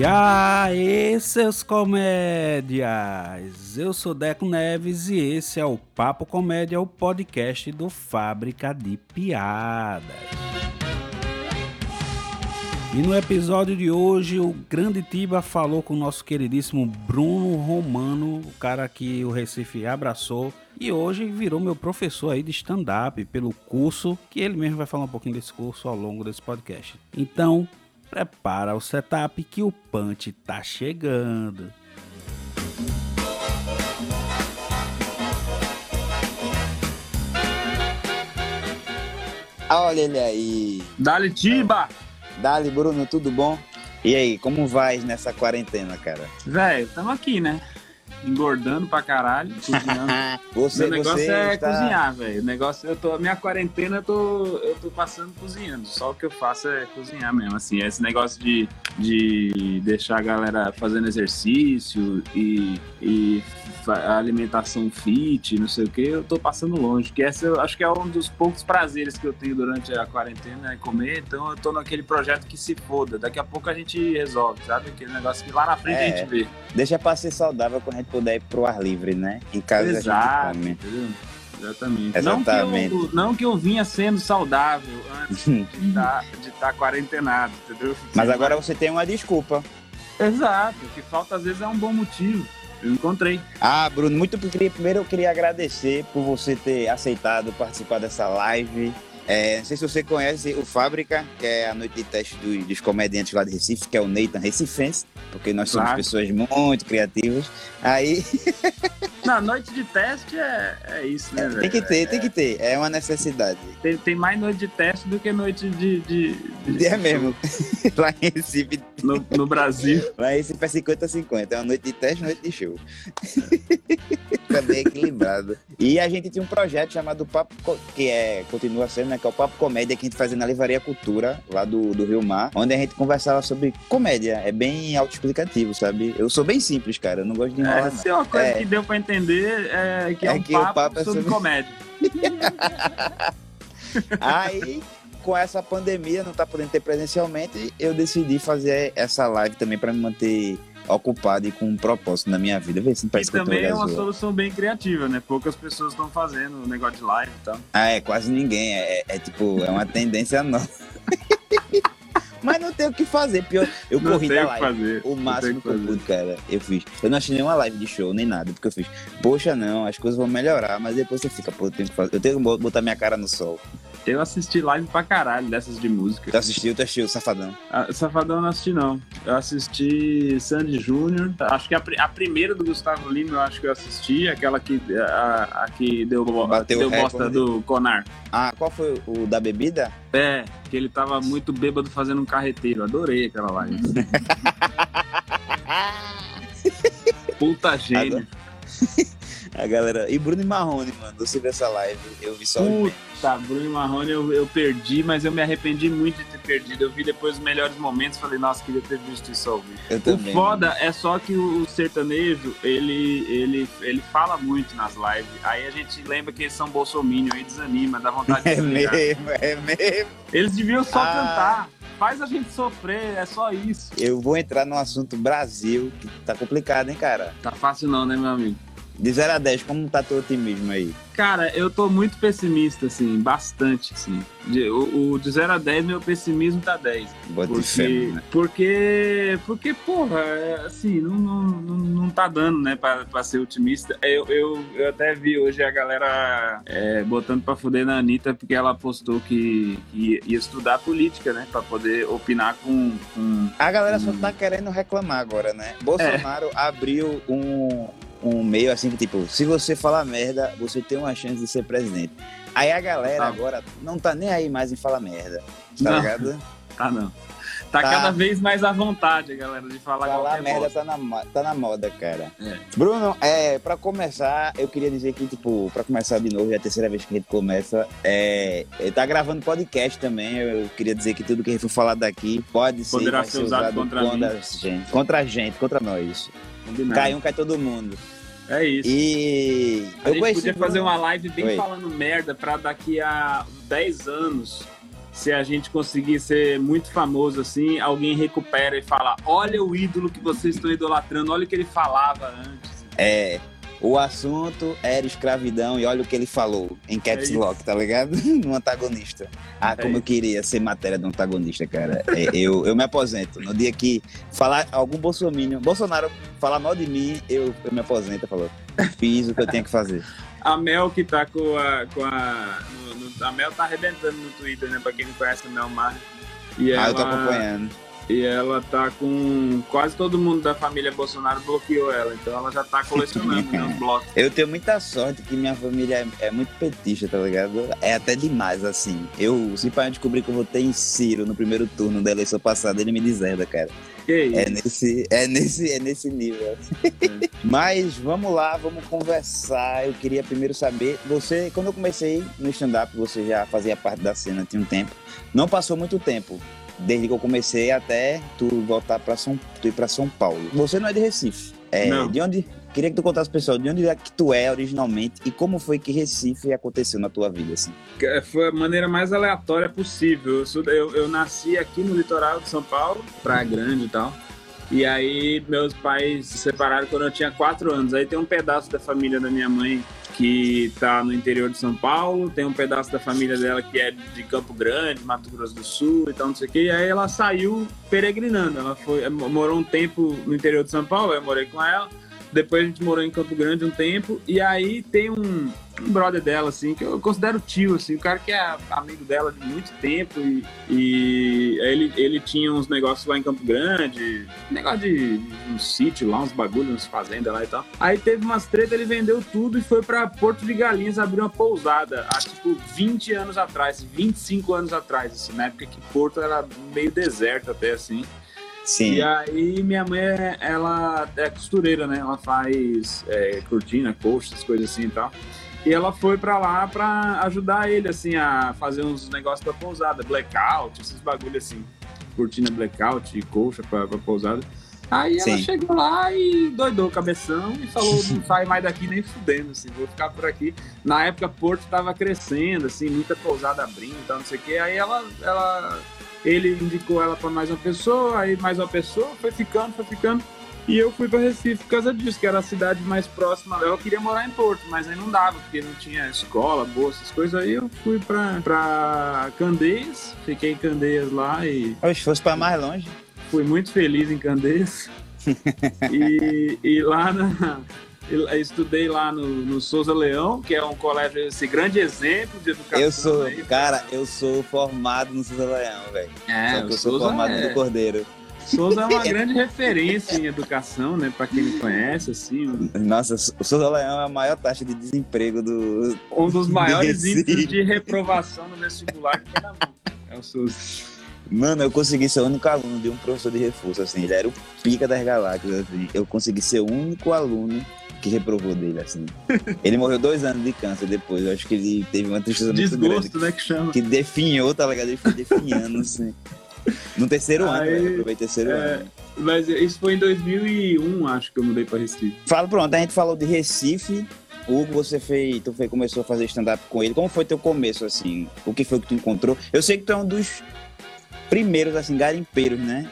E aí, seus comédias! Eu sou Deco Neves e esse é o Papo Comédia, o podcast do Fábrica de Piadas. E no episódio de hoje, o grande Tiba falou com o nosso queridíssimo Bruno Romano, o cara que o Recife abraçou e hoje virou meu professor aí de stand-up pelo curso, que ele mesmo vai falar um pouquinho desse curso ao longo desse podcast. Então, prepara o setup que o punch tá chegando. Olha ele aí. Dali Tiba! Dali, Bruno, tudo bom? E aí, como vai nessa quarentena, cara? Velho, tamo aqui, né? Engordando pra caralho, cozinhando. Você, Meu negócio você é está... cozinhar, velho. O negócio, eu tô, a minha quarentena eu tô, eu tô passando cozinhando. Só o que eu faço é cozinhar mesmo, assim. Esse negócio de, de deixar a galera fazendo exercício e, e alimentação fit, não sei o que, eu tô passando longe. Que essa eu acho que é um dos poucos prazeres que eu tenho durante a quarentena é comer. Então eu tô naquele projeto que se foda. Daqui a pouco a gente resolve, sabe? Aquele negócio que lá na frente É. a gente vê. Deixa pra ser saudável quando a gente puder ir pro ar livre, né? Em casa Exato, a gente entendeu? Exatamente. Exatamente. Não, que eu, não que eu vinha sendo saudável antes de estar de tá quarentenado, entendeu? Mas agora você tem uma desculpa. Exato, o que falta às vezes é um bom motivo. Eu encontrei. Ah, Bruno, muito primeiro eu queria agradecer por você ter aceitado participar dessa live. É, não sei se você conhece o Fábrica, que é a noite de teste dos, dos comediantes lá de Recife, que é o Nathan Recifense, porque nós somos Claro. pessoas muito criativas. Aí Na noite de teste é, é isso, né, velho? tem que ter, tem que ter, é uma necessidade. Tem, tem mais noite de teste do que noite de. de, de- É mesmo. lá em Recife, No, no Brasil. lá em Recife é 50-50, é uma noite de teste, noite de show. Tá bem equilibrado. E a gente tinha um projeto chamado Papo, que é, continua sendo, né, que é o Papo Comédia, que a gente fazia na Livraria Cultura, lá do, do Rio Mar, onde a gente conversava sobre comédia. É bem autoexplicativo, sabe? Eu sou bem simples, cara, eu não gosto de enrolar, É, se é uma coisa É. que deu pra entender é que é, É um que o papo, papo é sobre sobre- comédia. Aí, com essa pandemia, não tá podendo ter presencialmente, eu decidi fazer essa live também para me manter ocupado e com um propósito na minha vida. Vê se não E eu tô também é uma gasoso. solução bem criativa, né? Poucas pessoas estão fazendo o negócio de live e tal. Ah, é, quase ninguém. É, é tipo, é uma tendência nova. Mas não tem o que fazer. Pior, eu Não corri da o que live. fazer. O máximo que o eu que pude, cara, eu fiz. Eu não achei nenhuma live de show, nem nada, porque eu fiz, poxa, não, as coisas vão melhorar, mas depois você fica, pô, eu tenho que fazer, eu tenho que botar minha cara no sol. Eu assisti live pra caralho dessas de música. Tu assistiu, tu assistiu, safadão. A Safadão eu não assisti, não. Eu assisti Sandy Júnior. Acho que a, a primeira do Gustavo Lima eu acho que eu assisti. Aquela que, a, a que deu, Bateu deu bosta do Conar. Ah, qual foi o da bebida? É, que ele tava muito bêbado fazendo um carreteiro. Adorei aquela live. Puta gênio. A galera. E Bruno e Marrone, mano, você viu essa live? Eu vi só. Puta, Bruno e Marrone eu, eu perdi, mas eu me arrependi muito de ter perdido. Eu vi depois os melhores momentos falei, nossa, queria ter visto isso ao vivo. Eu O também. foda é só que o sertanejo, ele, ele, ele fala muito nas lives. Aí a gente lembra que eles são bolsominion e desanima, dá vontade de É mesmo, é mesmo. Eles deviam só Ah. cantar. Faz a gente sofrer, é só isso. Eu vou entrar no assunto Brasil, que tá complicado, hein, cara? Tá fácil não, né, meu amigo? De 0 a 10, como tá teu otimismo aí? Cara, eu tô muito pessimista, assim, bastante, assim. De, o, o de 0 a 10, meu pessimismo tá 10. Bota fé, Porque, mano. porque, porque, porra, é, assim, não, não, não, não tá dando, né, pra, pra ser otimista. Eu, eu, eu até vi hoje a galera é, botando pra fuder na Anitta, porque ela postou que, que ia estudar política, né, pra poder opinar com... com... A galera só Hum. tá querendo reclamar agora, né? Bolsonaro abriu um, um meio assim que, tipo, se você falar merda, você tem uma chance de ser presidente. Aí a galera Tá. agora não tá nem aí mais em falar merda. Tá Não. ligado? Tá, não. Tá, Tá. cada vez mais à vontade, galera, de falar Falar merda tá na, tá na moda, cara. É. Bruno, é, pra começar, eu queria dizer que, tipo, pra começar de novo, é a terceira vez que a gente começa, é, ele tá gravando podcast também, eu queria dizer que tudo que a gente for falar daqui pode ser, Poderá vai ser usado contra mim. a gente, contra a gente, contra nós. Combinado. Cai um, cai todo mundo. É isso. E A eu gente conheci podia fazer uma live bem Oi. falando merda pra daqui a 10 anos se a gente conseguir ser muito famoso assim, alguém recupera e fala: olha o ídolo que vocês estão idolatrando, olha o que ele falava antes. É. O assunto era escravidão e olha o que ele falou em Caps É Lock, tá ligado? No antagonista. Ah, É como eu queria ser matéria do antagonista, cara. É, eu, eu me aposento. No dia que falar algum bolsominion, Bolsonaro falar mal de mim, eu, eu me aposento. Falou, fiz o que eu tinha que fazer. A Mel que tá com a. Com a, no- no- a Mel tá arrebentando no Twitter, né? Pra quem não conhece a Mel Mar. E Ah, eu tô ela- acompanhando. E ela tá com. Quase todo mundo da família Bolsonaro bloqueou ela. Então ela já tá colecionando né, os blocos. Eu tenho muita sorte que minha família é, é muito petista, tá ligado? É até demais, assim. Eu, se pai descobrir que eu votei em Ciro no primeiro turno da eleição passada, ele me deserda, cara. Que isso? É nesse, é nesse, é nesse nível. Mas vamos lá, vamos conversar. Eu queria primeiro saber, você, quando eu comecei no stand-up, você já fazia parte da cena tinha um tempo. Não passou muito tempo, desde que eu comecei até tu voltar para São, tu ir para São Paulo. Você não é de Recife. É, Não. de onde? Queria que tu contasse pessoal de onde é que tu é originalmente e como foi que Recife aconteceu na tua vida assim. Foi a maneira mais aleatória possível. Eu, eu- eu nasci aqui no litoral de São Paulo, Praia Grande e tal. E aí meus pais se separaram quando eu tinha quatro anos. Aí tem um pedaço da família da minha mãe que tá no interior de São Paulo, tem um pedaço da família dela que é de Campo Grande, Mato Grosso do Sul e tal, não sei o quê. E aí ela saiu peregrinando. Ela foi, morou um tempo no interior de São Paulo, eu morei com ela. Depois a gente morou em Campo Grande um tempo. E aí tem um, um brother dela, assim, que eu considero tio, assim, o cara que é amigo dela de muito tempo. E, e ele, ele tinha uns negócios lá em Campo Grande, negócio de, um sítio lá, uns bagulhos, uns fazendas lá e tal. Aí teve umas tretas, ele vendeu tudo e foi pra Porto de Galinhas abrir uma pousada há tipo 20 anos atrás, 25 anos atrás, assim, na época que Porto era meio deserto até assim. Sim. E aí minha mãe, ela é costureira, né? Ela faz é, cortina, essas coisas assim e tal. E ela foi pra lá pra ajudar ele, assim, a fazer uns negócios pra pousada, blackout, esses bagulho assim. Cortina blackout e coxa pra, pra pousada. Aí ela Sim. chegou lá e doidou o cabeção e falou, não sai mais daqui nem fudendo, assim, vou ficar por aqui. Na época, Porto tava crescendo, assim, muita pousada abrindo e tal, não sei o quê. Aí ela, ela ele indicou ela para mais uma pessoa, aí mais uma pessoa, foi ficando, foi ficando. E eu fui para Recife por causa disso, que era a cidade mais próxima. Eu queria morar em Porto, mas aí não dava, porque não tinha escola, boa, essas coisas. Aí eu fui para Candeias, fiquei em Candeias lá e Se fosse para mais longe. fui muito feliz em Candeias. e, e lá na. Estudei lá no, no Souza Leão, que é um colégio, esse grande exemplo de educação. Eu sou, aí. cara, eu sou formado no Souza Leão, velho. É, Só que eu sou Souza formado é- no Cordeiro. Souza é uma grande referência em educação, né? Pra quem não conhece, assim, Nossa, o Souza Leão é a maior taxa de desemprego do. um dos maiores índices de reprovação no vestibular que mão. É o Souza. Mano, eu consegui ser o único aluno de um professor de reforço, assim. Ele era o pica das galáxias, assim. Eu consegui ser o único aluno que reprovou dele, assim. Ele morreu dois anos de câncer depois. Eu acho que ele teve uma tristeza muito grande. Desgosto, né? Que chama. Que definhou, tá ligado? Ele foi definhando, assim. No terceiro ano, Aí, velho. Eu provei terceiro é, ano. Mas isso foi em 2001, acho que eu mudei pra Recife. Fala, pronto, a gente falou de Recife. O Hugo, você fez, tu foi, começou a fazer stand-up com ele. Como foi teu começo, assim? O que foi que tu encontrou? Eu sei que tu é um dos primeiros, assim, garimpeiros, né?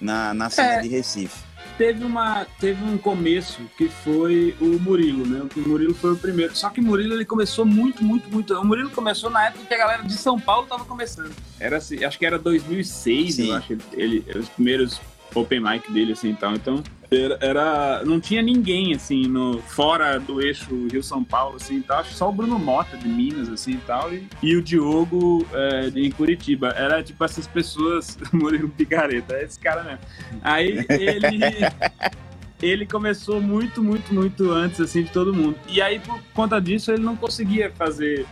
Na, na cena É. de Recife. Teve, uma, teve um começo que foi o Murilo, né? O Murilo foi o primeiro. Só que o Murilo ele começou muito, muito, muito. O Murilo começou na época que a galera de São Paulo tava começando. Era assim, acho que era 2006, Sim. eu acho. Ele, ele- os primeiros open mic dele, assim e tal. Então, era, era- Não tinha ninguém, assim, no, fora do eixo Rio-São Paulo, assim tal. Só o Bruno Mota de Minas, assim e tal. E, e o Diogo é, de- em Curitiba. Era tipo essas pessoas. Murilo Picareta, é esse cara mesmo. Aí ele. Ele começou muito, muito, muito antes, assim, de todo mundo. E aí, por conta disso, ele não conseguia fazer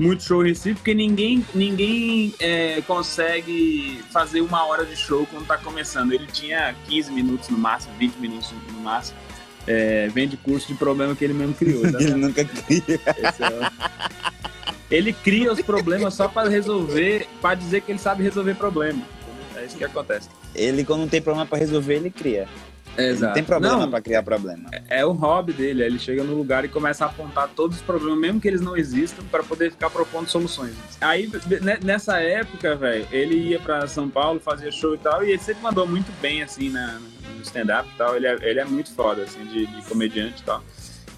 muito show em Recife, porque ninguém, ninguém é, consegue fazer uma hora de show quando tá começando. Ele tinha 15 minutos no máximo, 20 minutos no máximo. É, vende curso de problema que ele mesmo criou. tá? Ele nunca. Esse é Ele cria os problemas só para resolver, para dizer que ele sabe resolver problema. É isso que acontece. Ele, quando não tem problema pra resolver, ele cria. Exato. Não tem problema pra criar problema. é o hobby dele. Ele chega no lugar e começa a apontar todos os problemas, mesmo que eles não existam, para poder ficar propondo soluções. Aí, ne- nessa época, velho, ele ia pra São Paulo, fazia show e tal, e ele sempre mandou muito bem, assim, na, no stand-up e tal. Ele é, ele é muito foda, assim, de, de comediante e tal.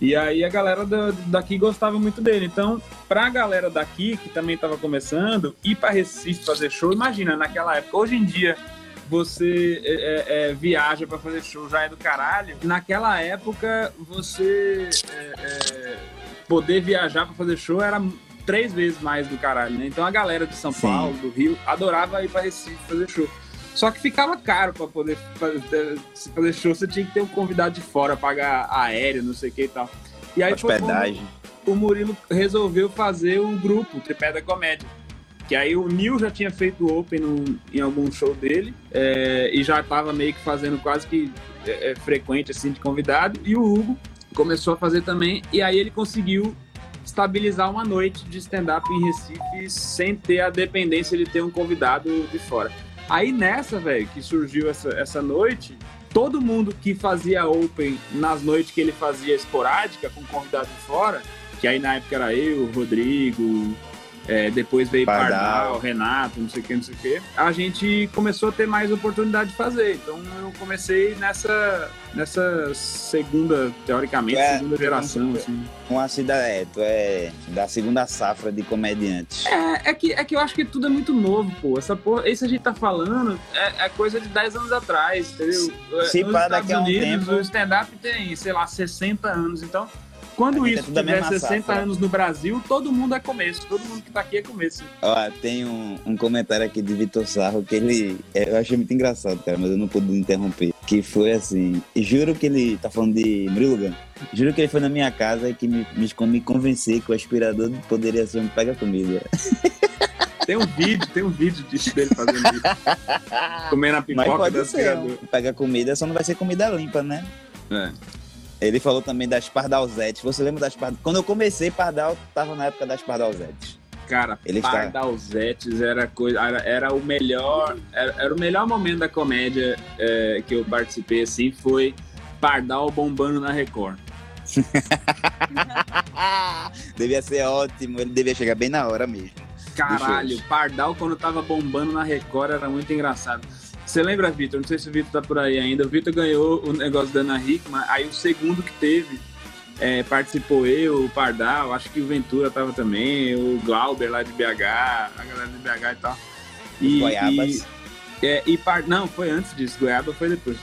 E aí a galera da- daqui gostava muito dele. Então, pra galera daqui, que também tava começando, ir pra Recife fazer show, imagina, naquela época. Hoje em dia, você é, é, é, viaja pra fazer show, já é do caralho. Naquela época, você é, é, poder viajar pra fazer show era três vezes mais do caralho, né? Então a galera de São Sim. Paulo, do Rio, adorava ir pra Recife fazer show. Só que ficava caro pra poder fazer, fazer show, você tinha que ter um convidado de fora, pagar aéreo, não sei o que e tal. E aí foi Hospedagem. o Murilo resolveu fazer o grupo, o Tripé da Comédia. Que aí o Nil já tinha feito Open no- em algum show dele é, e já tava meio que fazendo quase que é, é, frequente assim de convidado. E o Hugo começou a fazer também e aí ele conseguiu estabilizar uma noite de stand-up em Recife sem ter a dependência de ter um convidado de fora. Aí nessa, velho, que surgiu essa, essa noite, todo mundo que fazia Open nas noites que ele fazia esporádica, com convidado de fora, que aí na época era eu, o Rodrigo, é, depois veio Pardal. Pardal, Renato, não sei o que, não sei o que, a gente começou a ter mais oportunidade de fazer. Então eu comecei nessa, nessa segunda, teoricamente, É, segunda geração, assim. Com a cidade, é, tu é da segunda safra de comediantes. É, é que, é que eu acho que tudo é muito novo, pô. Essa porra, isso a gente tá falando é, é coisa de 10 anos atrás, entendeu? É, Se Nos pá, Estados daqui a um Unidos, tempo- o stand-up tem, sei lá, 60 anos. Então, quando é isso da tiver mesma 60 safra. anos no Brasil, todo mundo é começo. Todo mundo que tá aqui é começo. Ó, tem um, um comentário aqui de Vitor Sarro que ele. é, Eu achei muito engraçado, cara, mas eu não pude interromper. Que foi assim. Juro que ele. Tá falando de Murilo Gun. Juro que ele foi na minha casa e que me, me, me convencer que o aspirador poderia ser um pega-comida. Tem um vídeo, tem um vídeo disso dele fazendo isso. Comendo a pipoca do pode ser. aspirador. um Pega-comida só não vai ser comida limpa, né? É. Ele falou também das pardalzetes. Você lembra das pardalzetes? Quando eu comecei, pardal tava na época das pardalzetes. Cara, Ele está- Pardalzetes era, coisa, era, era o melhor era, era o melhor momento da comédia é, que eu participei assim foi Pardal bombando na Record. devia ser ótimo, ele devia chegar bem na hora mesmo. Caralho. Pardal quando tava bombando na Record era muito engraçado. Você lembra, Vitor? Não sei se o Vitor tá por aí ainda. O Vitor ganhou o negócio da Ana Hickman, aí o segundo que teve é, participou eu, o Pardal, acho que o Ventura tava também, o Glauber lá de BH, a galera de BH e tal. E, Goiabas. e, é, e Par- não, foi antes disso, Goiaba foi depois.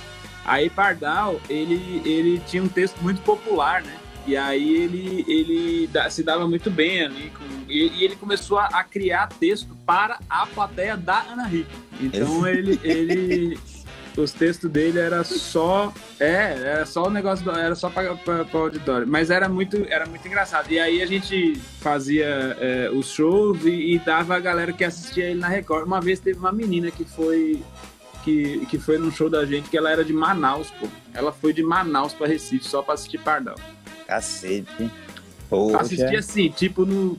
Aí Pardal, ele, ele tinha um texto muito popular, né? E aí ele, ele se dava muito bem ali. Com, e, ele começou a, criar texto para a plateia da Ana Hickman. Então ele, ele. Os textos dele era só. É, era só o negócio. do- Era só para o auditório. Mas era muito, era muito engraçado. E aí a gente fazia é, os shows e, e dava a galera que assistia ele na Record. Uma vez teve uma menina que foi. Que, que foi num show da gente, que ela era de Manaus, pô. Ela foi de Manaus pra Recife só pra assistir Pardal. Cacete. Poxa. Assistia assim, tipo no, Um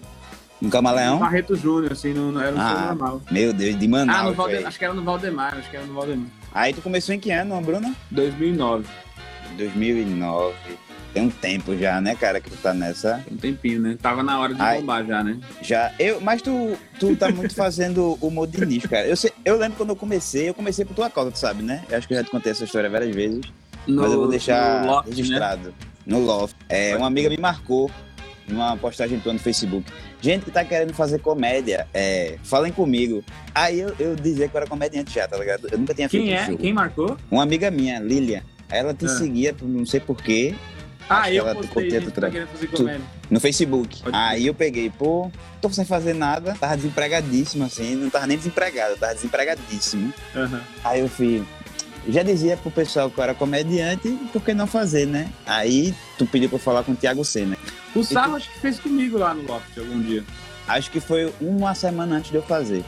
no camaleão? Barreto Júnior, assim, no, no- era um Ah, normal. Meu Deus, de Ah, no Manaus. Valde- velho. acho que era no Valdemar, acho que era no Valdemar. Aí tu começou em que ano, Bruna? 2009. 2009. Tem um tempo já, né, cara, que tu tá nessa. Tem um tempinho, né? Tava na hora de Ai. bombar já, né? Já. Eu, mas tu, tu tá muito fazendo o humor de nicho, cara. Eu, sei- eu lembro quando eu comecei, eu comecei por tua causa, tu sabe, né? Eu acho que eu já te contei essa história várias vezes. No, mas eu vou deixar no Loft, né? No Loft. É, uma amiga me marcou numa postagem tua no Facebook. Gente que tá querendo fazer comédia, é, falem comigo. Aí eu, eu dizia que eu era comediante já, tá ligado? Eu nunca tinha Quem feito é? show. Quem marcou? Uma amiga minha, Lilian. Ela te Ah. seguia, por não sei porquê, Ah, Acho eu ela postei, gente tá querendo fazer comédia. no Facebook. Pode Aí eu peguei, pô, tô sem fazer nada, tava desempregadíssimo, assim, não tava nem desempregado, tava desempregadíssimo. Aí eu fui. Já dizia pro pessoal que eu era comediante, por que não fazer, né? Aí tu pediu pra eu falar com o Thiago Senna. O Sarro acho que fez comigo lá no Loft algum dia. Acho que foi uma semana antes de eu fazer.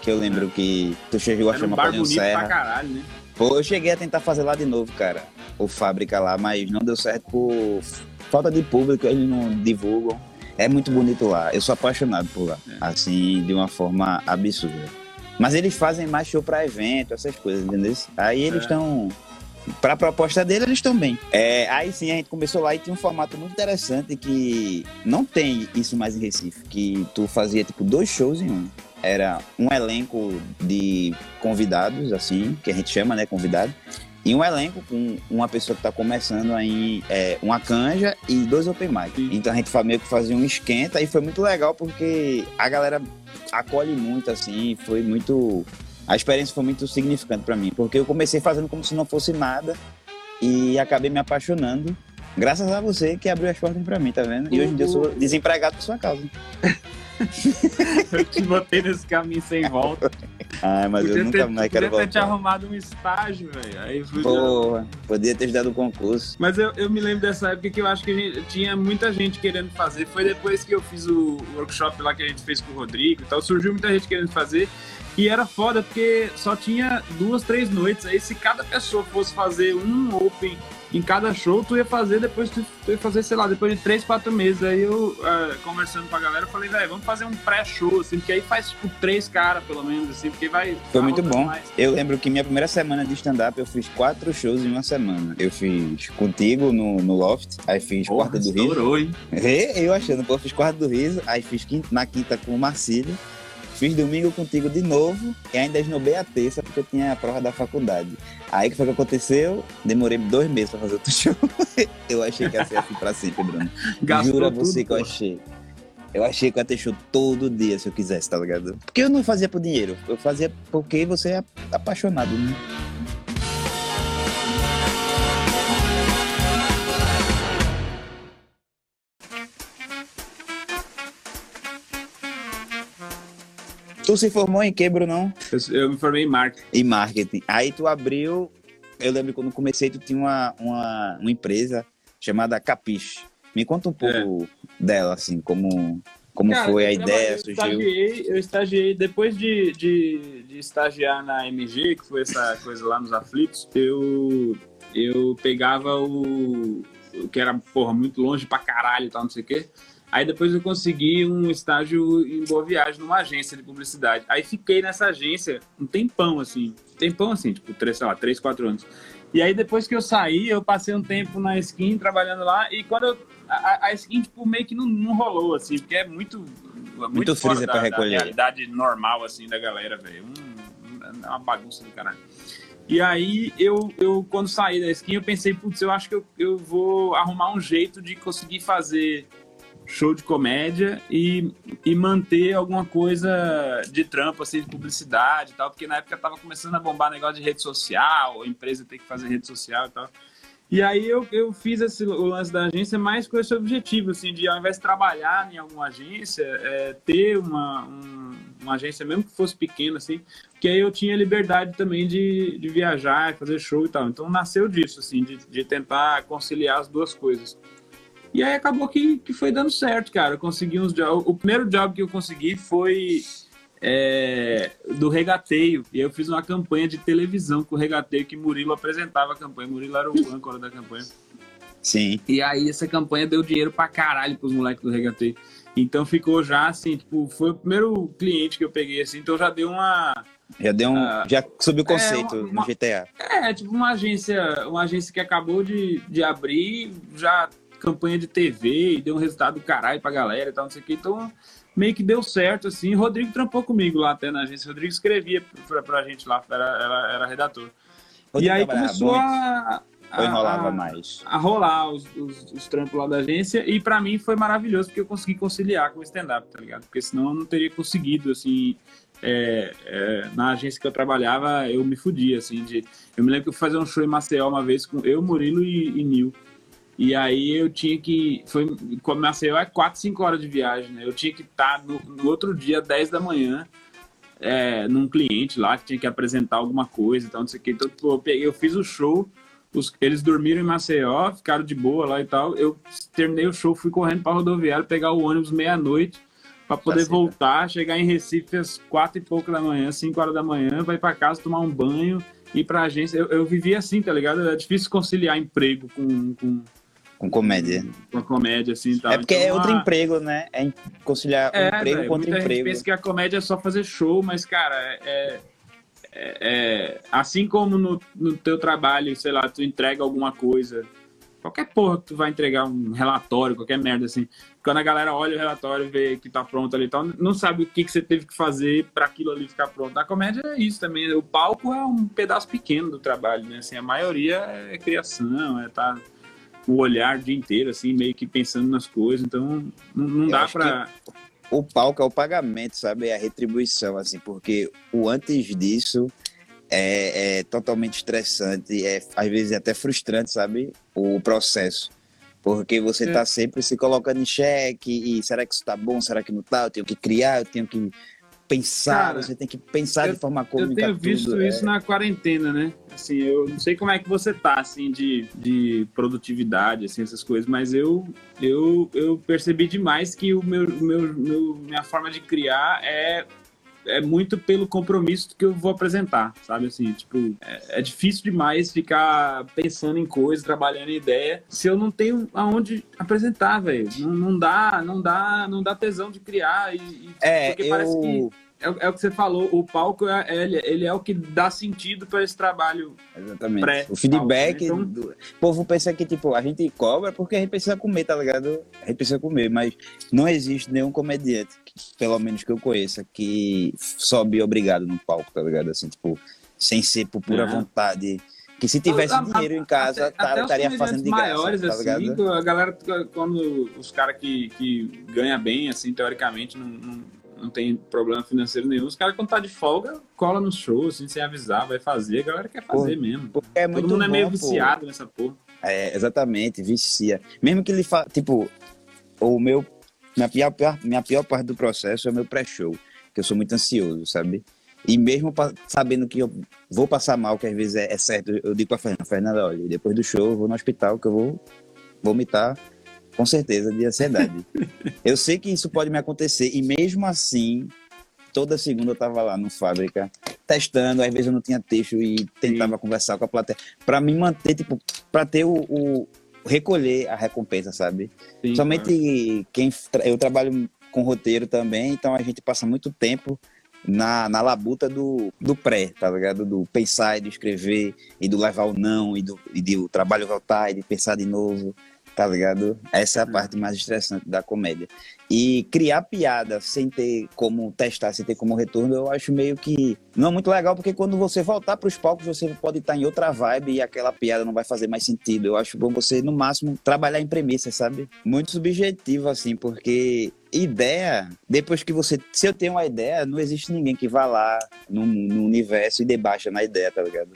Que eu lembro que tu chegou a um chamar bonito pra Serra. caralho, né? Pô, eu cheguei a tentar fazer lá de novo, cara. O fábrica lá, mas não deu certo por falta de público, eles não divulgam. É muito bonito lá. Eu sou apaixonado por lá. É. Assim, de uma forma absurda. Mas eles fazem mais show pra evento, essas coisas, entendeu? Aí eles É. estão pra proposta dele, eles estão bem. É, aí sim, a gente começou lá e tinha um formato muito interessante que não tem isso mais em Recife, que tu fazia, tipo, dois shows em um. Era um elenco de convidados, assim, que a gente chama, né, convidado, e um elenco com uma pessoa que está começando aí, é, uma canja e dois open mic. Então a gente meio que fazia um esquenta e foi muito legal porque a galera acolhe muito, assim, foi muito. A experiência foi muito significante para mim, porque eu comecei fazendo como se não fosse nada e acabei me apaixonando. Graças a você que abriu as portas para mim, tá vendo? E hoje em dia eu sou desempregado por sua causa. Eu te botei nesse caminho sem volta. Ah, mas podia eu nunca ter, mais quero voltar. Podia ter te arrumado um estágio, velho. Aí fui Porra, podia ter te dado o concurso. Mas eu, eu me lembro dessa época que eu acho que gente, tinha muita gente querendo fazer. Foi depois que eu fiz o workshop lá que a gente fez com o Rodrigo e tal. Surgiu muita gente querendo fazer. E era foda porque só tinha duas, três noites. Aí se cada pessoa fosse fazer um open em cada show, tu ia fazer depois, tu, ia fazer, sei lá, depois de três, quatro meses. Aí eu, uh, conversando com a galera, eu falei, velho, vamos fazer um pré-show, assim, porque aí faz, tipo, três caras, pelo menos, assim, porque vai... Foi muito bom. Mais. Eu lembro que minha primeira semana de stand-up, eu fiz quatro shows em uma semana. Eu fiz contigo no, no Loft, aí fiz Porra, Quarta do Riso. Estourou, hein? Eu achando, pô, fiz Quarta do Riso, aí fiz quinta, na quinta com o Marcílio, Fiz domingo contigo de novo e ainda esnobei a terça porque eu tinha a prova da faculdade. Aí que foi que aconteceu? Demorei dois meses pra fazer outro show. eu achei que ia ser assim pra sempre, Bruno. Gastou Jura você que eu achei. Eu achei que eu ia ter show todo dia se eu quisesse, tá ligado? Porque eu não fazia por dinheiro. Eu fazia porque você é apaixonado, né? Tu se formou em que, Brunão? Eu, eu me formei em marketing. Em marketing. Aí tu abriu. Eu lembro quando comecei, tu tinha uma, uma, uma empresa chamada Capiche. Me conta um pouco é. dela, assim, como, como Cara, foi a ideia, eu surgiu. Estagiei, eu estagiei, depois de, de, de, estagiar na MG, que foi essa coisa lá nos aflitos, eu, eu pegava o, o que era, porra, muito longe pra caralho e tal, não sei o quê. Aí depois eu consegui um estágio em Boa Viagem, numa agência de publicidade. Aí fiquei nessa agência um tempão, assim. Tempão, assim, tipo, três, sei lá, três, quatro anos. E aí depois que eu saí, eu passei um tempo na Skin, trabalhando lá. E quando eu... A, a Skin, tipo, meio que não, não rolou, assim, porque é muito... Muito, muito fora da, recolher. da realidade normal, assim, da galera, velho. Um, é uma bagunça do caralho. E aí, eu, eu quando saí da skin, eu pensei, putz, eu acho que eu, eu vou arrumar um jeito de conseguir fazer show de comédia e, e manter alguma coisa de trampo, assim, de publicidade e tal, porque na época tava começando a bombar negócio de rede social, a empresa tem que fazer rede social e tal. E aí eu, eu fiz esse, o lance da agência mais com esse objetivo, assim, de ao invés de trabalhar em alguma agência, é, ter uma, um, uma agência, mesmo que fosse pequena, assim, que aí eu tinha liberdade também de, de viajar, fazer show e tal. Então nasceu disso, assim, de, de tentar conciliar as duas coisas. E aí acabou que, que foi dando certo, cara. Eu consegui uns jobs. O primeiro job que eu consegui foi é, do regateio. E eu fiz uma campanha de televisão com o regateio que Murilo apresentava a campanha. Murilo era o âncora da campanha. Sim. E aí essa campanha deu dinheiro pra caralho pros moleques do regateio. Então ficou já assim, tipo, foi o primeiro cliente que eu peguei assim, então já deu uma. Já deu um. Uh, já subiu o conceito é, uma, no GTA. É, tipo, uma agência, uma agência que acabou de, de abrir, já campanha de TV e deu um resultado do caralho pra galera e tal, não sei o que. Então, meio que deu certo, assim. Rodrigo trampou comigo lá até na agência. Rodrigo escrevia pra, pra gente lá, era, era, era redator. Rodrigo e aí começou a, a, enrolava mais. A rolar os, os, os, trampos lá da agência. E para mim foi maravilhoso, porque eu consegui conciliar com o stand-up, tá ligado? Porque senão eu não teria conseguido, assim. É, é, na agência que eu trabalhava, eu me fudia, assim. De, eu me lembro que eu fui fazer um show em Maceió uma vez com eu, Murilo e, e Nil. E aí eu tinha que. Foi, como Maceió é 4, 5 horas de viagem, né? Eu tinha que estar no, no outro dia, 10 da manhã, é, num cliente lá que tinha que apresentar alguma coisa e tal, não sei o que. Então, eu, peguei, eu fiz o show, os, eles dormiram em Maceió, ficaram de boa lá e tal. Eu terminei o show, fui correndo para rodoviário, pegar o ônibus meia-noite para poder tá voltar, chegar em Recife às quatro e pouco da manhã, 5 horas da manhã, vai para casa tomar um banho, ir para agência. Eu, eu vivia assim, tá ligado? É difícil conciliar emprego com, com com comédia. Com comédia, assim, tal. É porque então, é outro emprego, né? É conciliar é, um emprego véio, contra muita emprego. Gente pensa que a comédia é só fazer show, mas, cara, é, é, é, assim como no, no teu trabalho, sei lá, tu entrega alguma coisa, qualquer porra que tu vai entregar um relatório, qualquer merda assim, quando a galera olha o relatório e vê que tá pronto ali e tal, não sabe o que, que você teve que fazer para aquilo ali ficar pronto. A comédia é isso também, o palco é um pedaço pequeno do trabalho, né? Assim, a maioria é criação, é tá o olhar o dia inteiro, assim, meio que pensando nas coisas, então não, não dá para o palco é o pagamento, sabe? É a retribuição, assim, porque o antes disso é, é totalmente estressante, é às vezes é até frustrante, sabe? O processo. Porque você está é. sempre se colocando em xeque, e será que isso está bom, será que não está? Eu tenho que criar, eu tenho que pensar, Cara, você tem que pensar eu, de forma cômica. Eu tenho visto tudo, isso é. na quarentena, né? Assim, eu não sei como é que você tá, assim, de, de produtividade, assim, essas coisas, mas eu, eu, eu percebi demais que o meu, meu, meu minha forma de criar é é muito pelo compromisso que eu vou apresentar, sabe? Assim, tipo, é, é, difícil demais ficar pensando em coisas, trabalhando em ideia, se eu não tenho aonde apresentar, velho. Não, não, dá, não dá, não dá tesão de criar e, e é, porque eu... parece que é, é, o que você falou, o palco é, ele, ele é o que dá sentido para esse trabalho. Exatamente. Pré o feedback. Né? Então... Do... O povo pensa que, tipo, a gente cobra porque a gente precisa comer, tá ligado? A gente precisa comer, mas não existe nenhum comediante, pelo menos que eu conheça, que sobe obrigado no palco, tá ligado? Assim, tipo, sem ser por pura vontade. Que se tivesse a, dinheiro a, em casa, até, tá, estaria fazendo de maiores, graça, tá assim, a galera, quando os caras que, que ganham bem, assim, teoricamente, não, não não tem problema financeiro nenhum. Os caras, quando tá de folga, cola nos shows, assim, sem avisar, vai fazer. A galera quer fazer mesmo. É Todo mundo bom, é meio viciado nessa porra. É, exatamente, vicia. Mesmo que ele fa... Tipo, o meu. Minha pior, minha pior parte do processo é o meu pré-show, que eu sou muito ansioso, sabe? E mesmo sabendo que eu vou passar mal, que às vezes é, é certo, eu digo pra Fernanda, Fernanda, olha, depois do show eu vou no hospital que eu vou vomitar com certeza, de ansiedade. eu sei que isso pode me acontecer e mesmo assim, toda segunda eu tava lá no fábrica testando, às vezes eu não tinha texto e tentava Sim. conversar com a plateia para me manter, tipo, para ter o, o, recolher a recompensa, sabe? Sim, Somente quem eu trabalho com roteiro também, então a gente passa muito tempo na, na labuta do, do pré, tá ligado? Do pensar e de escrever, e do levar o não, e do, e do trabalho voltar, e de pensar de novo tá ligado? Essa é a parte mais estressante da comédia. E criar piada sem ter como testar, sem ter como retorno, eu acho meio que não é muito legal, porque quando você voltar para os palcos, você pode estar em outra vibe e aquela piada não vai fazer mais sentido. Eu acho bom você, no máximo, trabalhar em premissas, sabe? Muito subjetivo, assim, porque ideia, depois que você. Se eu tenho uma ideia, não existe ninguém que vá lá no, no universo e debaixa na ideia, tá ligado?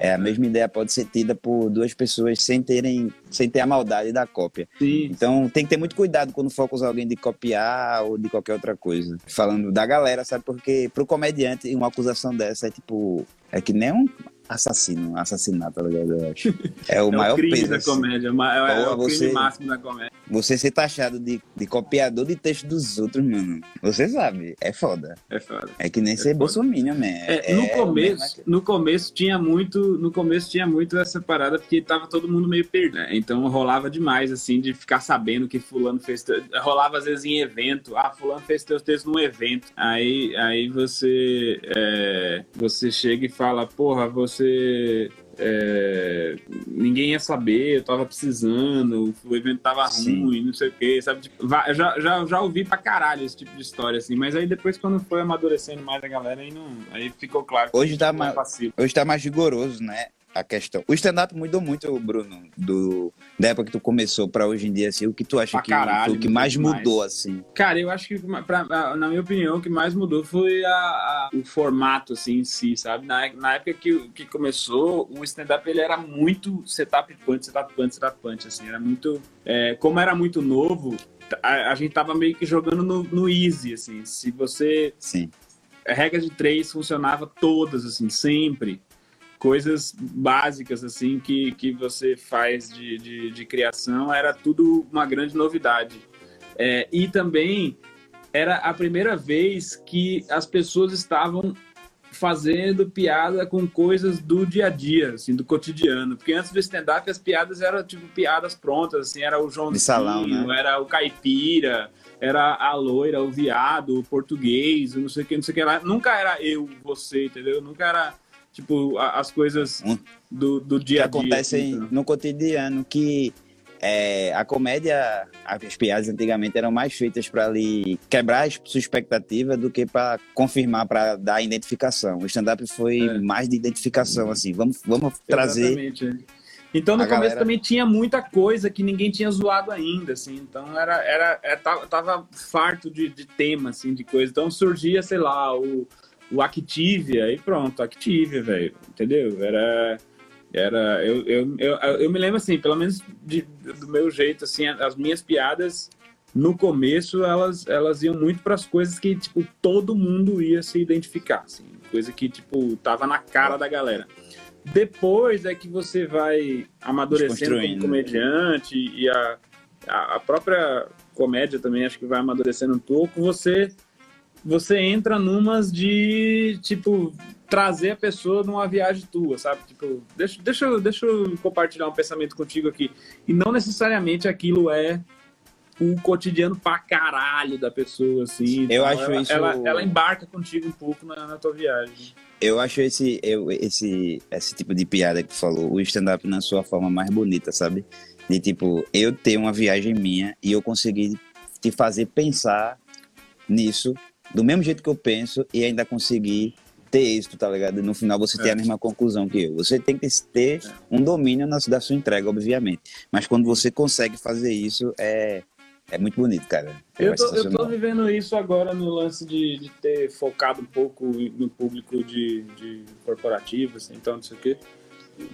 É, a mesma ideia pode ser tida por duas pessoas sem terem, sem ter a maldade da cópia. Sim. Então tem que ter muito cuidado quando for acusar alguém de copiar ou de qualquer outra coisa. Falando da galera, sabe? Porque pro comediante uma acusação dessa é tipo. É que nem um assassino, assassinato, tá ligado? Eu acho. É o é maior o crime peso. da assim. comédia, é, é, o você, crime máximo da comédia. Você ser taxado de, de copiador de texto dos outros, mano. Você sabe, é foda. É foda. É que nem é ser bolsominion, man. É, no, é começo, no começo tinha muito, no começo tinha muito essa parada, porque tava todo mundo meio perdido, né? Então rolava demais, assim, de ficar sabendo que fulano fez... Rolava às vezes em evento. Ah, fulano fez teus textos num evento. Aí, aí você, é, você chega e fala, porra, você você. É, ninguém ia saber, eu tava precisando, o evento tava Sim. ruim, não sei o que, sabe? Tipo, já, já, já ouvi pra caralho esse tipo de história, assim, mas aí depois, quando foi amadurecendo mais a galera, aí, não, aí ficou claro. Hoje tá, mais, hoje tá mais rigoroso, né? A questão. O stand-up mudou muito, Bruno, do, da época que tu começou para hoje em dia, assim, o que tu acha que caralho, foi o que mais mudou, assim? Cara, eu acho que, pra, na minha opinião, o que mais mudou foi a, a, o formato, assim, em si, sabe? Na, na época que, que começou, o stand-up, ele era muito setup punch, setup punch, setup punch, assim, era muito... É, como era muito novo, a, a, gente tava meio que jogando no, no easy, assim, se você... Sim. A regra de três funcionava todas, assim, sempre coisas básicas assim que, que você faz de, de, de criação era tudo uma grande novidade. É, e também era a primeira vez que as pessoas estavam fazendo piada com coisas do dia a dia, assim, do cotidiano. Porque antes do stand-up as piadas eram tipo piadas prontas, assim, era o João de salão, né? era o caipira, era a loira, o viado, o português, não sei o que, não sei o que lá. Nunca era eu, você, entendeu? Nunca era tipo as coisas do, do dia a dia. Que acontecem assim, no cotidiano que é, a comédia, as piadas antigamente eram mais feitas para ali quebrar a sua expectativa do que para confirmar, para dar identificação. O stand-up foi é. mais de identificação, assim. Vamos, vamos trazer. Exatamente. É. Então no a começo galera... também tinha muita coisa que ninguém tinha zoado ainda, assim. Então era, era, era tava, tava farto de, de tema, assim, de coisa. Então surgia, sei lá, o, o Activia e pronto, Activia, velho. Entendeu? Era era, eu, eu, eu, eu, me lembro assim, pelo menos de, do meu jeito, assim, as minhas piadas no começo elas, elas iam muito para as coisas que tipo todo mundo ia se identificar, assim, coisa que tipo tava na cara da galera. Depois é que você vai amadurecendo como comediante e a, a própria comédia também acho que vai amadurecendo um pouco. Você você entra numas de tipo trazer a pessoa numa viagem tua, sabe? Tipo, deixa, deixa, deixa eu compartilhar um pensamento contigo aqui. E não necessariamente aquilo é o cotidiano pra caralho da pessoa, assim. Eu então, acho ela, isso. Ela, ela, embarca contigo um pouco na, na, tua viagem. Eu acho esse, eu, esse, esse tipo de piada que tu falou, o stand-up na sua forma mais bonita, sabe? De tipo, eu ter uma viagem minha e eu conseguir te fazer pensar nisso do mesmo jeito que eu penso e ainda conseguir ter êxito, tá ligado? No final você é. tem a mesma conclusão que eu. Você tem que ter é. um domínio na, da sua entrega, obviamente. Mas quando você consegue fazer isso, é, é muito bonito, cara. Eu tô, eu tô vivendo isso agora no lance de, de ter focado um pouco no público de, de corporativo, assim, então não sei o quê.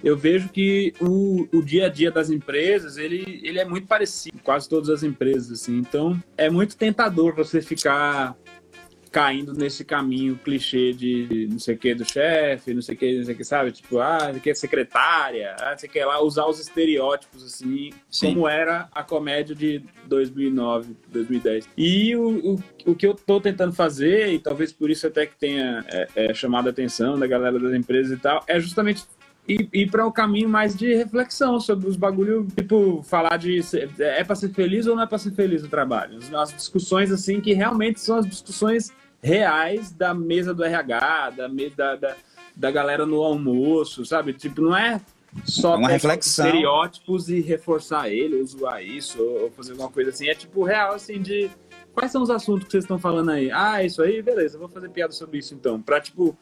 Eu vejo que o, o dia a dia das empresas, ele, ele é muito parecido, quase todas as empresas, assim. Então, é muito tentador você ficar caindo nesse caminho clichê de não sei o que do chefe, não sei o que, não sei o que, sabe? Tipo, ah, que, secretária, ah, não sei o que lá, usar os estereótipos, assim, Sim. como era a comédia de 2009, 2010. E o, o, o que eu tô tentando fazer, e talvez por isso até que tenha é, é, chamado a atenção da galera das empresas e tal, é justamente ir, ir para o um caminho mais de reflexão sobre os bagulho, tipo, falar de é para ser feliz ou não é para ser feliz no trabalho. As discussões, assim, que realmente são as discussões reais da mesa do RH, da, da, da, da galera no almoço, sabe? Tipo, não é só é uma reflexão. estereótipos e reforçar ele, ou zoar isso, ou fazer alguma coisa assim. É tipo real, assim, de quais são os assuntos que vocês estão falando aí? Ah, isso aí, beleza, vou fazer piada sobre isso então. Pra, tipo,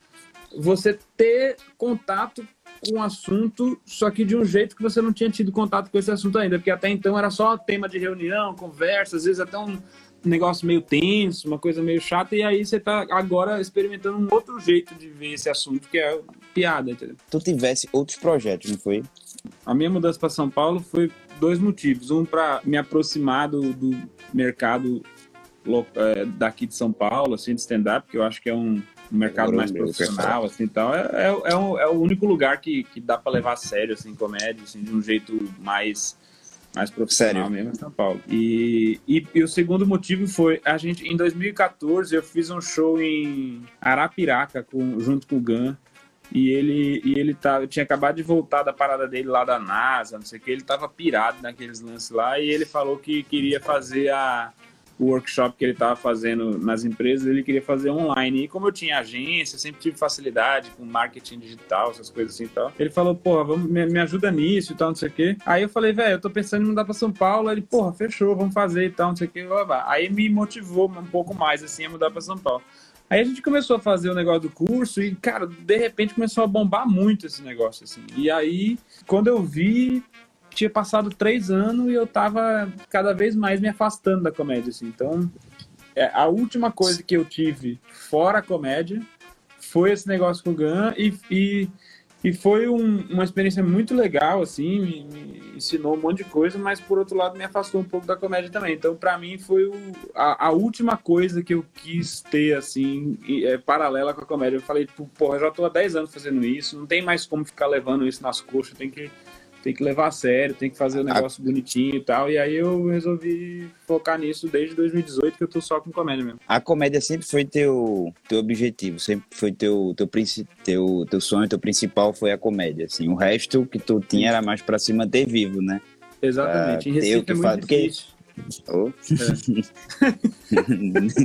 você ter contato com o assunto, só que de um jeito que você não tinha tido contato com esse assunto ainda, porque até então era só tema de reunião, conversa, às vezes até um, um negócio meio tenso, uma coisa meio chata, e aí você tá agora experimentando um outro jeito de ver esse assunto, que é piada, entendeu? Tu tivesse outros projetos, não foi? A minha mudança para São Paulo foi dois motivos. Um, para me aproximar do, do mercado é, daqui de São Paulo, assim, de stand-up, que eu acho que é um, um mercado mais profissional, assim, tal. É, é, é, um, é, o único lugar que, que dá para levar a sério, assim, comédia, assim, de um jeito mais mais profissional Sério? mesmo em São Paulo. E, e, e, o segundo motivo foi, a gente, em 2014, eu fiz um show em Arapiraca com, junto com o Gan. E ele, e ele tá, tinha acabado de voltar da parada dele lá da NASA, não sei o que, ele tava pirado naqueles lances lá, e ele falou que queria fazer a, o workshop que ele estava fazendo nas empresas, ele queria fazer online. E como eu tinha agência, sempre tive facilidade com marketing digital, essas coisas assim e tal. Ele falou, porra, vamos, me, me ajuda nisso e tal, não sei o quê. Aí eu falei, velho, eu tô pensando em mudar pra São Paulo. Ele, porra, fechou, vamos fazer e tal, não sei o quê. Aí me motivou um pouco mais, assim, a mudar pra São Paulo. Aí a gente começou a fazer o negócio do curso e, cara, de repente começou a bombar muito esse negócio, assim. E aí, quando eu vi, tinha passado três anos e eu tava cada vez mais me afastando da comédia, assim. Então, é, a última coisa que eu tive fora a comédia foi esse negócio com o Gun e, e, e foi um, uma experiência muito legal, assim, me, me, ensinou um monte de coisa, mas por outro lado me afastou um pouco da comédia também. Então, para mim, foi o, a, a, última coisa que eu quis ter, assim, é, paralela com a comédia. Eu falei, tipo, porra, já tô há 10 anos fazendo isso, não tem mais como ficar levando isso nas coxas, tem que tem que levar a sério, tem que fazer o negócio a... bonitinho e tal. E aí eu resolvi focar nisso desde 2018, que eu tô só com comédia mesmo. A comédia sempre foi teu, teu objetivo, sempre foi teu, teu, teu, teu sonho, teu principal foi a comédia, assim. O resto que tu tinha era mais pra se manter vivo, né? Exatamente. Pra em Recife é muito faz... difícil. Oh.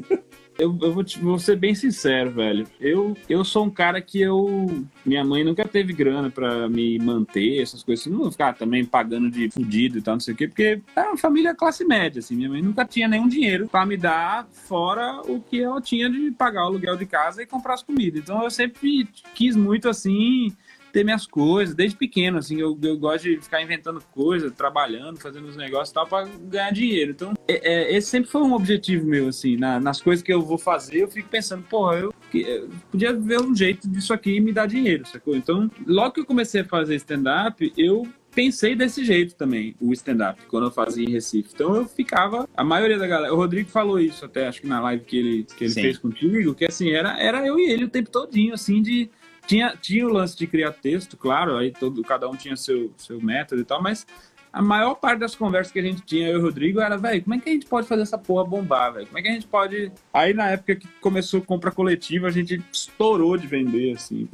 É. eu, eu vou, te, vou, ser bem sincero, velho. Eu, eu sou um cara que eu. Minha mãe nunca teve grana pra me manter, essas coisas assim. Não vou ficar também pagando de fudido e tal, não sei o quê, porque é uma família classe média, assim. Minha mãe nunca tinha nenhum dinheiro pra me dar fora o que ela tinha de pagar o aluguel de casa e comprar as comidas. Então eu sempre quis muito assim ter minhas coisas, desde pequeno, assim, eu, eu gosto de ficar inventando coisas, trabalhando, fazendo os negócios e tal, pra ganhar dinheiro. Então, é, é, esse sempre foi um objetivo meu, assim, na, nas coisas que eu vou fazer, eu fico pensando, pô, eu, eu, podia ver um jeito disso aqui me dar dinheiro, sacou? Então, logo que eu comecei a fazer stand-up, eu pensei desse jeito também, o stand-up, quando eu fazia em Recife. Então eu ficava, a maioria da galera, o Rodrigo falou isso até, acho que na live que ele, que ele fez contigo, que assim, era, era eu e ele o tempo todinho, assim, de tinha, tinha o lance de criar texto, claro, aí todo, cada um tinha seu, seu método e tal, mas a maior parte das conversas que a gente tinha, eu e o Rodrigo, era, velho, como é que a gente pode fazer essa porra bombar, velho? Como é que a gente pode. Aí na época que começou a compra coletiva, a gente estourou de vender, assim.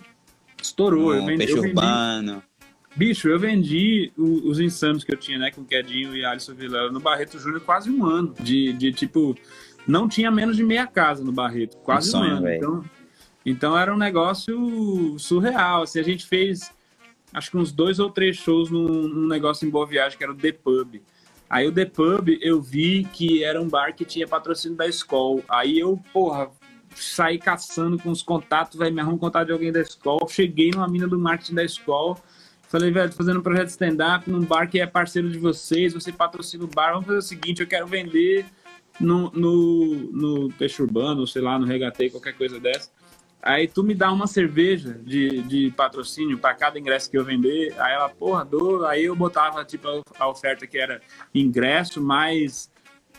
Estourou. Um eu vendi, peixe eu vendi... urbano. Bicho, eu vendi os insanos que eu tinha, né, com o Quedinho e Alisson Vilela no Barreto Júnior quase um ano. De, de tipo, não tinha menos de meia casa no Barreto, quase um, sonho, um ano. Véio. Então, então era um negócio surreal. Assim, a gente fez acho que uns dois ou três shows num, num, negócio em Boa Viagem, que era o The Pub. Aí o The Pub eu vi que era um bar que tinha patrocínio da escola. Aí eu, porra, saí caçando com os contatos, vai me arrumar um contato de alguém da escola. Cheguei numa mina do marketing da escola. Falei, velho, tô fazendo um projeto stand-up num bar que é parceiro de vocês, você patrocina o bar. Vamos fazer o seguinte, eu quero vender no, no, no Peixe Urbano, sei lá, no Regatei, qualquer coisa dessa Aí tu me dá uma cerveja de, de patrocínio para cada ingresso que eu vender. Aí ela, porra, dou. Aí eu botava, tipo, a oferta que era ingresso mais,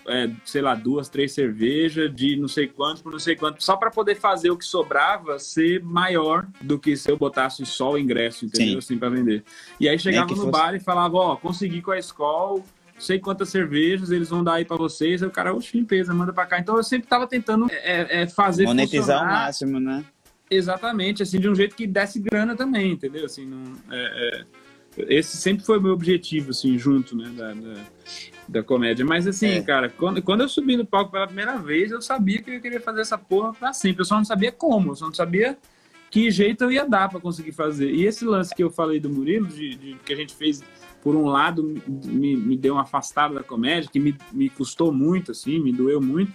é, sei lá, duas, três cervejas de não sei quanto por não sei quanto, só para poder fazer o que sobrava ser maior do que se eu botasse só o ingresso, entendeu? Sim. Assim, para vender. E aí chegava no fosse... bar e falava, ó, consegui com a escola sei quantas cervejas eles vão dar aí para vocês. Aí o cara, oxe, limpeza, manda para cá. Então eu sempre tava tentando é, é, fazer monetizar funcionar. ao máximo, né? Exatamente, assim, de um jeito que desse grana também, entendeu? Assim, não, é, é, esse sempre foi o meu objetivo, assim, junto, né, da, da, da comédia. Mas, assim, é. cara, quando, quando eu subi no palco pela primeira vez, eu sabia que eu queria fazer essa porra pra sempre. Eu só não sabia como, eu só não sabia que jeito eu ia dar para conseguir fazer. E esse lance que eu falei do Murilo, de, de, que a gente fez, por um lado, me, me deu uma afastada da comédia, que me, me custou muito, assim, me doeu muito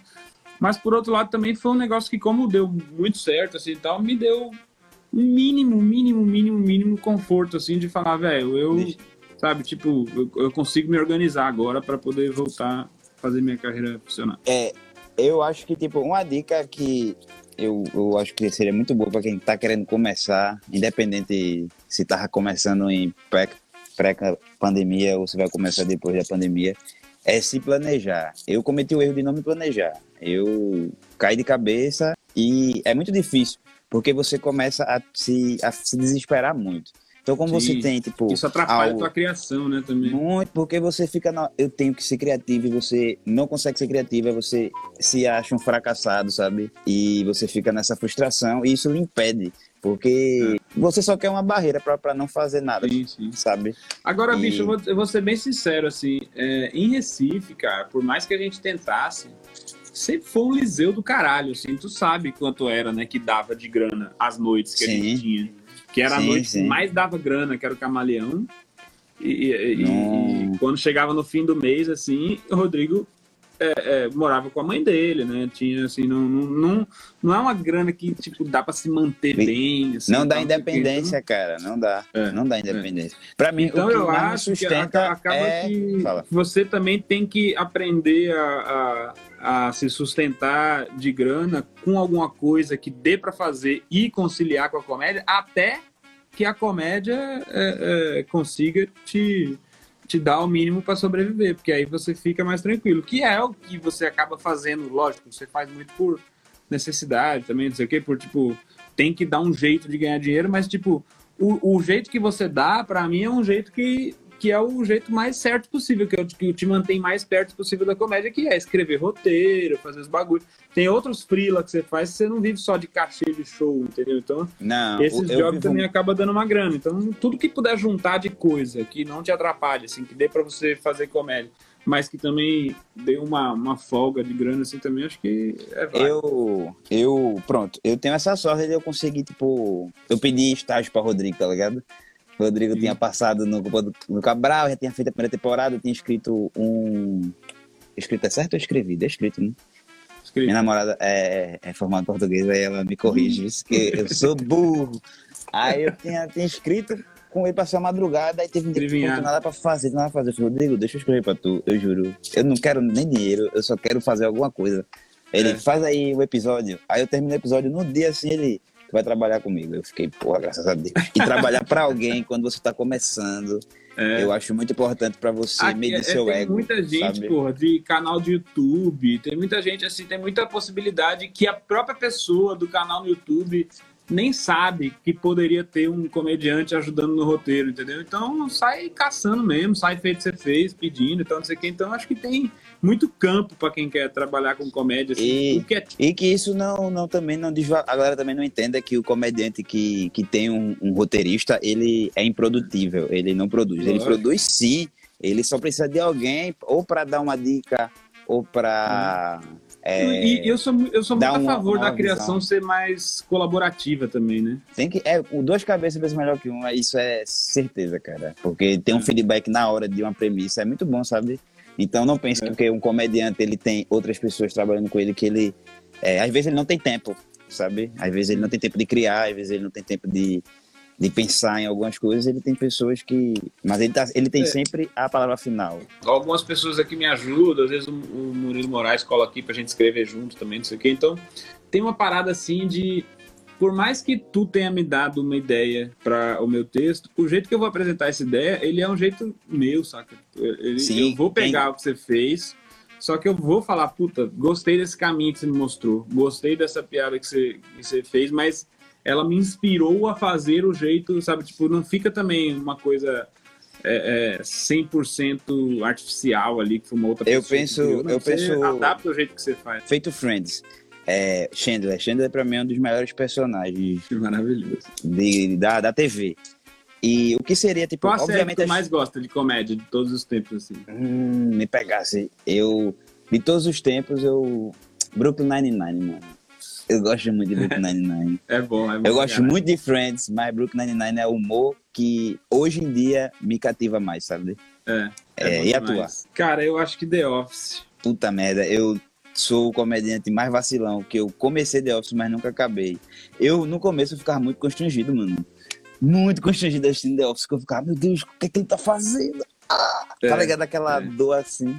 mas por outro lado também foi um negócio que, como deu muito certo, assim e tal, me deu um mínimo, mínimo, mínimo, mínimo conforto, assim, de falar, velho, eu, sabe, tipo, eu, eu, consigo me organizar agora para poder voltar a fazer minha carreira funcionar. É, eu acho que, tipo, uma dica que eu, eu acho que seria muito boa para quem tá querendo começar, independente se tava começando em pré-pandemia ou se vai começar depois da pandemia, é se planejar. Eu cometi o erro de não me planejar. Eu caí de cabeça e é muito difícil, porque você começa a se, a se desesperar muito. Então, como Sim. você tem, tipo. Isso atrapalha algo... a tua criação, né? Também. Muito, porque você fica. Na... Eu tenho que ser criativo e você não consegue ser criativo, você se acha um fracassado, sabe? E você fica nessa frustração e isso lhe impede. Porque é. você só quer uma barreira para não fazer nada, sim, sim. sabe? Agora, e... bicho, eu vou, eu vou, ser bem sincero, assim. É, em Recife, cara, por mais que a gente tentasse, sempre foi um liseu do caralho, assim. Tu sabe quanto era, né, que dava de grana as noites que sim. a gente tinha. Que era a noite que mais dava grana, que era o Camaleão. E, e, e, quando chegava no fim do mês, assim, o Rodrigo é, é, morava com a mãe dele, né? Tinha, assim, não, não, não é uma grana que, tipo, dá para se manter bem. Assim, não dá independência, não... cara, não dá. É, não dá é. independência. Para mim, então, eu acho que acaba é que Fala. você também tem que aprender a, a, a, se sustentar de grana com alguma coisa que dê para fazer e conciliar com a comédia, até que a comédia é, consiga te te dá o mínimo para sobreviver, porque aí você fica mais tranquilo. Que é o que você acaba fazendo, lógico, você faz muito por necessidade também, não sei o quê, por tipo, tem que dar um jeito de ganhar dinheiro, mas tipo, o, o jeito que você dá, para mim, é um jeito que que é o jeito mais certo possível, que, é o que te mantém mais perto possível da comédia, que é escrever roteiro, fazer os bagulhos. Tem outros freela que você faz, você não vive só de cachê de show, entendeu? Então, Não, esses jobs vivo- também acaba dando uma grana. Então, tudo que puder juntar de coisa que não te atrapalhe, assim, que dê pra você fazer comédia, mas que também dê uma, uma folga de grana, assim, também acho que é válido. Eu, eu, pronto, eu tenho essa sorte de eu conseguir, tipo, eu pedi estágio pra Rodrigo, tá ligado? O Rodrigo Sim. tinha passado no, Cabral, já tinha feito a primeira temporada, tinha escrito um. Escrito é certo ou escrevi? É escrito, né? Escrevi. Minha namorada é, é formada em português, aí ela me corrige, isso que eu sou burro. Aí eu tinha, tinha escrito com ele passou a madrugada, aí teve um dia que não nada pra fazer, nada pra fazer. Eu falei, Rodrigo, deixa eu escrever pra tu, eu juro. Eu não quero nem dinheiro, eu só quero fazer alguma coisa. Ele, É. faz aí o episódio. Aí eu terminei o episódio no dia assim, ele "Tu vai trabalhar comigo. Eu fiquei, porra, graças a Deus. E trabalhar pra alguém quando você tá começando, É. eu acho muito importante pra você Aqui, medir é, seu tem ego. muita gente, sabe? porra, de canal de YouTube, tem muita gente assim, tem muita possibilidade que a própria pessoa do canal no YouTube nem sabe que poderia ter um comediante ajudando no roteiro, entendeu? Então sai caçando mesmo, sai feito você fez, pedindo, então não sei o que. Então acho que tem muito campo pra quem quer trabalhar com comédia, assim, E- é E que isso não, não também não a galera também não entenda que o comediante que, que tem um, um roteirista, ele é improdutível, ele não produz. Ele produz sim, ele só precisa de alguém ou para dar uma dica ou para é, E, eu sou, eu sou muito a favor da criação visão. ser mais colaborativa também, né? tem que é o duas cabeças vezes melhor que uma, isso é certeza, cara, porque tem um feedback na hora de uma premissa é muito bom, sabe? Então não pense É. que porque um comediante ele tem outras pessoas trabalhando com ele que ele é, às vezes ele não tem tempo, sabe? Às vezes ele não tem tempo de criar, às vezes ele não tem tempo de, de pensar em algumas coisas, ele tem pessoas que. Mas ele, tá, ele tem É. sempre a palavra final. algumas pessoas aqui me ajudam, às vezes o, o Murilo Moraes cola aqui pra gente escrever junto também, não sei o quê. Então, tem uma parada assim de. Por mais que tu tenha me dado uma ideia para o meu texto, o jeito que eu vou apresentar essa ideia, ele é um jeito meu, saca? Ele- Sim, eu vou pegar o que você fez, só que eu vou falar, puta, gostei desse caminho que você me mostrou, gostei dessa piada que você, que você fez, mas ela me inspirou a fazer o jeito, sabe? Tipo, não fica também uma coisa é, é, 100% artificial ali, que foi uma outra Eu pessoa que penso-. Não, eu você penso- adapta o jeito que você faz. Feito Friends. É, Chandler. Chandler, pra mim, é um dos melhores personagens maravilhoso. de, da, da TV. E o que seria, tipo, Qual série que obviamente. tu mais gosta de comédia de todos os tempos, assim? Hum, me pegasse. Eu. De todos os tempos, eu. Brooklyn Nine-Nine, mano. Eu gosto muito de Brooklyn Nine-Nine. É bom, é bom. Eu gosto cara. muito de Friends, mas Brooklyn Nine-Nine é humor que hoje em dia me cativa mais, sabe? É, É, bom e a demais. Cara, eu acho que The Office. Puta merda, eu sou o comediante mais vacilão, que eu comecei The Office, mas nunca acabei. Eu, no começo, eu ficava muito constrangido, mano. Muito constrangido assistindo The Office, que eu ficava, meu Deus, o que é que ele tá fazendo? Ah, É, tá ligado? Aquela é. dor assim.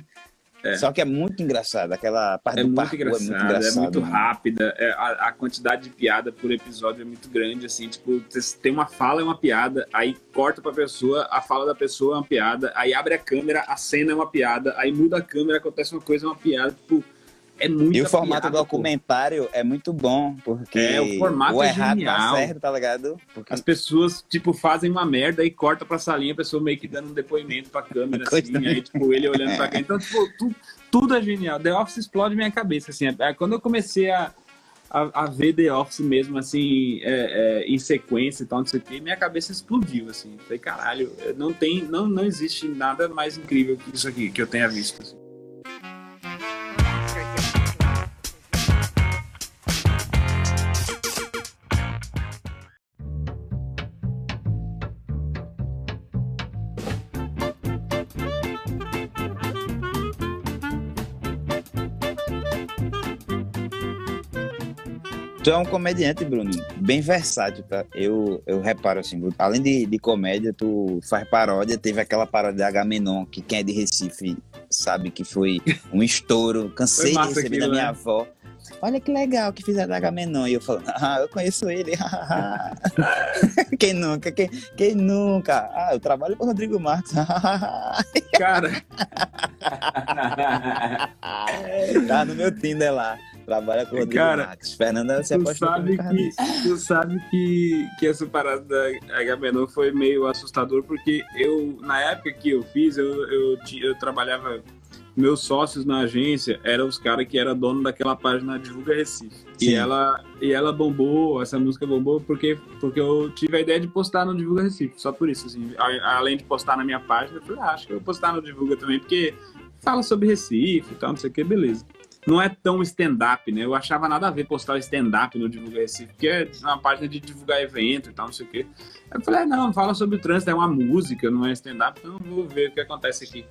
É. Só que é muito engraçado, aquela parte É do muito, parkour é muito engraçado. é muito rápida, é, a, a quantidade de piada por episódio é muito grande, assim, tipo, tem uma fala é uma piada, aí corta pra pessoa, a fala da pessoa é uma piada, aí abre a câmera, a cena é uma piada, aí muda a câmera, acontece uma coisa, é uma piada, tipo, é muito E o formato documentário é muito bom, porque É, o formato o é errado tá genial. certo, tá ligado? Porque As pessoas, tipo, fazem uma merda e corta pra salinha, a pessoa meio que dando um depoimento pra câmera, assim, aí, tipo, ele olhando pra cá. Então, tipo, tu- tudo é genial. The Office explode minha cabeça, assim. É, Quando eu comecei a, a, a ver The Office mesmo, assim, é, é, em sequência e tal, não sei o quê, minha cabeça explodiu, assim. Falei, caralho, não tem, não, não existe nada mais incrível que isso aqui, que eu tenha visto, assim. Tu é um comediante, Bruno, bem versátil, tá? Eu, eu reparo assim, além de, de comédia, tu faz paródia, teve aquela paródia de Agamenon, que quem é de Recife sabe que foi um estouro, cansei de receber aquilo, da minha né? avó. Olha que legal que fizeram da Agamenon. E eu falando, ah, eu conheço ele. quem nunca? Quem, quem nunca? Ah, eu trabalho com o Rodrigo Marques. Cara, tá no meu Tinder lá. Trabalha com o Rodrigo Cara, Max. Fernanda se apaixonou sabe, que, tu sabe que, que essa parada da H-Menor foi meio assustador, porque eu, na época que eu fiz, eu, eu, eu trabalhava. Meus sócios na agência eram os caras que eram dono daquela página Divulga Recife. Sim. E ela, e ela bombou, essa música bombou, porque, porque eu tive a ideia de postar no Divulga Recife. Só por isso, assim. A- Além de postar na minha página, eu falei, ah, acho que eu vou postar no Divulga também, porque fala sobre Recife e tal, não sei o que, beleza não é tão stand-up, né? Eu achava nada a ver postar stand-up no Divulga Recife, porque é uma página de divulgar evento e tal, não sei o quê. Eu falei, ah, não, fala sobre o trânsito, é uma música, não é stand-up, então vou ver o que acontece aqui.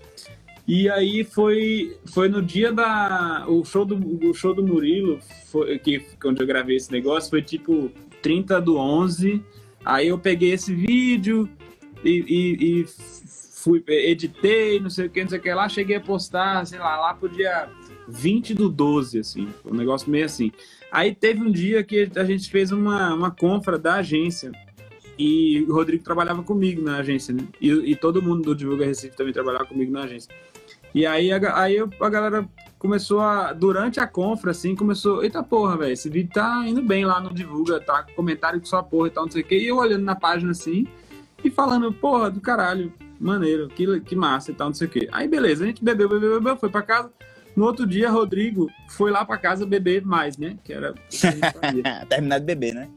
E aí foi, foi no dia da. O show do, o show do Murilo, foi, que, onde eu gravei esse negócio, foi tipo 30 do 11. Aí eu peguei esse vídeo e, e- e fui, editei, não sei o que, não sei o que lá, cheguei a postar, sei lá, lá pro dia 20 do 12, assim, um negócio meio assim. Aí teve um dia que a gente fez uma, uma confra da agência e o Rodrigo trabalhava comigo na agência, né? E, e todo mundo do Divulga Recife também trabalhava comigo na agência. E aí a, aí a galera começou a, durante a confra, assim, começou, eita porra, velho, esse vídeo tá indo bem lá no Divulga, tá com comentário que só porra e tal, não sei o que, e eu olhando na página assim e falando, porra, do caralho, maneiro, que, que massa e tal, não sei o que. Aí beleza, a gente bebeu, bebeu, bebeu, foi pra casa. No outro dia, Rodrigo foi lá pra casa beber mais, né? Que era que. Terminar de beber, né?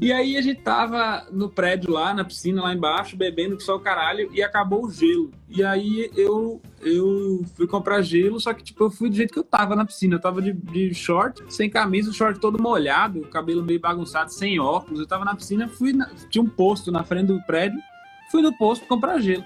E aí a gente tava no prédio lá, na piscina lá embaixo, bebendo que só o caralho, e acabou o gelo. E aí eu, eu fui comprar gelo, só que tipo, eu fui do jeito que eu tava na piscina. Eu tava de, de short, sem camisa, o short todo molhado, o cabelo meio bagunçado, sem óculos. Eu tava na piscina, fui na- tinha um posto na frente do prédio, fui no posto comprar gelo.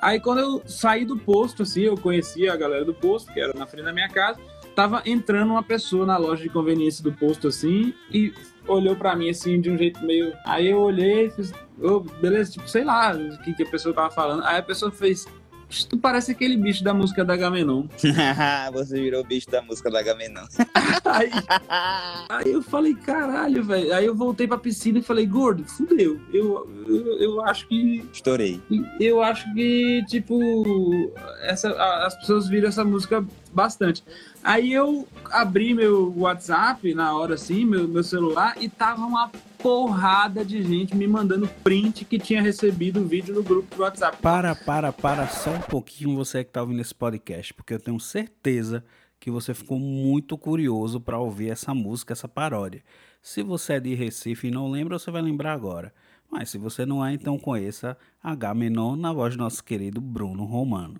Aí quando eu saí do posto, assim, eu conhecia a galera do posto, que era na frente da minha casa, tava entrando uma pessoa na loja de conveniência do posto, assim, e olhou pra mim, assim, de um jeito meio... Aí eu olhei e fiz, "Ô, beleza, tipo, sei lá o que, que a pessoa tava falando. Aí a pessoa fez, "Ixi, tu parece aquele bicho da música da Gamenon. Você virou o bicho da música da Gamenon. Aí, aí eu falei, caralho, velho. Aí eu voltei pra piscina e falei, gordo, fudeu. Eu, eu, eu acho que Estourei. eu acho que, tipo, essa, as pessoas viram essa música bastante. Aí eu abri meu WhatsApp na hora assim, meu, meu celular, e tava uma porrada de gente me mandando print que tinha recebido o vídeo no grupo do WhatsApp. Para, para, para só um pouquinho você que tá ouvindo esse podcast, porque eu tenho certeza que você ficou muito curioso para ouvir essa música, essa paródia. Se você é de Recife e não lembra, você vai lembrar agora. Mas se você não é, então conheça H Menor na voz do nosso querido Bruno Romano.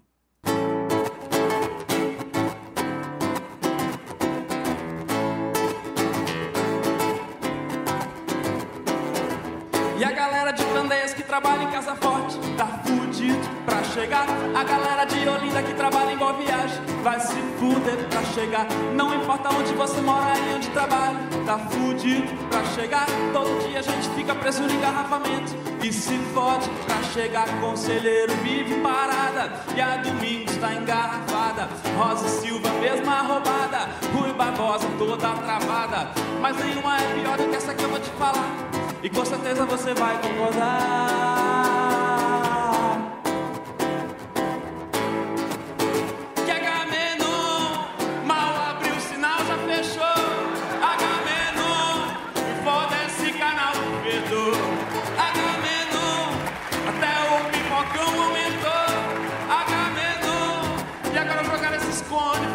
Trabalha em Casa Forte tá fudido pra chegar. A galera de Olinda que trabalha em Boa Viagem vai se fuder pra chegar. Não importa onde você mora e onde trabalha, tá fudido pra chegar. Todo dia a gente fica preso no engarrafamento e se fode pra chegar. Conselheiro vive parada e a Domingos tá engarrafada. Rosa Silva, mesma roubada. Rui Barbosa toda travada. Mas nenhuma é pior do que essa que eu vou te falar. E com certeza você vai concordar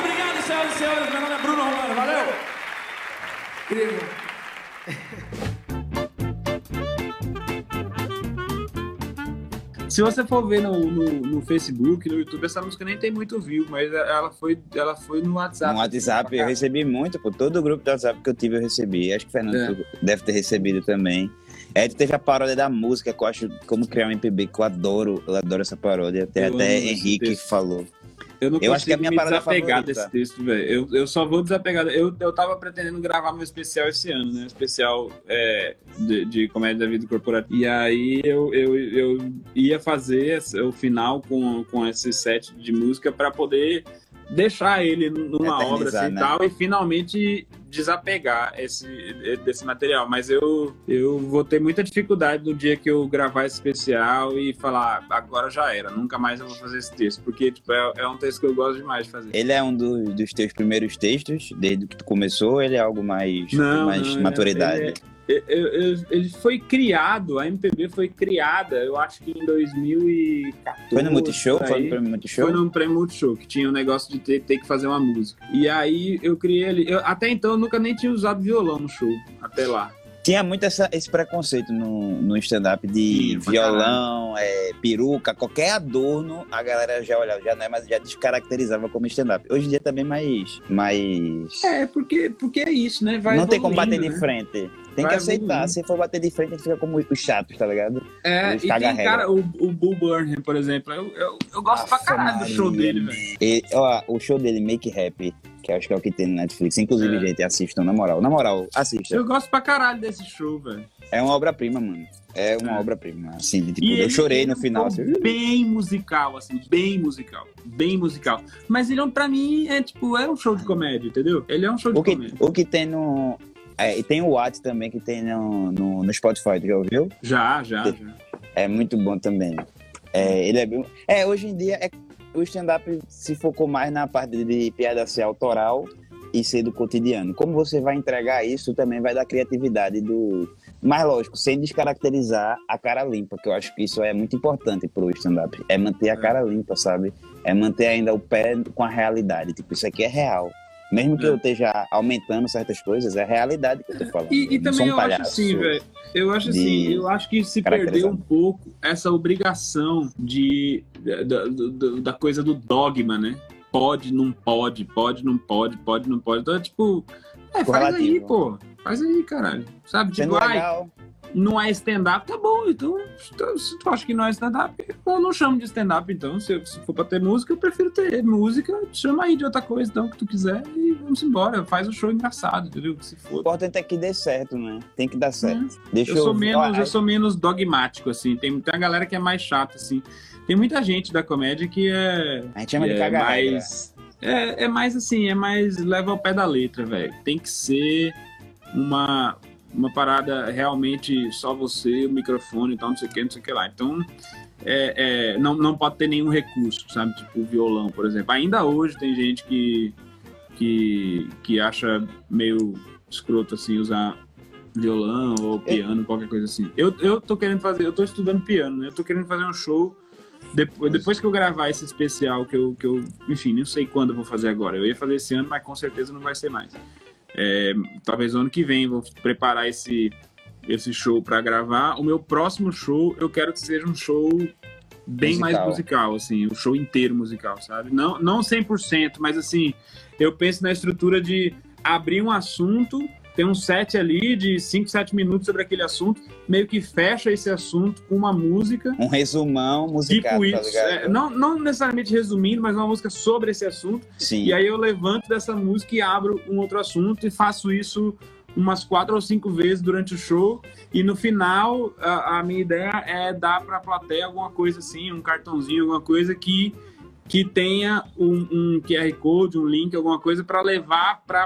obrigado, senhoras e senhores. Meu nome é Bruno Romano. Valeu! Incrível. Se você for ver no, no, no Facebook, no YouTube, essa música nem tem muito view, mas ela foi, ela foi no WhatsApp. No WhatsApp eu recebi muito, por todo o grupo do WhatsApp que eu tive eu recebi. Acho que o Fernando É. deve ter recebido também. É, teve a paródia da música, que eu acho como criar um MPB, que eu adoro, eu adoro essa paródia. Eu até esse Henrique falou. Eu não Eu acho que é a minha me parada desapegar favorita. desse texto, velho. Eu, eu só vou desapegar. Eu, eu tava pretendendo gravar meu especial esse ano, né? Especial é, de, de comédia da vida corporativa. E aí eu, eu, eu ia fazer o final com, com esse set de música pra poder deixar ele numa obra assim, e né? tal e finalmente desapegar esse, desse material. Mas eu, eu vou ter muita dificuldade no dia que eu gravar esse especial e falar, "Ah, agora já era, nunca mais eu vou fazer esse texto. Porque tipo, é, é um texto que eu gosto demais de fazer. Ele é um do- dos teus primeiros textos, desde que tu começou, ele é algo mais, Não, mais não, é- maturidade. Ele foi criado, a MPB foi criada, eu acho que em 2014. Foi no Multishow? por Foi aí. no prêmio Multishow? Foi no prêmio Multishow, que tinha o negócio de ter, ter que fazer uma música. E aí eu criei ele. até então eu nunca nem tinha usado violão no show, até lá. Tinha muito essa- esse preconceito no, no stand-up de pra violão, é, peruca, qualquer adorno, a galera já olhava, já não é mais, já descaracterizava como stand-up. Hoje em dia também mais. mais... É, porque, porque é isso, né? Vai não tem como bater evoluindo, de né? frente. Tem Vai que aceitar. evoluindo. Se for bater de frente, a gente fica como os chatos, tá ligado? É, Os e tem cara, o, o Bull Burnham, por exemplo, eu, eu, eu gosto pra Aff, caralho do show dele, velho. Ó, o show dele, Make Happy, que acho que é o que tem no Netflix. Inclusive, É. gente, assistam, na moral. Na moral, assista. Eu gosto pra caralho desse show, velho. É uma obra-prima, mano. É uma É. obra-prima. Assim, de, tipo, eu chorei no é final. assim, Bem musical, assim, bem musical. Bem musical. Mas ele, é um- pra mim, é tipo, é um show de comédia, entendeu? Ele é um show de O que, comédia. o que tem no. É, e tem o What também, que tem no, no, no Spotify, tu já ouviu? Já, já, já. É muito bom também. É, ele é bem. É, hoje em dia, é, o stand-up se focou mais na parte de piada ser autoral e ser do cotidiano. Como você vai entregar isso, também vai dar criatividade do. Mas lógico, sem descaracterizar a cara limpa, que eu acho que isso é muito importante pro stand-up. É manter a É. cara limpa, sabe? É manter ainda o pé com a realidade. Tipo, isso aqui é real. Mesmo que É. eu esteja aumentando certas coisas, é a realidade que eu tô falando. E, e Eu também um eu acho assim, velho. Eu acho assim, eu acho que se perdeu um pouco essa obrigação de da, da- da- coisa do dogma, né? Pode, não pode, pode, não pode, pode, não pode. Então, é tipo, é, faz aí, pô. Faz aí, caralho. Sabe? Sendo Tipo, ai, legal. Não é stand-up, tá bom. Então, então, se tu acha que não é stand-up, eu não chamo de stand-up, então. Se, se for pra ter música, eu prefiro ter música. Chama aí de outra coisa, então, que tu quiser, e vamos embora. Faz o show engraçado, entendeu? Que se O for. importante é que dê certo, né? Tem que dar certo. Deixa Eu sou, ver. menos, eu sou menos dogmático, assim. Tem, tem uma galera que é mais chata, assim. Tem muita gente da comédia que é. A gente chama de é cagar regra. mais. É, é mais assim, é mais leva ao pé da letra, velho. Tem que ser uma, uma parada realmente só você, o microfone e tal, não sei o que, não sei o que lá. Então, é, é, não, não pode ter nenhum recurso, sabe? Tipo violão, por exemplo. Ainda hoje tem gente que, que, que acha meio escroto, assim, usar violão ou piano, qualquer coisa assim. Eu, eu tô querendo fazer, eu tô estudando piano, né? Eu tô querendo fazer um show depois, depois que eu gravar esse especial, que eu, que eu, enfim, não sei quando eu vou fazer agora. Eu ia fazer esse ano, mas com certeza não vai ser mais. É, talvez ano que vem, vou preparar esse, esse show para gravar. O meu próximo show, eu quero que seja um show bem Musical. mais musical, assim, o show inteiro musical, sabe? Não, não 100%, mas assim, eu penso na estrutura de abrir um assunto, tem um set ali de 5, 7 minutos sobre aquele assunto, meio que fecha esse assunto com uma música Um resumão musicado, Tipo tá isso, ligado? é, não, não necessariamente resumindo, mas uma música sobre esse assunto. Sim. E aí eu levanto dessa música e abro um outro assunto e faço isso umas quatro ou cinco vezes durante o show. E no final, a, a minha ideia é dar para a plateia alguma coisa assim, um cartãozinho, alguma coisa que, que tenha um, um QR Code, um link, alguma coisa para levar para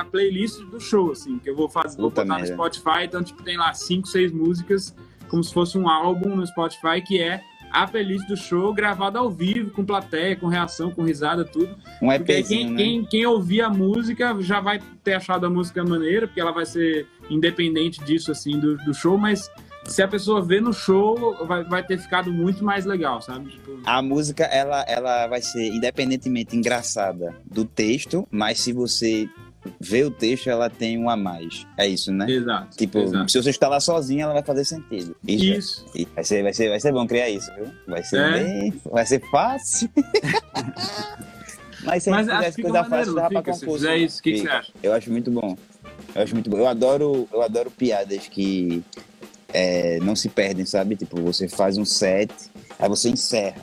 a playlist do show, assim, que eu vou fazer, vou botar no. Spotify. Então, tipo, tem lá cinco, seis músicas, como se fosse um álbum no Spotify, que é a playlist do show gravada ao vivo, com plateia, com reação, com risada, tudo. Um EPzinho, quem, né? quem, quem ouvir a música já vai ter achado a música maneira, porque ela vai ser independente disso, assim, do, do show, mas se a pessoa vê no show, vai, vai ter ficado muito mais legal, sabe? Tipo, A música, ela, ela vai ser independentemente engraçada do texto, mas se você vê o texto, ela tem um a mais. É isso, né? exato. Tipo, exato. se você está lá sozinho, ela vai fazer sentido. Isso. Isso. Vai ser, vai, ser, vai ser bom criar isso, viu? Vai ser É. bem. Vai ser fácil. Mas se a Mas gente que fica coisa fácil, dava pra? Se concurso. fizer né? isso, o que, que você acha? Eu acho muito bom. Eu acho muito bom. Eu adoro, eu adoro piadas que é, não se perdem, sabe? Tipo, você faz um set, aí você encerra.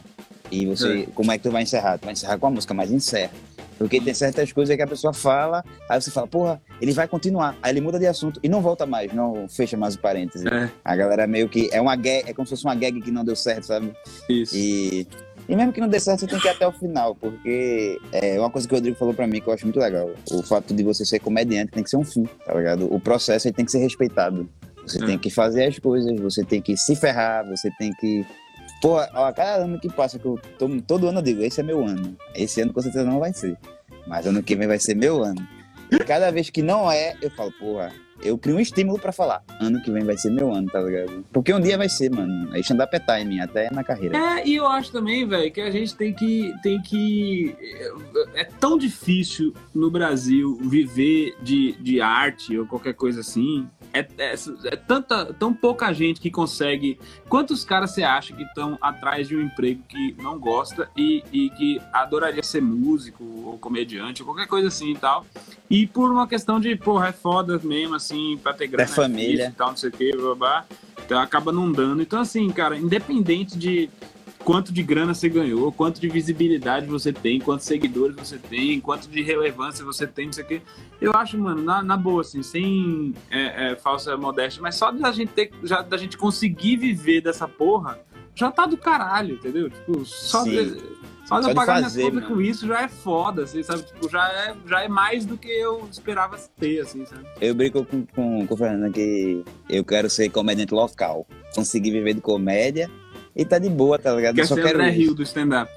E você, como é que tu vai encerrar? Tu vai encerrar com a música, mas encerra. Porque tem certas coisas que a pessoa fala, aí você fala, porra, ele vai continuar. Aí ele muda de assunto e não volta mais, não fecha mais o parênteses. É. A galera meio que. É uma gag, é como se fosse uma gag que não deu certo, sabe? Isso. E, e mesmo que não dê certo, você tem que ir até o final, porque é uma coisa que o Rodrigo falou pra mim que eu acho muito legal. O fato de você ser comediante tem que ser um fim, tá ligado? O processo ele tem que ser respeitado. Você É. tem que fazer as coisas, você tem que se ferrar, você tem que. Pô, ó, cada ano que passa, que eu tô- todo ano eu digo, esse é meu ano. Esse ano com certeza não vai ser. Mas ano que vem vai ser meu ano. E cada vez que não é, eu falo, porra, eu crio um estímulo pra falar. Ano que vem vai ser meu ano, tá ligado? Porque um dia vai ser, mano. Aí stand-up é timing, até na carreira. É, e eu acho também, velho, que a gente tem que, tem que. É tão difícil no Brasil viver de, de arte ou qualquer coisa assim. É, é, é tanta, tão pouca gente que consegue. Quantos caras você acha que estão atrás de um emprego que não gosta e, e que adoraria ser músico ou comediante ou qualquer coisa assim e tal? E por uma questão de, porra, é foda mesmo, assim, pra ter grana. família. difícil E tal, não sei o que, blá, blá, blá. Então acaba não dando. Então, assim, cara, independente de quanto de grana você ganhou, quanto de visibilidade você tem, quantos seguidores você tem, quanto de relevância você tem, não sei o quê. Eu acho, mano, na, na boa, assim, sem é, é, falsa modéstia, mas só da gente ter, já, da gente conseguir viver dessa porra, já tá do caralho, entendeu? Tipo, só de, só Só de pagar fazer, minhas contas mano. com isso já é foda, assim, sabe? Tipo, já é, já é mais do que eu esperava ter, assim, sabe? Eu brinco com, com, com o Fernando que eu quero ser comediante local. Conseguir viver de comédia e tá de boa, tá ligado? Quer eu só ser quero André. Rio do stand-up.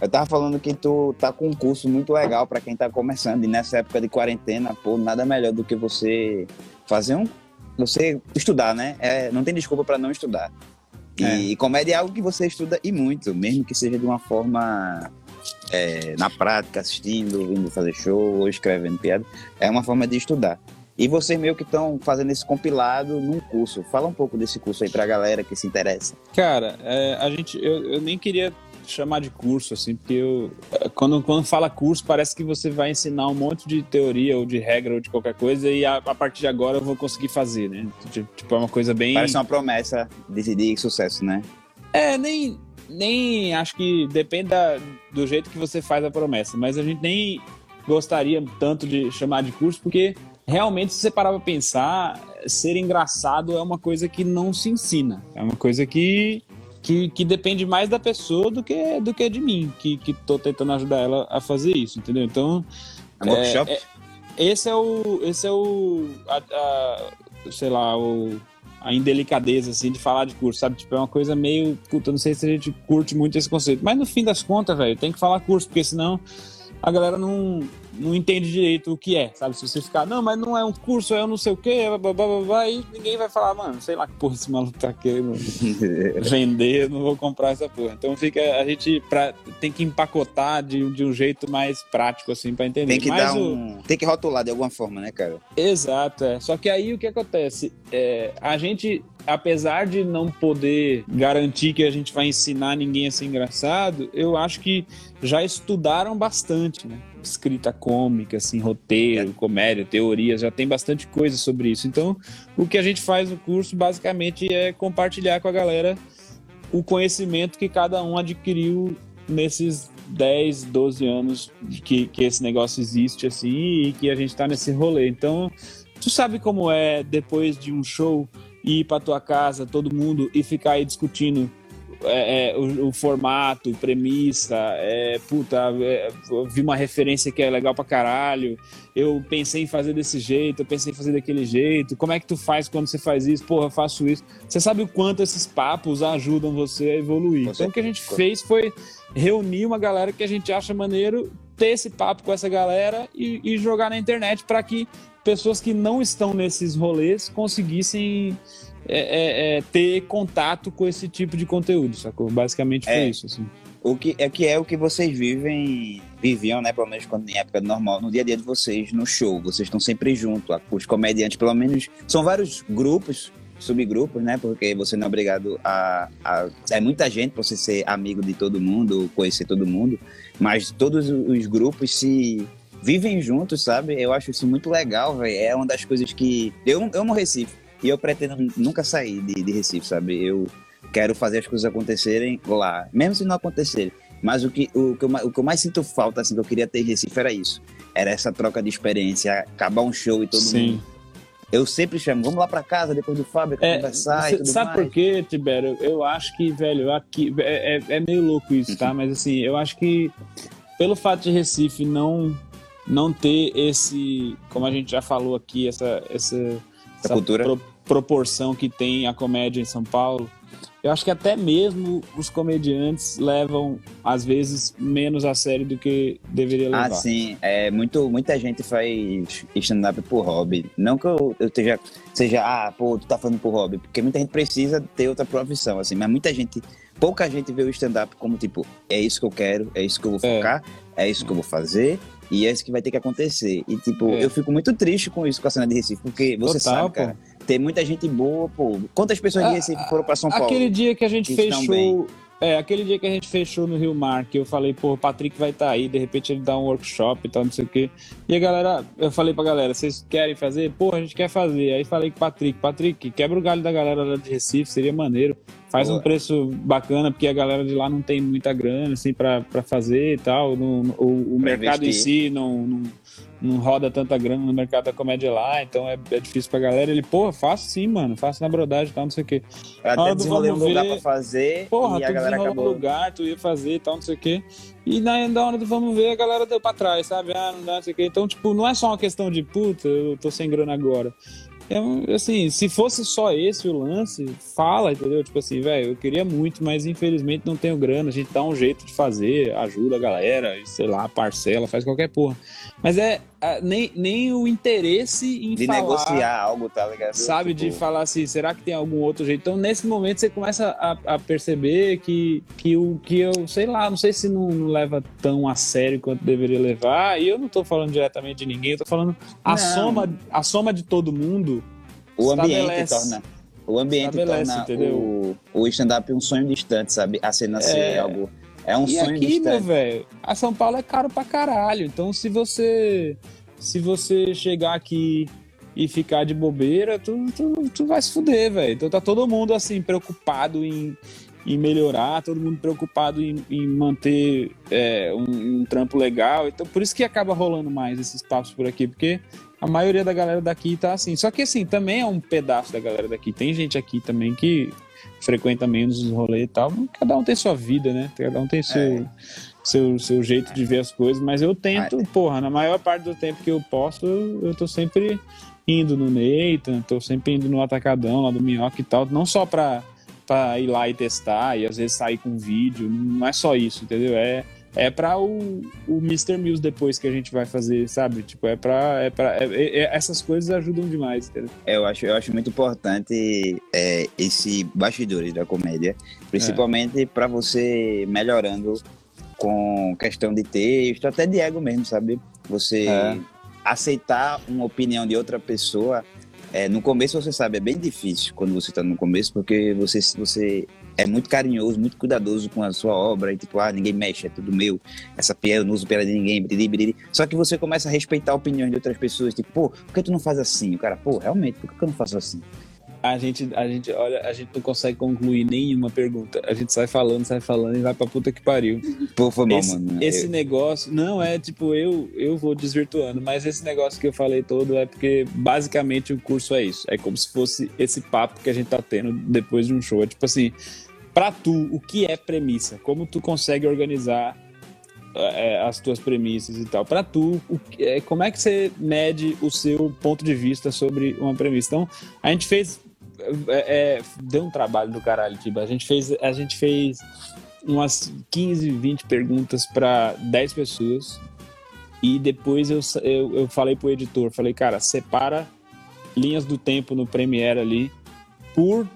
Eu tava falando que tu tá com um curso muito legal pra quem tá começando. E nessa época de quarentena, pô, nada melhor do que você fazer um. Você estudar, né? É, não tem desculpa pra não estudar. E, É. comédia é algo que você estuda e muito, mesmo que seja de uma forma é, na prática, assistindo, vindo fazer show ou escrevendo piada. É uma forma de estudar. E vocês meio que estão fazendo esse compilado num curso. Fala um pouco desse curso aí pra galera que se interessa. Cara, é, a gente, eu, eu nem queria chamar de curso, assim, porque eu, quando, quando fala curso, parece que você vai ensinar um monte de teoria ou de regra ou de qualquer coisa e a, a partir de agora eu vou conseguir fazer, né? Tipo, é uma coisa bem. Parece uma promessa de, de sucesso, né? É, nem, nem acho que depende da- do jeito que você faz a promessa, mas a gente nem gostaria tanto de chamar de curso, porque realmente, se você parar pra pensar, ser engraçado é uma coisa que não se ensina. É uma coisa que, que, que depende mais da pessoa do que, do que de mim, que, que tô tentando ajudar ela a fazer isso, entendeu? Então, É um workshop? é- esse é o. Esse é o. a- a- sei lá, o. A indelicadeza, assim, de falar de curso, sabe? Tipo, é uma coisa meio. Puta, não sei se a gente curte muito esse conceito. Mas no fim das contas, velho, tem que falar curso, porque senão a galera não, não entende direito o que é, sabe? Se você ficar, não, mas não é um curso, é um não sei o quê, blá, blá, blá, blá, e ninguém vai falar, mano, sei lá que porra esse maluco tá querendo vender, não vou comprar essa porra. Então fica, a gente pra, tem que empacotar de, de um jeito mais prático, assim, pra entender. Tem que Mas dar o- um. Tem que rotular de alguma forma, né, cara? Exato, é. Só que aí o que acontece? É, a gente, apesar de não poder garantir que a gente vai ensinar ninguém a ser engraçado, eu acho que já estudaram bastante, né? Escrita cômica, assim, roteiro, comédia, teorias, já tem bastante coisa sobre isso. Então, o que a gente faz no curso basicamente é compartilhar com a galera o conhecimento que cada um adquiriu nesses 10, 12 anos de que, que esse negócio existe, assim, e que a gente tá nesse rolê. Então, tu sabe como é depois de um show ir pra tua casa, todo mundo, e ficar aí discutindo é, é, o, o formato, premissa, é, puta, é, eu vi uma referência que é legal pra caralho, eu pensei em fazer desse jeito, eu pensei em fazer daquele jeito, como é que tu faz quando você faz isso? Porra, eu faço isso. Você sabe o quanto esses papos ajudam você a evoluir. Então o que a gente fez foi reunir uma galera que a gente acha maneiro, ter esse papo com essa galera e, e jogar na internet para que pessoas que não estão nesses rolês conseguissem é, é, é, ter contato com esse tipo de conteúdo, sacou? Basicamente foi É. isso, assim. O que é que é o que vocês vivem, viviam, né? Pelo menos quando em época normal, no dia a dia de vocês, no show. Vocês estão sempre junto. Os comediantes, pelo menos, são vários grupos. subgrupos, né? Porque você não é obrigado a, a. É muita gente pra você ser amigo de todo mundo, conhecer todo mundo, mas todos os grupos se vivem juntos, sabe? Eu acho isso muito legal, velho. É uma das coisas que. Eu amo Recife e eu pretendo nunca sair de, de Recife, sabe? Eu quero fazer as coisas acontecerem lá, mesmo se não acontecerem. Mas o que, o, que eu, o que eu mais sinto falta, assim, que eu queria ter em Recife era isso. Era essa troca de experiência, acabar um show e todo Sim. mundo. Eu sempre chamo, vamos lá pra casa depois do fábrica É, conversar e cê- tudo sabe mais. por quê, Tibério? Eu acho que, velho, aqui é, é- é meio louco isso, Uhum. tá? Mas assim, eu acho que pelo fato de Recife não não ter esse, como a gente já falou aqui, essa essa, essa cultura. pro- proporção que tem a comédia em São Paulo, eu acho que até mesmo os comediantes levam às vezes menos a sério do que deveria levar. Ah, sim. É, muito, muita gente faz stand-up por hobby. Não que eu, eu esteja, seja, ah, pô, tu tá fazendo por hobby. Porque muita gente precisa ter outra profissão, assim. Mas muita gente, pouca gente vê o stand-up como, tipo, é isso que eu quero, é isso que eu vou É. focar, é, isso que eu vou fazer. E é isso que vai ter que acontecer. E, tipo, É. eu fico muito triste com isso, com a cena de Recife. Porque você Total, sabe, pô. Tem muita gente boa, pô. Quantas pessoas de Ah, Recife foram pra São Paulo? Aquele dia que a gente fechou. É, aquele dia que a gente fechou no Rio Mar, que eu falei, pô, o Patrick vai estar aí, de repente ele dá um workshop e tal, não sei o quê. E a galera, eu falei pra galera, vocês querem fazer? Pô, a gente quer fazer. Aí falei com o Patrick, Patrick, quebra o galho da galera lá de Recife, seria maneiro. Faz um preço bacana, porque a galera de lá não tem muita grana, assim, pra, pra fazer e tal. Não- o o mercado em investir. si não, não, não roda tanta grana no mercado da comédia lá, então é, é difícil pra galera. Ele, pô, faço sim, mano, faço na brodagem e tal, não sei o quê. Eu até do desenrolei um lugar pra fazer Porra, e a galera acabou... um lugar, tu ia fazer e tal, não sei o quê. E na, na hora do vamos ver, a galera deu pra trás, sabe? Ah, não dá, não sei o quê. Então, tipo, não é só uma questão de, puta, eu tô sem grana agora. É, assim, se fosse só esse o lance, fala, entendeu? Tipo assim, velho, eu queria muito, mas infelizmente não tenho grana. A gente dá um jeito de fazer, ajuda a galera, sei lá, parcela, faz qualquer porra. Mas é ah, nem, nem o interesse em De falar negociar algo, tá ligado? sabe, de Tipo, falar assim, será que tem algum outro jeito? Então, nesse momento, você começa a, a perceber que, que o que eu, sei lá, não sei se não, não leva tão a sério quanto deveria levar. E eu não tô falando diretamente de ninguém, eu tô falando a Não. soma, a soma de todo mundo. O ambiente torna. O ambiente torna entendeu? o, o stand-up um sonho distante, sabe? A cena ser É. algo. É um e sonho aqui, meu velho, a São Paulo é caro pra caralho. Então, se você se você chegar aqui e ficar de bobeira, tu, tu, tu vai se fuder, velho. Então tá todo mundo assim preocupado em, em melhorar, todo mundo preocupado em, em manter é, um, um trampo legal. Então, por isso que acaba rolando mais esses papos por aqui, porque a maioria da galera daqui tá assim. Só que assim, também é um pedaço da galera daqui. Tem gente aqui também que frequenta menos os rolês e tal. Cada um tem sua vida, né? Cada um tem seu, É. seu, seu jeito de ver as coisas. Mas eu tento, porra, na maior parte do tempo que eu posto, eu, eu tô sempre indo no Nathan, tô sempre indo no Atacadão lá do Minhoca e tal. Não só pra, pra ir lá e testar e às vezes sair com vídeo. Não é só isso, entendeu? É. É pra o, o Mr. Mills depois que a gente vai fazer, sabe? Tipo, é pra. É pra é- é- é- essas coisas ajudam demais, entendeu? Eu acho, eu acho muito importante é, esse bastidores da comédia, principalmente pra você melhorando com questão de texto, até de ego mesmo, sabe? Você É. aceitar uma opinião de outra pessoa. é, no começo, você sabe, é bem difícil quando você tá no começo, porque você, você é muito carinhoso, muito cuidadoso com a sua obra, e tipo, ah, ninguém mexe, é tudo meu, essa piada, eu não uso piada de ninguém, biriri, biriri. Só que você começa a respeitar opiniões de outras pessoas, tipo, pô, por que tu não faz assim? O cara, pô, realmente, por que eu não faço assim? A gente, a gente, olha, a gente não consegue concluir nenhuma pergunta. A gente sai falando, sai falando e vai pra puta que pariu. Pô, foi mal, esse, mano. esse Eu- negócio, não é tipo, eu, eu vou desvirtuando, mas esse negócio que eu falei todo é porque basicamente o curso é isso. É como se fosse esse papo que a gente tá tendo depois de um show. É tipo assim, pra tu, o que é premissa? Como tu consegue organizar é, as tuas premissas e tal. Pra tu, o é, como é que você mede o seu ponto de vista sobre uma premissa? Então, a gente fez. é, é, deu um trabalho do caralho, tipo, a gente fez, a gente fez umas 15, 20 perguntas para 10 pessoas. E depois eu, eu, eu falei pro editor, falei, cara, separa linhas do tempo no Premiere ali por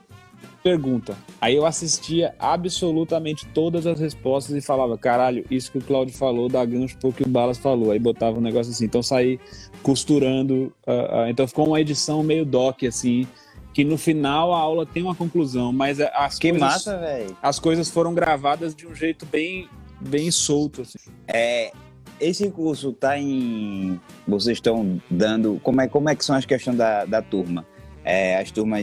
pergunta. Aí eu assistia absolutamente todas as respostas e falava, caralho, isso que o Claudio falou dá gancho pro que o Balas falou. Aí botava um negócio assim. Então saí costurando. ah, ah, então ficou uma edição meio doc, assim, que no final a aula tem uma conclusão, mas as Que coisas, massa, velho. as coisas foram gravadas de um jeito bem, bem solto. Assim. É, esse curso tá em. Vocês estão dando. Como é, como é que são as questões da, da turma? É, as turmas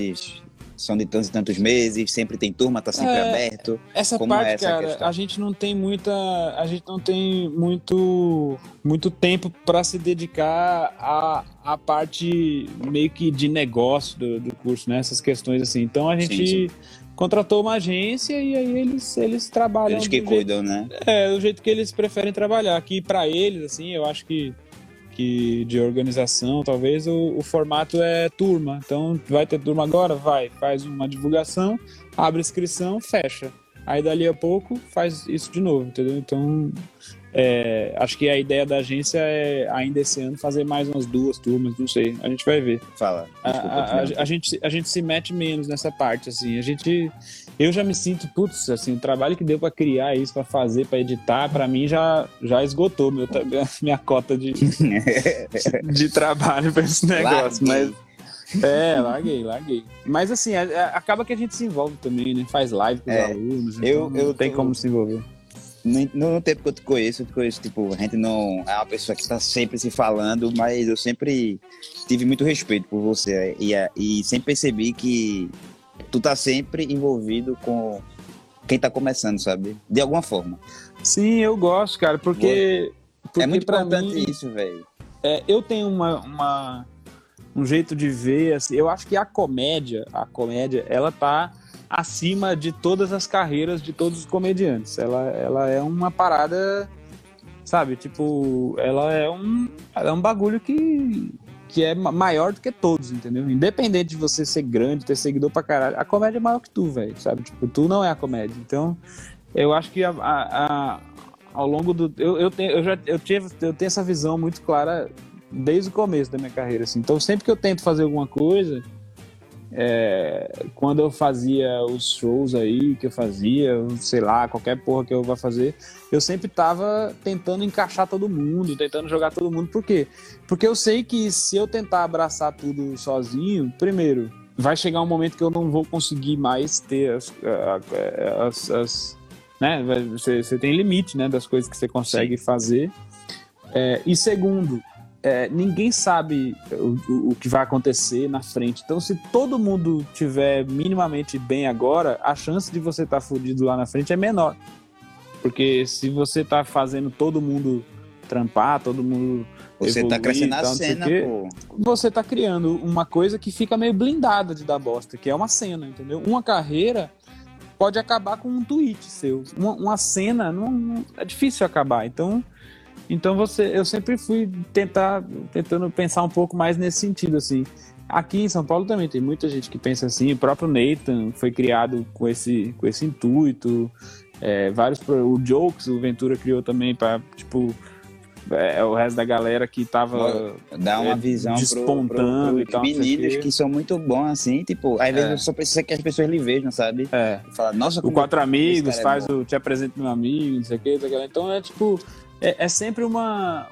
são de tantos e tantos meses, sempre tem turma, tá sempre É, aberto. Essa Como é parte, essa cara, questão? a gente não tem muita, a gente não tem muito, muito tempo para se dedicar à, à parte meio que de negócio do, do curso, né? Essas questões assim. Então a gente Sim, contratou uma agência e aí eles, eles trabalham Eles que do jeito, cuidam, né? é, do jeito que eles preferem trabalhar. Aqui para eles, assim, eu acho que que de organização, talvez o, o formato é turma. Então, vai ter turma agora? Vai. Faz uma divulgação, abre inscrição, fecha. Aí, dali a pouco, faz isso de novo, entendeu? Então, é, acho que a ideia da agência é, ainda esse ano, fazer mais umas duas turmas, não sei. A gente vai ver. Fala. Desculpa, a- a- a gente, a gente se mete menos nessa parte, assim. A gente. Eu já me sinto, putz, assim, o trabalho que deu pra criar isso, pra fazer, pra editar, pra mim já, já esgotou meu, minha cota de, de trabalho pra esse negócio. Larguei. Mas, é, larguei, larguei. Mas assim, a- a- acaba que a gente se envolve também, né? Faz live com os É, alunos. eu- então eu não tem tô- como se envolver. No, no tempo que eu te conheço, eu te conheço, tipo, a gente não é uma pessoa que tá sempre se falando, mas eu sempre tive muito respeito por você e, a- e sempre percebi que tu tá sempre envolvido com quem tá começando, sabe? De alguma forma. Sim, eu gosto, cara, porque. porque é muito importante mim, isso, velho. É, eu tenho uma, uma- um jeito de ver, assim, eu acho que a comédia, a comédia, ela tá acima de todas as carreiras de todos os comediantes. Ela, ela é uma parada, sabe, tipo, ela é um, ela é um bagulho que, que é ma- maior do que todos, entendeu? Independente de você ser grande, ter seguidor pra caralho, a comédia é maior que tu, velho, sabe? Tipo, tu não é a comédia. Então, eu acho que a- a- a- ao longo do. Eu, eu, tenho, eu, já, eu, tive, eu tenho essa visão muito clara desde o começo da minha carreira. Assim. Então, sempre que eu tento fazer alguma coisa, é, quando eu fazia os shows aí que eu fazia, sei lá, qualquer porra que eu vá fazer, eu sempre tava tentando encaixar todo mundo, tentando jogar todo mundo. Por quê? Porque eu sei que se eu tentar abraçar tudo sozinho, primeiro, vai chegar um momento que eu não vou conseguir mais ter as. as- as- né? Você, você tem limite né, das coisas que você consegue fazer. É, e segundo, é, ninguém sabe o, o- que vai acontecer na frente. Então, se todo mundo tiver minimamente bem agora, a chance de você estar fudido lá na frente é menor. Porque se você tá fazendo todo mundo trampar, todo mundo Você tá evoluir crescendo o cena, quê, você tá criando uma coisa que fica meio blindada de dar bosta, que é uma cena, entendeu? Uma carreira pode acabar com um tweet seu. Uma, uma cena não, não- é difícil acabar. Então, então você, eu sempre fui tentar tentando pensar um pouco mais nesse sentido assim. Aqui em São Paulo também tem muita gente que pensa assim. O próprio Nathan foi criado com esse com esse intuito. É, vários pro- o Jokes o Ventura criou também para tipo é, o resto da galera que tava Dá uma é, visão despontando pro, e pro, tal, não sei o meninos que são muito bons, assim, tipo, às vezes É. eu só preciso que as pessoas lhe vejam, sabe? é, Fala, nossa, o Quatro Amigos, é faz o Te Apresento Meu Amigo, não sei o que. Então é tipo, é, é sempre uma.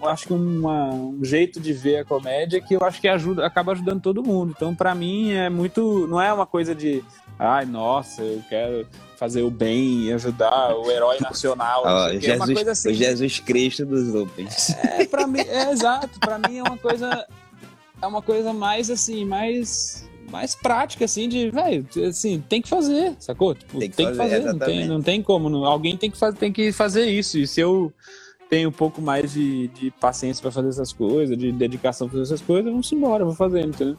um- acho que uma- um jeito de ver a comédia que eu acho que ajuda, acaba ajudando todo mundo. Então, pra mim, é muito. Não é uma coisa de. Ai, nossa, eu quero fazer o bem e ajudar o herói nacional. não Ó, sei o quê. é uma Jesus, coisa assim. o Jesus Cristo dos Opens. É, pra mim, é exato. Pra mim é uma coisa. É uma coisa mais assim, mais. Mais prática, assim, de, velho, assim, tem que fazer, sacou? Tipo, Tem que tem que fazer, fazer, não, tem, não tem como. não- alguém tem que, fazer, tem que fazer isso. E se eu tenho um pouco mais de, de paciência pra fazer essas coisas, de dedicação pra fazer essas coisas, vamos embora, vou fazendo, entendeu?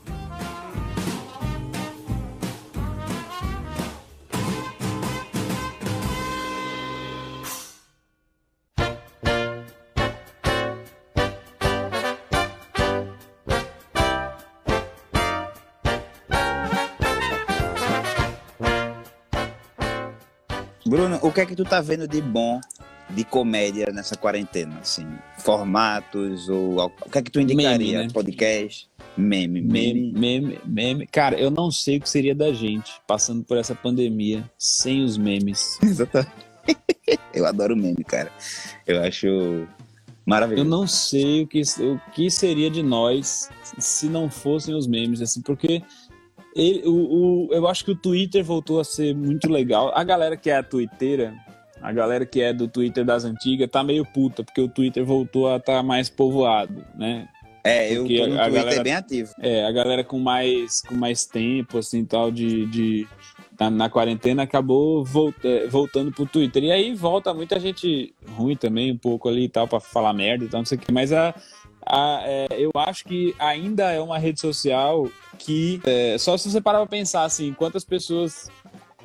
Bruno, o que é que tu tá vendo de bom de comédia nessa quarentena, assim? Formatos ou o que é que tu indicaria? Meme, né? Podcast? Meme, Meme, meme. meme. Cara, eu não sei o que seria da gente passando por essa pandemia sem os memes. Exatamente. Eu adoro meme, cara. Eu acho Eu maravilhoso. não sei o que, o que seria de nós se não fossem os memes, assim, porque ele, o, o- eu acho que o Twitter voltou a ser muito legal. A galera que é a twitteira, a galera que é do Twitter das antigas, tá meio puta, porque o Twitter voltou a estar mais povoado, né? É, eu Porque tô no a Twitter galera- bem ativo. É, a galera com mais, com mais tempo, assim, tal, de. de na, na quarentena acabou volta, é, voltando pro Twitter. E aí volta muita gente ruim também, um pouco ali e tal, pra falar merda e tal, não sei o que. Mas a, a, é, eu acho que ainda é uma rede social que. é, só se você parar pra pensar, assim, quantas pessoas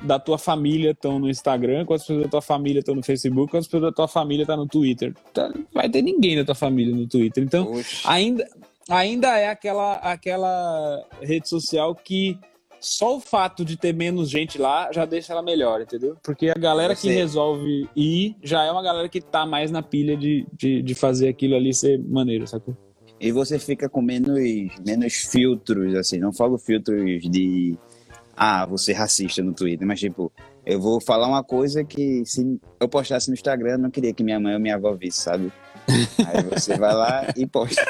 da tua família estão no Instagram, quantas pessoas da tua família estão no Facebook, quantas pessoas da tua família estão no Twitter. Tá- Vai ter ninguém da tua família no Twitter. Então, ainda, ainda é aquela, aquela rede social que só o fato de ter menos gente lá já deixa ela melhor, entendeu? Porque a galera que resolve ir já é uma galera que tá mais na pilha de, de, de fazer aquilo ali ser maneiro, sacou? E você fica com menos, menos filtros, assim, não falo filtros de ah, você é racista no Twitter, mas tipo, eu vou falar uma coisa que se eu postasse no Instagram, eu não queria que minha mãe ou minha avó visse, sabe? Aí você vai lá e posta.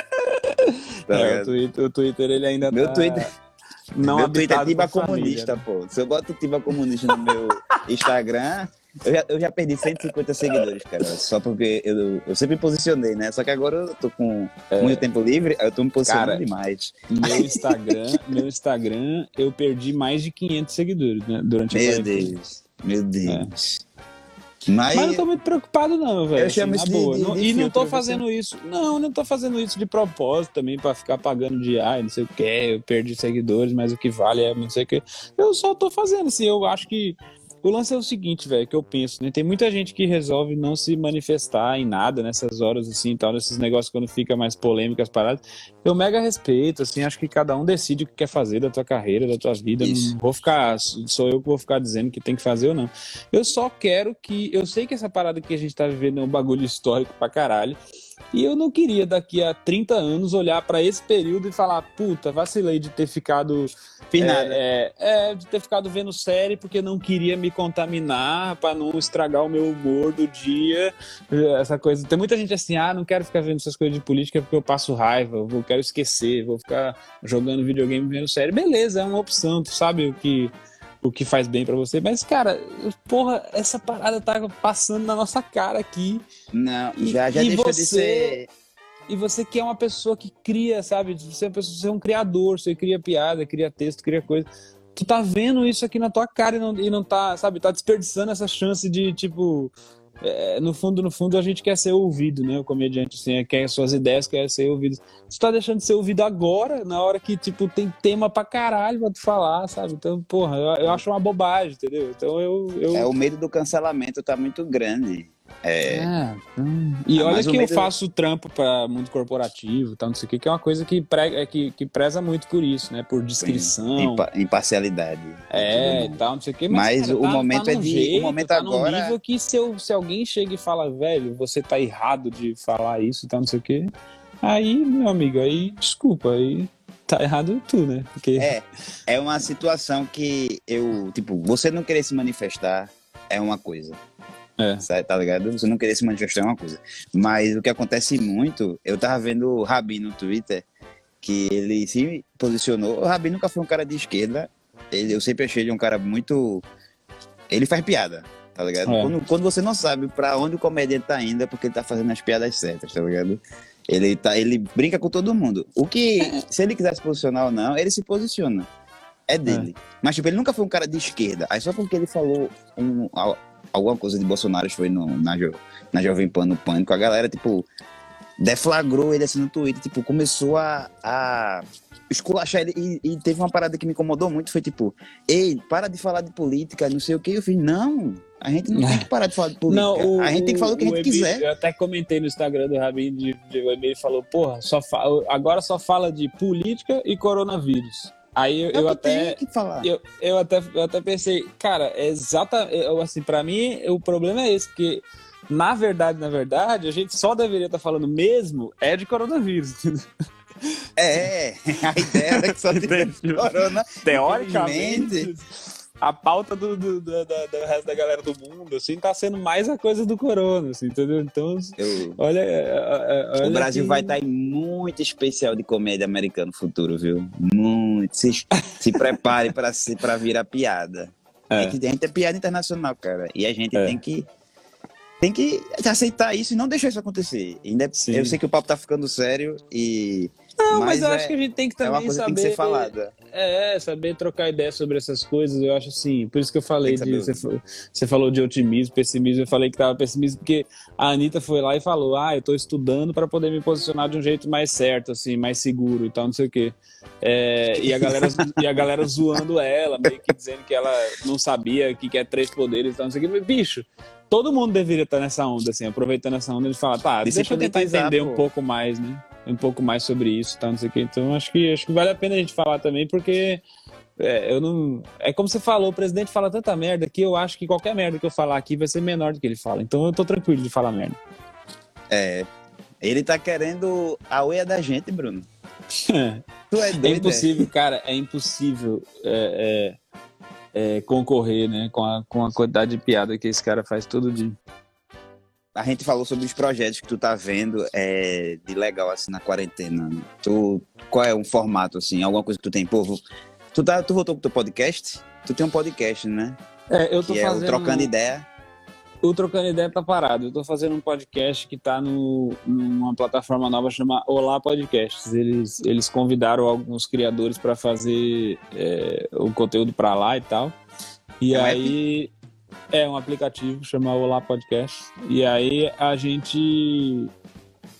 Tá É, o? Twitter, o Twitter ele ainda Meu tá Twitter, não meu Twitter é Tiba por família, Comunista, né? pô. Se eu boto Tiba Comunista no meu Instagram, eu já, eu já perdi 150 seguidores, cara. Só porque eu, eu sempre posicionei, né? Só que agora eu tô com muito tempo livre, eu tô me posicionando Cara, demais. Meu Instagram, meu Instagram, eu perdi mais de 500 seguidores né, durante a Meu quarentena. Deus, meu Deus. Mas, Mas não tô muito preocupado, não, velho. Eu assim, chamo isso de- boa. de- de e não tô fazendo isso. Não, não tô fazendo isso de propósito também pra ficar pagando de ai, não sei o que, eu perdi seguidores, mas o que vale é não sei o que. Eu só tô fazendo, assim, eu acho que. O lance é o seguinte, velho, que eu penso, né? Tem muita gente que resolve não se manifestar em nada nessas horas, assim, tal, nesses negócios quando fica mais polêmico as paradas. Eu mega respeito, assim, acho que cada um decide o que quer fazer da tua carreira, da tua vida. Isso. Não vou ficar, sou eu que vou ficar dizendo que tem que fazer ou não. Eu só quero que. Eu sei que essa parada que a gente tá vivendo é um bagulho histórico pra caralho. E eu não queria daqui a 30 anos olhar pra esse período e falar, puta, vacilei de ter ficado. Finada. É, é, é, de ter ficado vendo série porque não queria me contaminar pra não estragar o meu humor do dia. Essa coisa. Tem muita gente assim, ah, não quero ficar vendo essas coisas de política porque eu passo raiva, eu vou, quero esquecer, vou ficar jogando videogame vendo série. Beleza, é uma opção, tu sabe o que o que faz bem pra você, mas cara, porra, essa parada tá passando na nossa cara aqui Não, E- já, já e deixou de você- ser. e você que é uma pessoa que cria, sabe? Você é, uma pessoa, você é um criador, você cria piada, cria texto, cria coisa. Tu tá vendo isso aqui na tua cara e não, e não tá, sabe? Tá desperdiçando essa chance de, tipo. É, no fundo, no fundo, a gente quer ser ouvido, né? O comediante, assim, é, quer suas ideias, quer ser ouvido. Tu tá deixando de ser ouvido agora, na hora que, tipo, tem tema pra caralho pra tu falar, sabe? Então, porra, eu, eu acho uma bobagem, entendeu? Então eu. eu... É, o medo do cancelamento tá muito grande. É, É, hum. E Ah, olha mas que eu faço trampo para mundo corporativo, tal, não sei o que, que é uma coisa que, prega, é que, que preza muito por isso, né? Por descrição, impa- imparcialidade. é, e tal, não sei o que. Mas cara, o momento é num de- o momento tá num agora- nível que se, eu, se alguém chega e fala, velho, você tá errado de falar isso e tal, não sei o que, aí, meu amigo, aí, desculpa, aí tá errado tu, né? Porque É, é uma situação que eu, tipo, você não querer se manifestar é uma coisa. É. Sabe, Tá ligado? Você não querer se manifestar é uma coisa. Mas o que acontece muito, eu tava vendo o Rabi no Twitter, que ele se posicionou. O Rabi nunca foi um cara de esquerda. Ele, eu sempre achei ele um cara muito. Ele faz piada, tá ligado? É. Quando, quando você não sabe pra onde o comediante tá indo, é porque ele tá fazendo as piadas certas, tá ligado? Ele, tá, ele brinca com todo mundo. O que, se ele quiser se posicionar ou não, ele se posiciona. É dele. Mas, tipo, ele nunca foi um cara de esquerda. Aí só porque ele falou um, alguma coisa de Bolsonaro, foi no, na, na Jovem Pan, no Pânico, a galera, tipo, deflagrou ele assim no Twitter, tipo, começou a, a esculachar ele. E, e teve uma parada que me incomodou muito, foi tipo, ei, para de falar de política, não sei o que. Eu fiz, não, a gente não tem que parar de falar de política. Não, o, a gente tem que falar o que a gente Emílio- quiser. Eu até comentei no Instagram do Rabin, de, de, o Emílio falou, porra, só fa- agora só fala de política e coronavírus. Aí eu, É eu até... tem. Eu, eu, até, eu até pensei, cara, é exata, eu, assim, pra mim o problema é esse, porque na verdade, na verdade, a gente só deveria estar falando mesmo é de coronavírus. entendeu? É, a ideia era que só tivesse Entendeu? corona. Teoricamente. A pauta do, do, do, do resto da galera do mundo, assim, tá sendo mais a coisa do corona, assim, entendeu? Então, Eu- olha, é, é, é, o olha Brasil que- vai estar em muito especial de comédia americana no futuro, viu? Muito. Se, se prepare para se, pra virar piada. É. É. que a gente é piada internacional, cara. E a gente É. tem que. Tem que aceitar isso e não deixar isso acontecer. Eu sei que o papo tá ficando sério e. Não, mas, eu é, acho que a gente tem que é uma também coisa que saber. tem que ser falada. É, saber trocar ideia sobre essas coisas, eu acho assim. Por isso que eu falei de. Você, fa- você falou de otimismo, pessimismo, eu falei que tava pessimismo, porque a Anitta foi lá e falou: Ah, eu tô estudando para poder me posicionar de um jeito mais certo, assim, mais seguro e tal, não sei o quê. É, e, a galera, e a galera zoando ela, meio que dizendo que ela não sabia o que, que é três poderes e tal, não sei o quê. Mas, Bicho, todo mundo deveria estar nessa onda, assim, aproveitando essa onda de falar, tá, deixa eu tentar entender um pô. pouco mais, né? Um pouco mais sobre isso, tá, não sei o quê. Então, acho que, acho que vale a pena a gente falar também, porque é, eu não. É como você falou, o presidente fala tanta merda que eu acho que qualquer merda que eu falar aqui vai ser menor do que ele fala. Então eu tô tranquilo de falar merda. É. Ele tá querendo a uia da gente, Bruno. Tu é doido, É impossível, cara, é impossível é, é, é, concorrer, né, com a, com a quantidade de piada que esse cara faz todo dia. A gente falou sobre os projetos que tu tá vendo é, de legal, assim, na quarentena. Tu, qual é um formato, assim? Alguma coisa que tu tem? Pô, vou- tu, tá, tu voltou pro teu podcast? Tu tem um podcast, né? É, eu tô Que é o fazendo. Trocando Ideia. O Trocando Ideia tá parado. Eu tô fazendo um podcast que tá no, numa plataforma nova chamada Olá Podcasts. Eles, eles convidaram alguns criadores para fazer é, o conteúdo para lá e tal. E É um aí. É um aplicativo chama Olá Podcast. E aí a gente.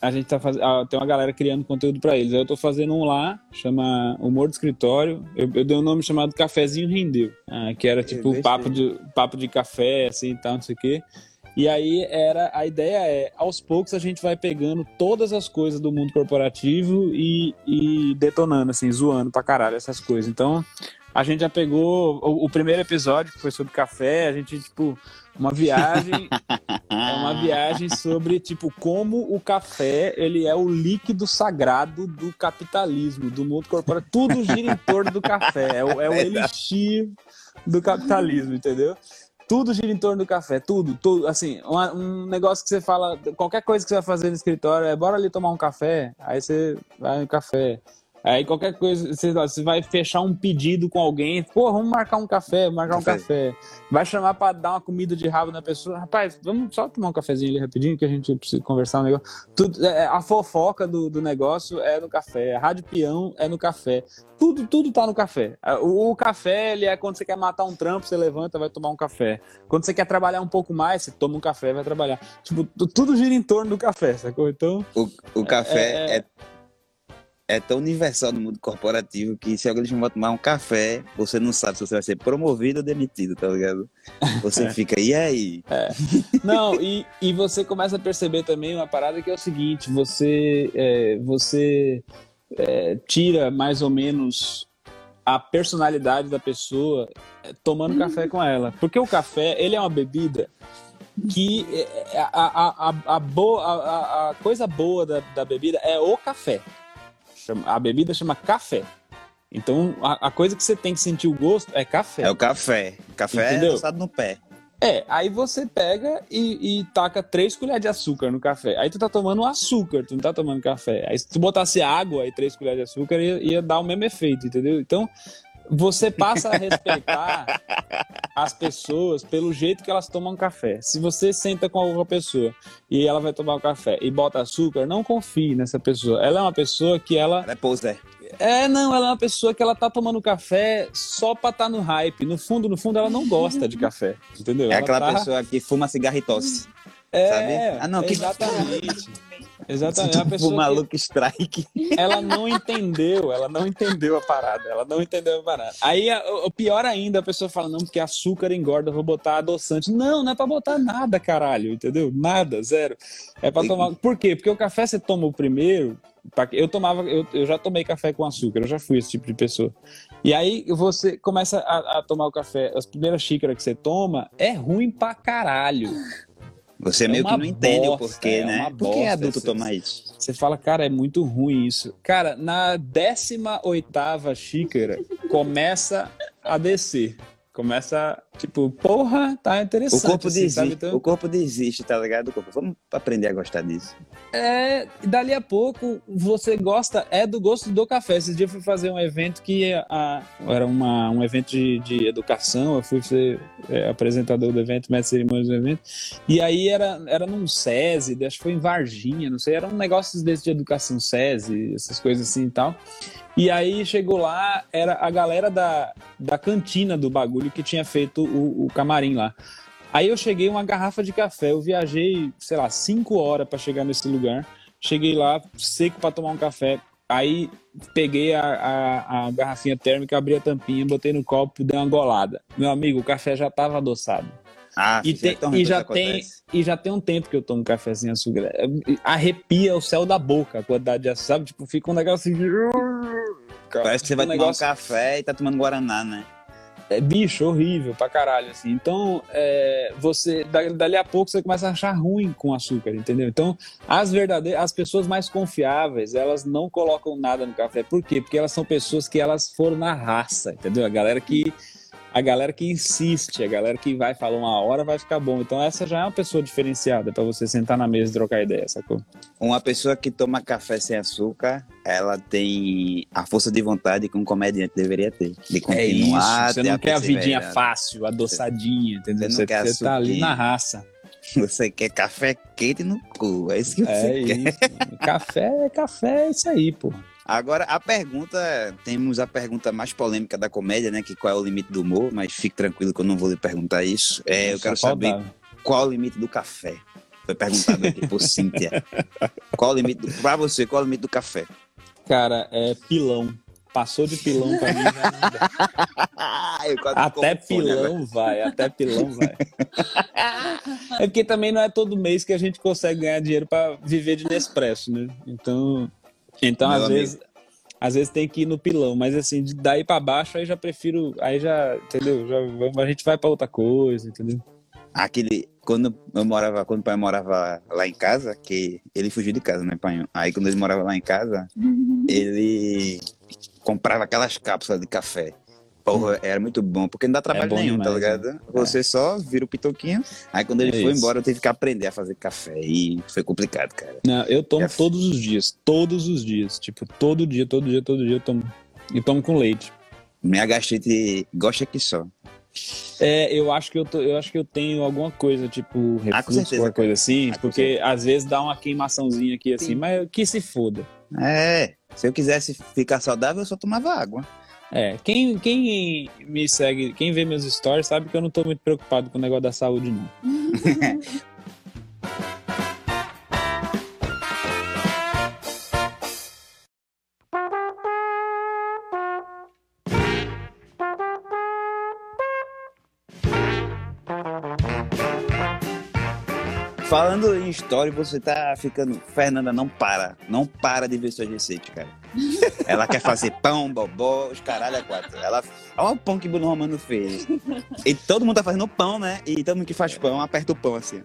A gente tá fazendo. tem uma galera criando conteúdo para eles. Aí eu tô fazendo um lá, chama Humor do Escritório. Eu, eu dei um nome chamado Cafezinho Rendeu. ah, que era tipo gostei. papo de, papo de café, assim e tal, não sei o quê. E aí era a ideia é, aos poucos a gente vai pegando todas as coisas do mundo corporativo e, e detonando, assim, zoando pra caralho essas coisas. Então, a gente já pegou o, o primeiro episódio, que foi sobre café, a gente, tipo, uma viagem. é uma viagem sobre, tipo, como o café ele é o líquido sagrado do capitalismo, do mundo corporativo. Tudo gira em torno do café. É o, é o elixir do capitalismo, entendeu? Tudo gira em torno do café, tudo, tudo. Assim, uma- um negócio que você fala, qualquer coisa que você vai fazer no escritório é bora ali tomar um café, aí você vai no café. Aí qualquer coisa, você, você vai fechar um pedido com alguém, pô, vamos marcar um café, marcar um Café. Vai chamar pra dar uma comida de rabo na pessoa, rapaz, vamos só tomar um cafezinho ali rapidinho que a gente precisa conversar um negócio. Tudo, é, a fofoca do, do negócio é no café, a rádio peão é no café. Tudo, tudo tá no café. O, o café, ele é quando você quer matar um trampo, você levanta, vai tomar um café. Quando você quer trabalhar um pouco mais, você toma um café, vai trabalhar. Tipo, tu- tudo gira em torno do café, sacou? Então, O, o café É, é, é tão universal no mundo corporativo que se alguém te chamar tomar um café, você não sabe se você vai ser promovido ou demitido, tá ligado? Você É. fica, e aí? Não, e, e você começa a perceber também uma parada que é o seguinte: você, é, você é, tira mais ou menos a personalidade da pessoa é, tomando café com ela. Porque o café, ele é uma bebida que é, a, a, a, a, boa, a- a coisa boa da, da bebida é o café. Chama- A bebida chama café. Então, a, a coisa que você tem que sentir o gosto é café. É o café. Café Entendeu? é lançado no pé. É, aí você pega e, e taca três colheres de açúcar no café. Aí tu tá tomando açúcar, tu não tá tomando café. Aí se tu botasse água e três colheres de açúcar, ia, ia dar o mesmo efeito, entendeu? Então, você passa a respeitar as pessoas pelo jeito que elas tomam café. Se você senta com alguma pessoa e ela vai tomar o café e bota açúcar, não confie nessa pessoa. Ela é uma pessoa que ela Ela é poser. é, não, ela é uma pessoa que ela tá tomando café só pra tá no hype. No fundo, no fundo, ela não gosta de café, entendeu? É Ela aquela tá- pessoa que fuma cigarro e tosse. É, sabe? Ah, não, que- exatamente. Exatamente. É Tipo pessoa maluco strike. que ela não entendeu, ela não entendeu a parada, ela não entendeu a parada. Aí, a- o pior ainda, a pessoa fala, não, porque açúcar engorda, eu vou botar adoçante. Não, não é pra botar nada, caralho, entendeu? Nada, zero. É pra tomar... Por quê? Porque o café você toma o primeiro, eu tomava, eu, eu já tomei café com açúcar, eu já fui esse tipo de pessoa. E aí você começa a, a tomar o café, as primeiras xícaras que você toma, é ruim pra caralho. Você É meio que não entende bosta, o porquê, é né? Por que adulto esse- toma isso? Você fala, cara, é muito ruim isso. Cara, na 18 xícara, começa a descer. Começa, tipo, porra, tá O interessante. corpo assim, desiste. sabe? Então, O corpo desiste, tá ligado? O corpo. Vamos aprender a gostar disso. É, dali a pouco você gosta, é do gosto do café. Esse dia eu fui fazer um evento que a, era uma, um evento de, de educação, eu fui ser é, apresentador do evento, mestre cerimônias do evento, e aí era, era num SESI, acho que foi em Varginha, não sei, era um negócio desse de educação SESI, essas coisas assim e tal. E aí chegou lá, era a galera da, da cantina do bagulho que tinha feito o, o camarim lá. Aí eu cheguei uma garrafa de café, eu viajei, sei lá, cinco horas para chegar nesse lugar. Cheguei lá, seco para tomar um café. Aí peguei a, a, a, garrafinha térmica, abri a tampinha, botei no copo, dei uma golada. Meu amigo, o café já tava adoçado. Ah, e, tem, e já tem e já tem um tempo que eu tomo café sem açúcar. Arrepia o céu da boca a quantidade de açúcar, sabe? Tipo, fica um negócio assim. Parece que você vai um tomar negócio... um café e tá tomando Guaraná, né? É bicho, horrível pra caralho, assim. Então, é, você, dali a pouco, você começa a achar ruim com açúcar, entendeu? Então, as verdadeiras, as pessoas mais confiáveis, elas não colocam nada no café. Por quê? Porque elas são pessoas que elas foram na raça, entendeu? A galera que a galera que insiste, a galera que vai falar uma hora vai ficar bom. Então essa já é uma pessoa diferenciada para você sentar na mesa e trocar ideia, sacou? Uma pessoa que toma café sem açúcar, ela tem a força de vontade que um comediante deveria ter. De continuar. É isso, você não quer a vidinha fácil, adoçadinha, entendeu? Você, você, você tá ali na raça. Você quer café quente no cu, é isso que você é quer. Isso. Café, café é isso aí, pô. Agora, a pergunta, temos a pergunta mais polêmica da comédia, né? Que qual é o limite do humor, mas fique tranquilo que eu não vou lhe perguntar isso. É, eu quero saber qual é o limite do café. Foi perguntado aqui por Cíntia. Qual o limite, do, pra você, qual é o limite do café? Cara, é pilão. Passou de pilão pra mim já não dá. até pilão vai, até pilão vai. É porque também não é todo mês que a gente consegue ganhar dinheiro para viver de Nespresso, né? Então, então, Meu às amigo. vezes, às vezes tem que ir no pilão, mas assim, daí para baixo aí já prefiro, aí já, entendeu? Já, a gente vai para outra coisa, entendeu? Aquele, quando eu morava, quando o pai morava lá em casa, que ele fugiu de casa, né, pai? Aí quando ele morava lá em casa, ele comprava aquelas cápsulas de café. Porra, era muito bom, porque não dá trabalho é nenhum, tá demais, tá ligado? Né? Você é. só vira o pitoquinho. Aí quando ele é foi isso. embora, eu tive que aprender a fazer café. E foi complicado, cara. Não, eu tomo todos os dias. Todos os dias. Tipo, todo dia, todo dia, todo dia eu tomo. E tomo com leite. Minha gastrite gosta aqui só. É, eu acho que eu, tô, eu acho que eu tenho alguma coisa, tipo, refluxo, ah, certeza, alguma coisa assim, ah, porque às vezes dá uma queimaçãozinha aqui assim, Sim. mas que se foda. É, se eu quisesse ficar saudável, eu só tomava água. É, quem, quem me segue, quem vê meus stories sabe que eu não tô muito preocupado com o negócio da saúde, não. Falando em história, você tá ficando. Fernanda, não para. Não para de ver suas receitas, cara. Ela quer fazer pão, bobó, os caralho a quatro. Ela. Olha o pão que Bruno Romano fez. E todo mundo tá fazendo pão, né? E todo mundo que faz pão aperta o pão assim.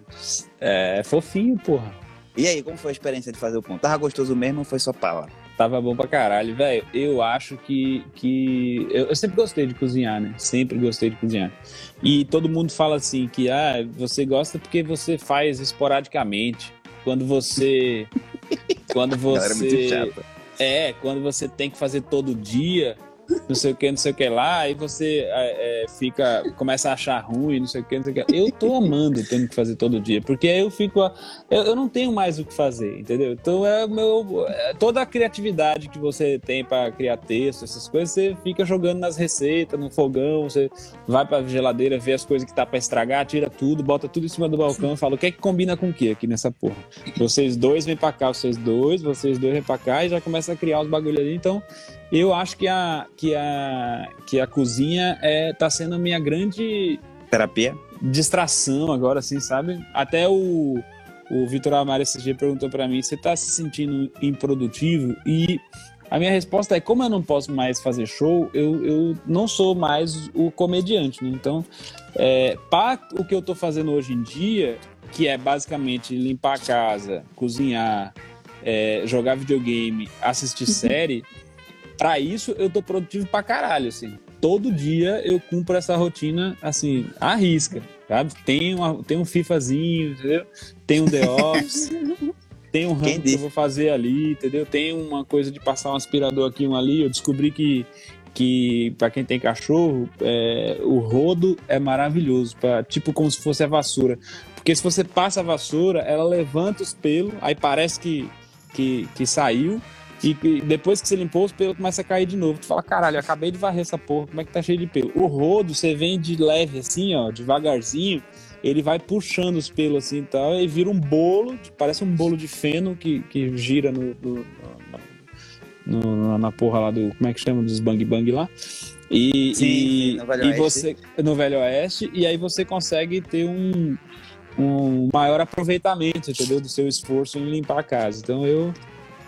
É, fofinho, porra. E aí, como foi a experiência de fazer o pão? Tava gostoso mesmo ou foi só pala? Tava bom pra caralho, velho. Eu acho que. que... Eu, eu, sempre gostei de cozinhar, né? Sempre gostei de cozinhar. E todo mundo fala assim que ah, você gosta porque você faz esporadicamente. Quando você. quando você. É, quando você tem que fazer todo dia não sei o que, não sei o que lá, aí você é, é, fica, começa a achar ruim, não sei o que, não sei o que. Eu tô amando tendo que fazer todo dia, porque eu fico, eu, eu não tenho mais o que fazer, entendeu? Então é meu, é, toda a criatividade que você tem para criar texto, essas coisas, você fica jogando nas receitas, no fogão, você vai pra geladeira, vê as coisas que tá para estragar, tira tudo, bota tudo em cima do balcão e fala, o que é que combina com o que aqui nessa porra? Vocês dois vêm pra cá, vocês dois, vocês dois vêm pra cá e já começa a criar os bagulho ali, então eu acho que a, que a, que a cozinha é, tá sendo a minha grande terapia, distração agora, assim, sabe? Até o, o Vitor Amaro esse dia perguntou para mim: você tá se sentindo improdutivo? E a minha resposta é: como eu não posso mais fazer show, eu, eu não sou mais o comediante, né? Então, é, para o que eu tô fazendo hoje em dia, que é basicamente limpar a casa, cozinhar, é, jogar videogame, assistir série. Para isso, eu tô produtivo pra caralho, assim. Todo dia eu cumpro essa rotina, assim, à risca, sabe? Tem, uma, tem um FIFAzinho, entendeu? Tem um The Office. tem um ramo que eu vou fazer ali, entendeu? Tem uma coisa de passar um aspirador aqui, um ali. Eu descobri que, que para quem tem cachorro, é, o rodo é maravilhoso, pra, tipo como se fosse a vassoura. Porque se você passa a vassoura, ela levanta os pelos, aí parece que, que, que saiu. E que depois que você limpou, os pelos começam a cair de novo. Tu fala, caralho, eu acabei de varrer essa porra, como é que tá cheio de pelo? O rodo, você vem de leve assim, ó, devagarzinho, ele vai puxando os pelos assim e tal, e vira um bolo, parece um bolo de feno que, que gira no, no- no- na porra lá do. Como é que chama? Dos bang bang lá. E, Sim, e, no Velho e você. No Velho Oeste, e aí você consegue ter um, um maior aproveitamento, entendeu? Do seu esforço em limpar a casa. Então eu.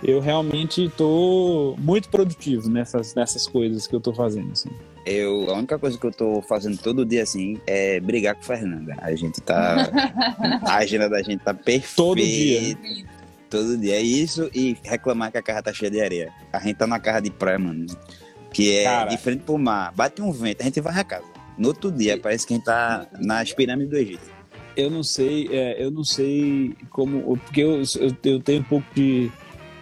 Eu realmente tô muito produtivo nessas, nessas coisas que eu tô fazendo. Assim. Eu, a única coisa que eu tô fazendo todo dia assim é brigar com Fernanda. A gente tá. a agenda da gente tá perfeita. Todo dia. Todo dia. É isso e reclamar que a casa tá cheia de areia. A gente tá na casa de praia, mano. Que é Cara. de frente pro mar. Bate um vento, a gente vai a casa. No outro dia, parece que a gente tá nas pirâmides do Egito. Eu não sei, é, eu não sei como. Porque eu, eu, eu tenho um pouco de,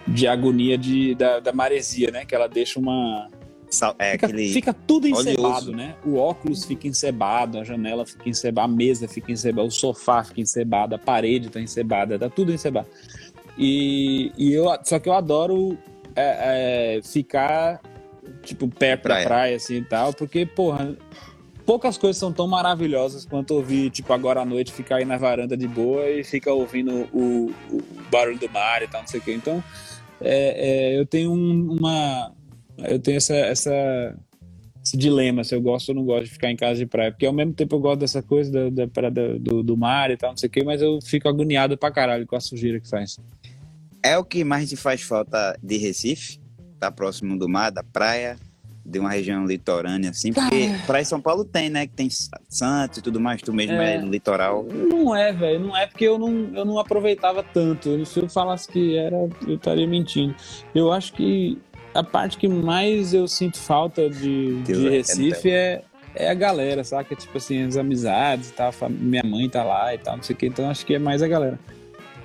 de agonia de, da, da maresia, né? Que ela deixa uma. É Fica, fica tudo oleoso. encebado, né? O óculos fica encebado, a janela fica encebada, a mesa fica encebada, o sofá fica encebado, a parede tá encebada, tá tudo encebado. E, e eu, só que eu adoro é, é, ficar, tipo, perto Praia. da praia, assim e tal, porque, porra, poucas coisas são tão maravilhosas quanto ouvir, tipo, agora à noite, ficar aí na varanda de boa e ficar ouvindo o, o barulho do mar e tal, não sei o quê. Então, é, é, eu tenho um- uma. Eu tenho essa, essa, esse dilema se eu gosto ou não gosto de ficar em casa de praia. Porque ao mesmo tempo eu gosto dessa coisa da, da- do, do mar e tal, não sei o quê, mas eu fico agoniado pra caralho com a sujeira que faz. É o que mais te faz falta de Recife? Tá próximo do mar, da praia, de uma região litorânea, assim? Porque praia em São Paulo tem, né? Que tem Santos e tudo mais, tu mesmo é, É. litoral. Não é, velho. Não é porque eu não, eu não aproveitava tanto. Se eu falasse que era, eu estaria mentindo. Eu acho que a parte que mais eu sinto falta de, Deus de é- Recife é, é a galera, saca? Tipo assim, as amizades e tal. a fam- Minha mãe tá lá e tal, não sei o que. Então acho que é mais a galera.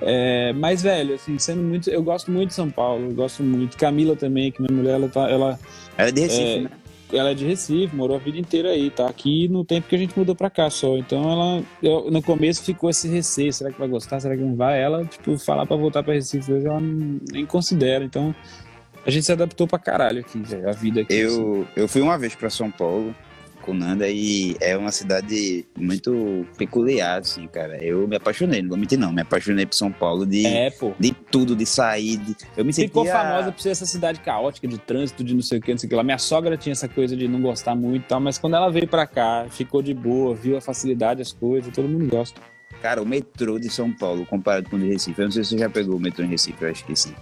É, mas, velho, assim, sendo muito. Eu gosto muito de São Paulo, eu gosto muito. Camila também, que minha mulher, ela, tá, ela, Era de Recife, É. né? ela é de Recife, morou a vida inteira aí, tá aqui no tempo que a gente mudou pra cá só. Então ela, eu- no começo ficou esse receio, será que vai gostar, será que não vai? Ela, tipo, falar pra voltar pra Recife hoje, ela não- nem considera. Então a gente se adaptou pra caralho aqui, velho, a vida aqui. assim. Eu, eu fui uma vez pra São Paulo com Nanda e é uma cidade muito peculiar, assim, cara. Eu me apaixonei, não vou mentir não, me apaixonei por São Paulo de, É, de tudo, de sair. de- Eu me Ficou sentia... famosa por ser essa cidade caótica de trânsito, de não sei o que, não sei o que lá. Minha sogra tinha essa coisa de não gostar muito e tal, mas quando ela veio pra cá, ficou de boa, viu a facilidade, as coisas, todo mundo gosta. Cara, o metrô de São Paulo comparado com o de Recife. Eu não sei se você já pegou o metrô em Recife, eu acho que sim.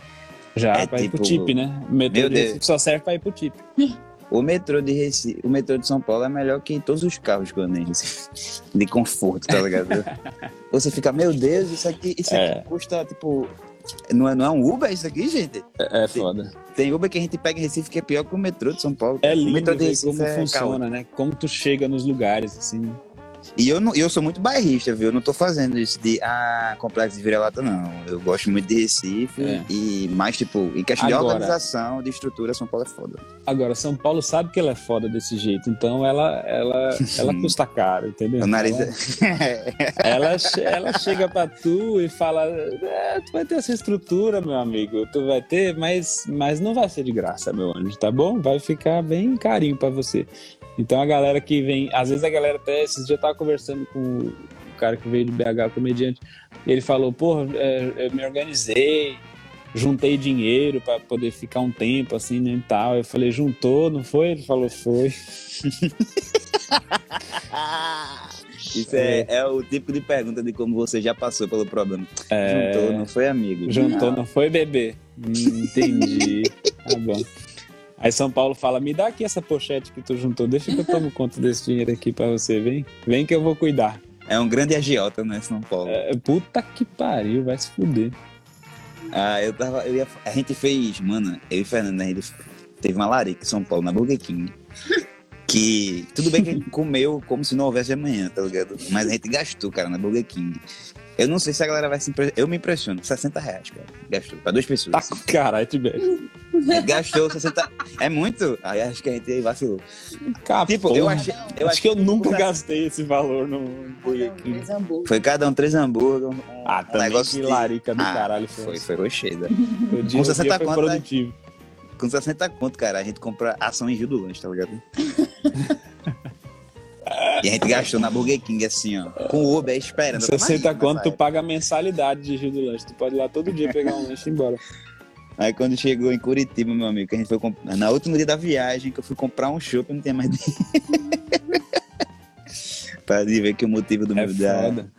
Já, É pra ir pro tipo- TIP, né? O metrô Meu de Deus. Recife só serve pra ir pro TIP. O metrô de Recife, o metrô de São Paulo é melhor que todos os carros que eu andei Recife. De conforto, tá ligado? Você fica, meu Deus, isso aqui, isso aqui É. custa, tipo. Não é, não é um Uber isso aqui, gente? É, é foda. Tem Uber que a gente pega em Recife que é pior que o metrô de São Paulo. É o lindo metrô de Recife como é funciona, né? Como tu chega nos lugares, assim. E eu, não, eu sou muito bairrista, viu? Eu não tô fazendo isso de, ah, complexo de vira-lata, não. Eu gosto muito de Recife É. e mais, tipo, em questão de Agora- organização, de estrutura, São Paulo é foda. Agora, São Paulo sabe que ela é foda desse jeito, então ela, ela, ela custa caro, entendeu? O nariz Ela, é... ela, che- ela chega pra tu e fala: é, tu vai ter essa estrutura, meu amigo, tu vai ter, mas, mas não vai ser de graça, meu anjo, tá bom? Vai ficar bem carinho pra você. Então a galera que vem, às vezes a galera até, esses dias eu tava conversando com o cara que veio de BH, comediante, ele falou, porra, é, eu me organizei, juntei dinheiro pra poder ficar um tempo assim, né, e tal. Eu falei, juntou, não foi? Ele falou, foi. Isso é, é o tipo de pergunta de como você já passou pelo problema. É, Juntou, não foi amigo? Juntou, Não. não foi bebê? Hum, entendi. tá bom. Aí São Paulo fala: me dá aqui essa pochete que tu juntou, deixa que eu tomo conta desse dinheiro aqui pra você, vem. Vem que eu vou cuidar. É um grande agiota, né, São Paulo. É, puta que pariu, vai se fuder. Ah, eu tava. Eu ia, a gente fez, mano, eu e Fernando, a gente teve uma larica em São Paulo, na Burger King. Que tudo bem que a gente comeu como se não houvesse amanhã, tá ligado? Mas a gente gastou, cara, na Burger King. Eu não sei se a galera vai se impressionar. Eu me impressiono. 60 reais, cara. Gastou. Pra duas pessoas. Tá, caralho, Tibete. Gastou 60. É muito? Aí acho que a gente vacilou. Cara, Tipo, eu achei. Eu acho que eu nunca Custa- gastei esse valor no Burger King. Três hambúrguer. Foi cada um três hambúrguer. Um, Ah, um negócio que de- larica do Ah, caralho. Foi, foi rocheda. O dia, Com o 60 dia foi conto, né? produtivo. Com 60 conto, cara, a gente compra ação em Rio do Lanche, tá ligado? e a gente gastou na Burger King assim, ó. Com o Uber esperando. 60 Imagina, conto, tu paga a mensalidade de Rio do Lanche. Tu pode ir lá todo dia pegar um lanche e ir embora. Aí quando chegou em Curitiba, meu amigo, que a gente foi comprar. Na último dia da viagem, que eu fui comprar um chopp, não tinha mais dinheiro. pra ver que o motivo do É meu da... foda.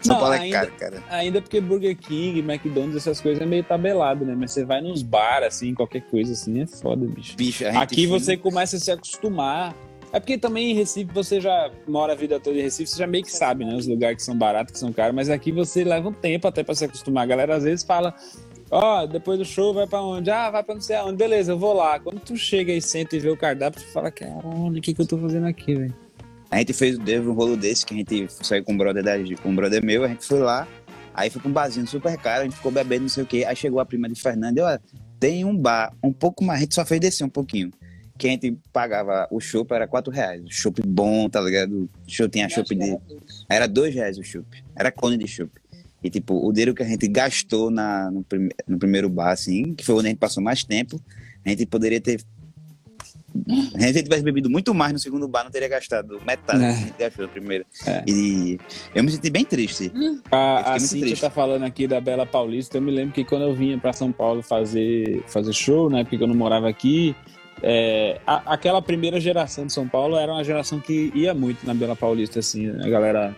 São Não, Paulo é ainda- caro, cara. Ainda porque Burger King, McDonald's, essas coisas é meio tabelado, né? Mas você vai nos bar, assim, qualquer coisa assim, é foda, bicho. Bicho, Aqui foi- você começa a se acostumar. É porque também em Recife você já mora a vida toda em Recife, você já meio que sabe, né? Os lugares que são baratos, que são caros, mas aqui você leva um tempo até pra se acostumar. A galera às vezes fala: Ó, depois do show vai pra onde? Ah, vai pra não sei aonde. Beleza, eu vou lá. Quando tu chega e senta e vê o cardápio, tu fala: Caralho, o que, que eu tô fazendo aqui, velho? A gente fez teve um rolo desse que a gente saiu com um brother, da, com um brother meu, a gente foi lá, aí foi pra um barzinho super caro, a gente ficou bebendo, não sei o quê. Aí chegou a prima de Fernando e olha, tem um bar um pouco mais, a gente só fez descer um pouquinho. Que a gente pagava o chopp era 4 reais. O chopp bom, tá ligado? O chopp tinha chopp de. Era 2 reais o chopp. Era cone de chopp. E tipo, o dinheiro que a gente gastou na, no, prime- no primeiro bar, assim, que foi onde a gente passou mais tempo, a gente poderia ter. A gente tivesse bebido muito mais no segundo bar, não teria gastado metade É. do que a gente gastou no primeiro. É. E eu me senti bem triste. A, a Cintia triste. tá falando aqui da Bela Paulista. Eu me lembro que quando eu vinha pra São Paulo fazer, fazer show, né? Porque eu não morava aqui. é, a- aquela primeira geração de São Paulo era uma geração que ia muito na Bela Paulista, assim. A galera.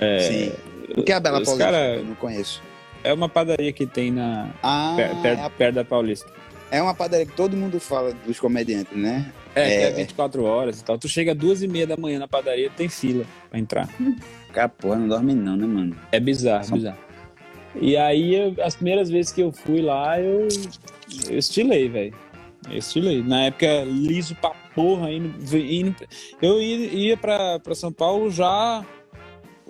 É, Sim. O que é a Bela Paulista? cara- Eu não conheço. é uma padaria que tem na, Ah, per- per- é a- perto da Paulista. é uma padaria que todo mundo fala dos comediantes, né? É, é É. 24 horas e tal. Tu chega duas e meia da manhã na padaria, tem fila pra entrar. Cara, porra, não dorme não, né, mano? É bizarro, São- bizarro. E aí, eu- as primeiras vezes que eu fui lá, eu, eu estilei, velho. Eu estilei. Na época, liso pra porra. Indo, indo- eu ia, ia pra, pra São Paulo já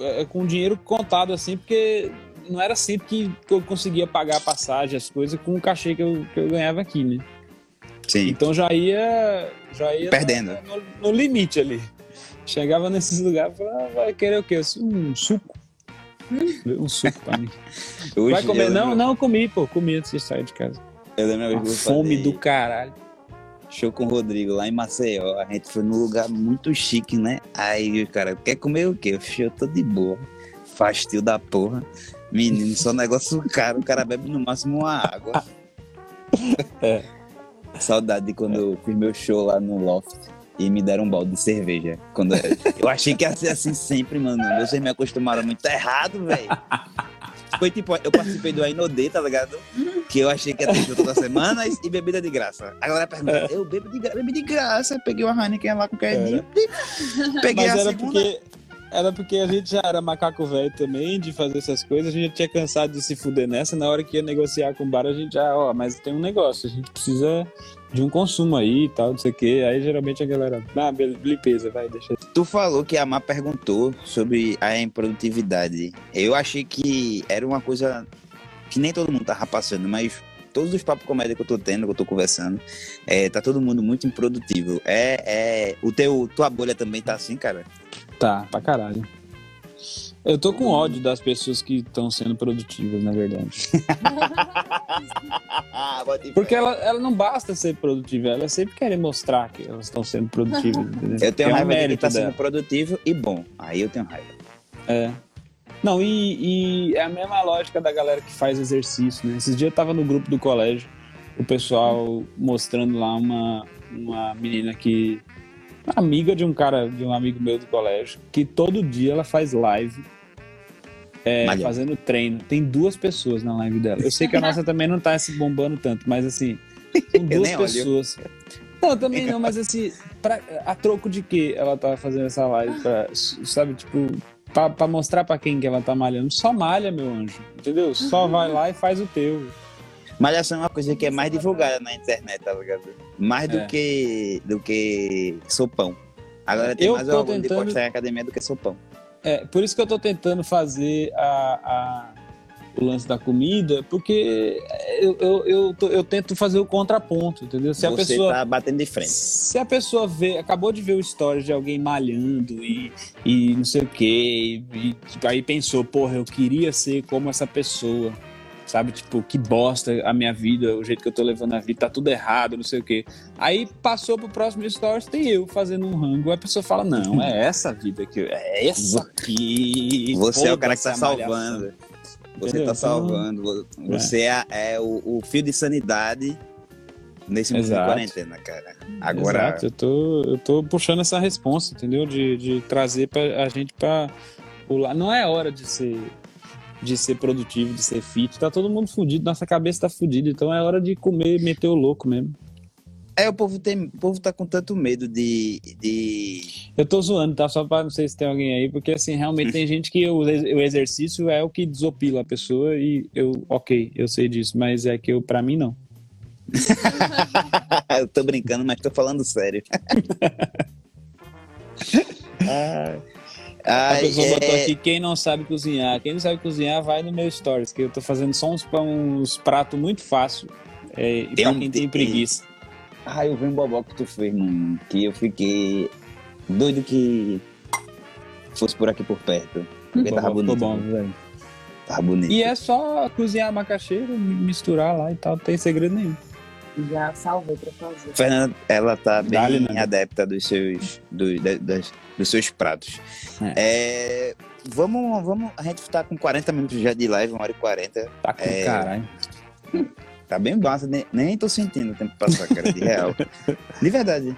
é, com dinheiro contado, assim, porque não era sempre que, que eu conseguia pagar a passagem, as coisas, com o cachê que eu, que eu ganhava aqui, né? Sim. Então já ia. Já ia Perdendo. No, no limite ali. Chegava nesses lugares e falava, "Ah, vai querer o quê? Um suco. Um suco pra mim. Vai comer? Não, lembro- não comi, pô. Comi antes de sair de casa. Eu lembro eu fome falei- do caralho. Show com o Rodrigo lá em Maceió. A gente foi num lugar muito chique, né? Aí o cara, quer comer o quê? Eu eu tô de boa. Fastio da porra. Menino, só negócio caro. O cara bebe no máximo uma água. É. Saudade de quando eu fiz meu show lá no Loft. E me deram um balde de cerveja. Quando eu... eu achei que ia ser assim sempre, mano. Vocês me acostumaram muito errado, velho. Foi tipo, eu participei do Ainodê, tá ligado? Que eu achei que ia ter show toda semana e, bebida de graça. A galera pergunta, eu bebo de, bebi de graça, peguei uma Heineken lá com o Kevin, peguei Mas a era segunda. porque, era porque a gente já era macaco velho também de fazer essas coisas. A gente já tinha cansado de se fuder nessa. Na hora que ia negociar com o bar, a gente já, ó, mas tem um negócio. A gente precisa de um consumo aí e tal, não sei o quê. Aí geralmente a galera, ah, beleza, limpeza, vai, deixa. Tu falou que a Má perguntou sobre a improdutividade. Eu achei que era uma coisa que nem todo mundo tava passando, mas todos os papos comédia que eu tô tendo, que eu tô conversando, é, tá todo mundo muito improdutivo. É, é, o teu, tua bolha também tá assim, cara? Tá, pra caralho. Eu tô com ódio das pessoas que estão sendo produtivas, na verdade. Porque ela, ela não basta ser produtiva, ela sempre quer mostrar que elas estão sendo produtivas. entendeu? Eu tenho é um raiva de quem tá sendo dela. produtivo e bom. Aí eu tenho raiva. É. Não, e, e é a mesma lógica da galera que faz exercício, né? Esses dias eu tava no grupo do colégio, o pessoal mostrando lá uma, uma menina que. uma amiga de um cara, de um amigo meu do colégio, que todo dia ela faz live. É, fazendo treino. Tem duas pessoas na live dela. Eu sei que a nossa também não tá se bombando tanto, mas assim, são duas nem olho. pessoas. Não, também não, mas assim, pra, a troco de que ela tá fazendo essa live? Pra, sabe, tipo, pra, pra mostrar pra quem que ela tá malhando. Só malha, meu anjo, entendeu? Só vai lá e faz o teu. Malhação é uma coisa que é mais divulgada na internet, tá ligado? Mais do É. que do que sopão. Agora tem Eu mais orgulho de tentando- postar em academia do que sopão. É, por isso que eu tô tentando fazer a, a- o lance da comida, porque eu, eu, eu, tô- eu tento fazer o contraponto, entendeu? Se a você pessoa. tá batendo de frente. Se a pessoa vê, acabou de ver o story de alguém malhando e, e não sei o quê, e, tipo, aí pensou, porra, eu queria ser como essa pessoa, sabe? Tipo, que bosta a minha vida, o jeito que eu tô levando a vida, tá tudo errado, não sei o quê. Aí passou pro próximo stories, tem eu fazendo um rango, a pessoa fala, não, é essa vida que eu, é essa aqui. Você é o cara que tá salvando. Você tá Então, salvando. Você é, é o, o fio de sanidade nesse mundo de Exato. quarentena, cara. Agora, Exato, eu tô, eu tô puxando essa responsa, entendeu? De, de trazer pra, a gente pra pular. Não é hora de ser de ser produtivo, de ser fit. Tá todo mundo fudido, nossa cabeça tá fudida. Então é hora de comer, meter o louco mesmo. é, o povo, tem, o povo tá com tanto medo de. de... Eu tô zoando, tá? Só pra não sei se tem alguém aí, porque assim, realmente tem gente que o, o exercício é o que desopila a pessoa e eu, ok, eu sei disso, mas é que eu, pra mim, não. eu tô brincando, mas tô falando sério. ah, A ai, pessoa botou é, aqui, quem não sabe cozinhar. Quem não sabe cozinhar, vai no meu stories, que eu tô fazendo só uns, uns pratos muito fácil. É, Tem pra quem tem preguiça. Ah, eu vi um bobó que tu fez, mano. Que eu fiquei doido que fosse por aqui por perto. Porque tava bonito. bom, né? velho. Tava bonito. E é só cozinhar macaxeira, misturar lá e tal, não tem segredo nenhum. Já salvei pra fazer. Fernanda, ela tá bem né? adepta dos seus, do- da- das- dos seus pratos. É, vamos, vamos, a gente tá com 40 minutos já de live, 1 hora e 40. Tá com É. caralho. Tá bem massa, nem, nem tô sentindo o tempo passar, cara, de real. de verdade.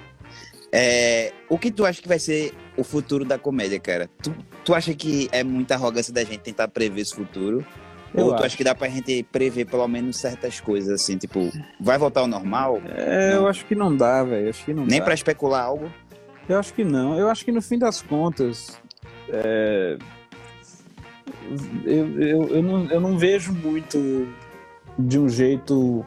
É, o que tu acha que vai ser o futuro da comédia, cara? Tu, tu acha que é muita arrogância da gente tentar prever esse futuro? Eu Ou tu acho. acha que dá pra gente prever pelo menos certas coisas, assim, tipo, vai voltar ao normal? É, eu acho que não dá, velho. Acho que não Nem dá. pra especular algo? Eu acho que não. Eu acho que no fim das contas. é, Eu, eu, eu, não, eu não vejo muito de um jeito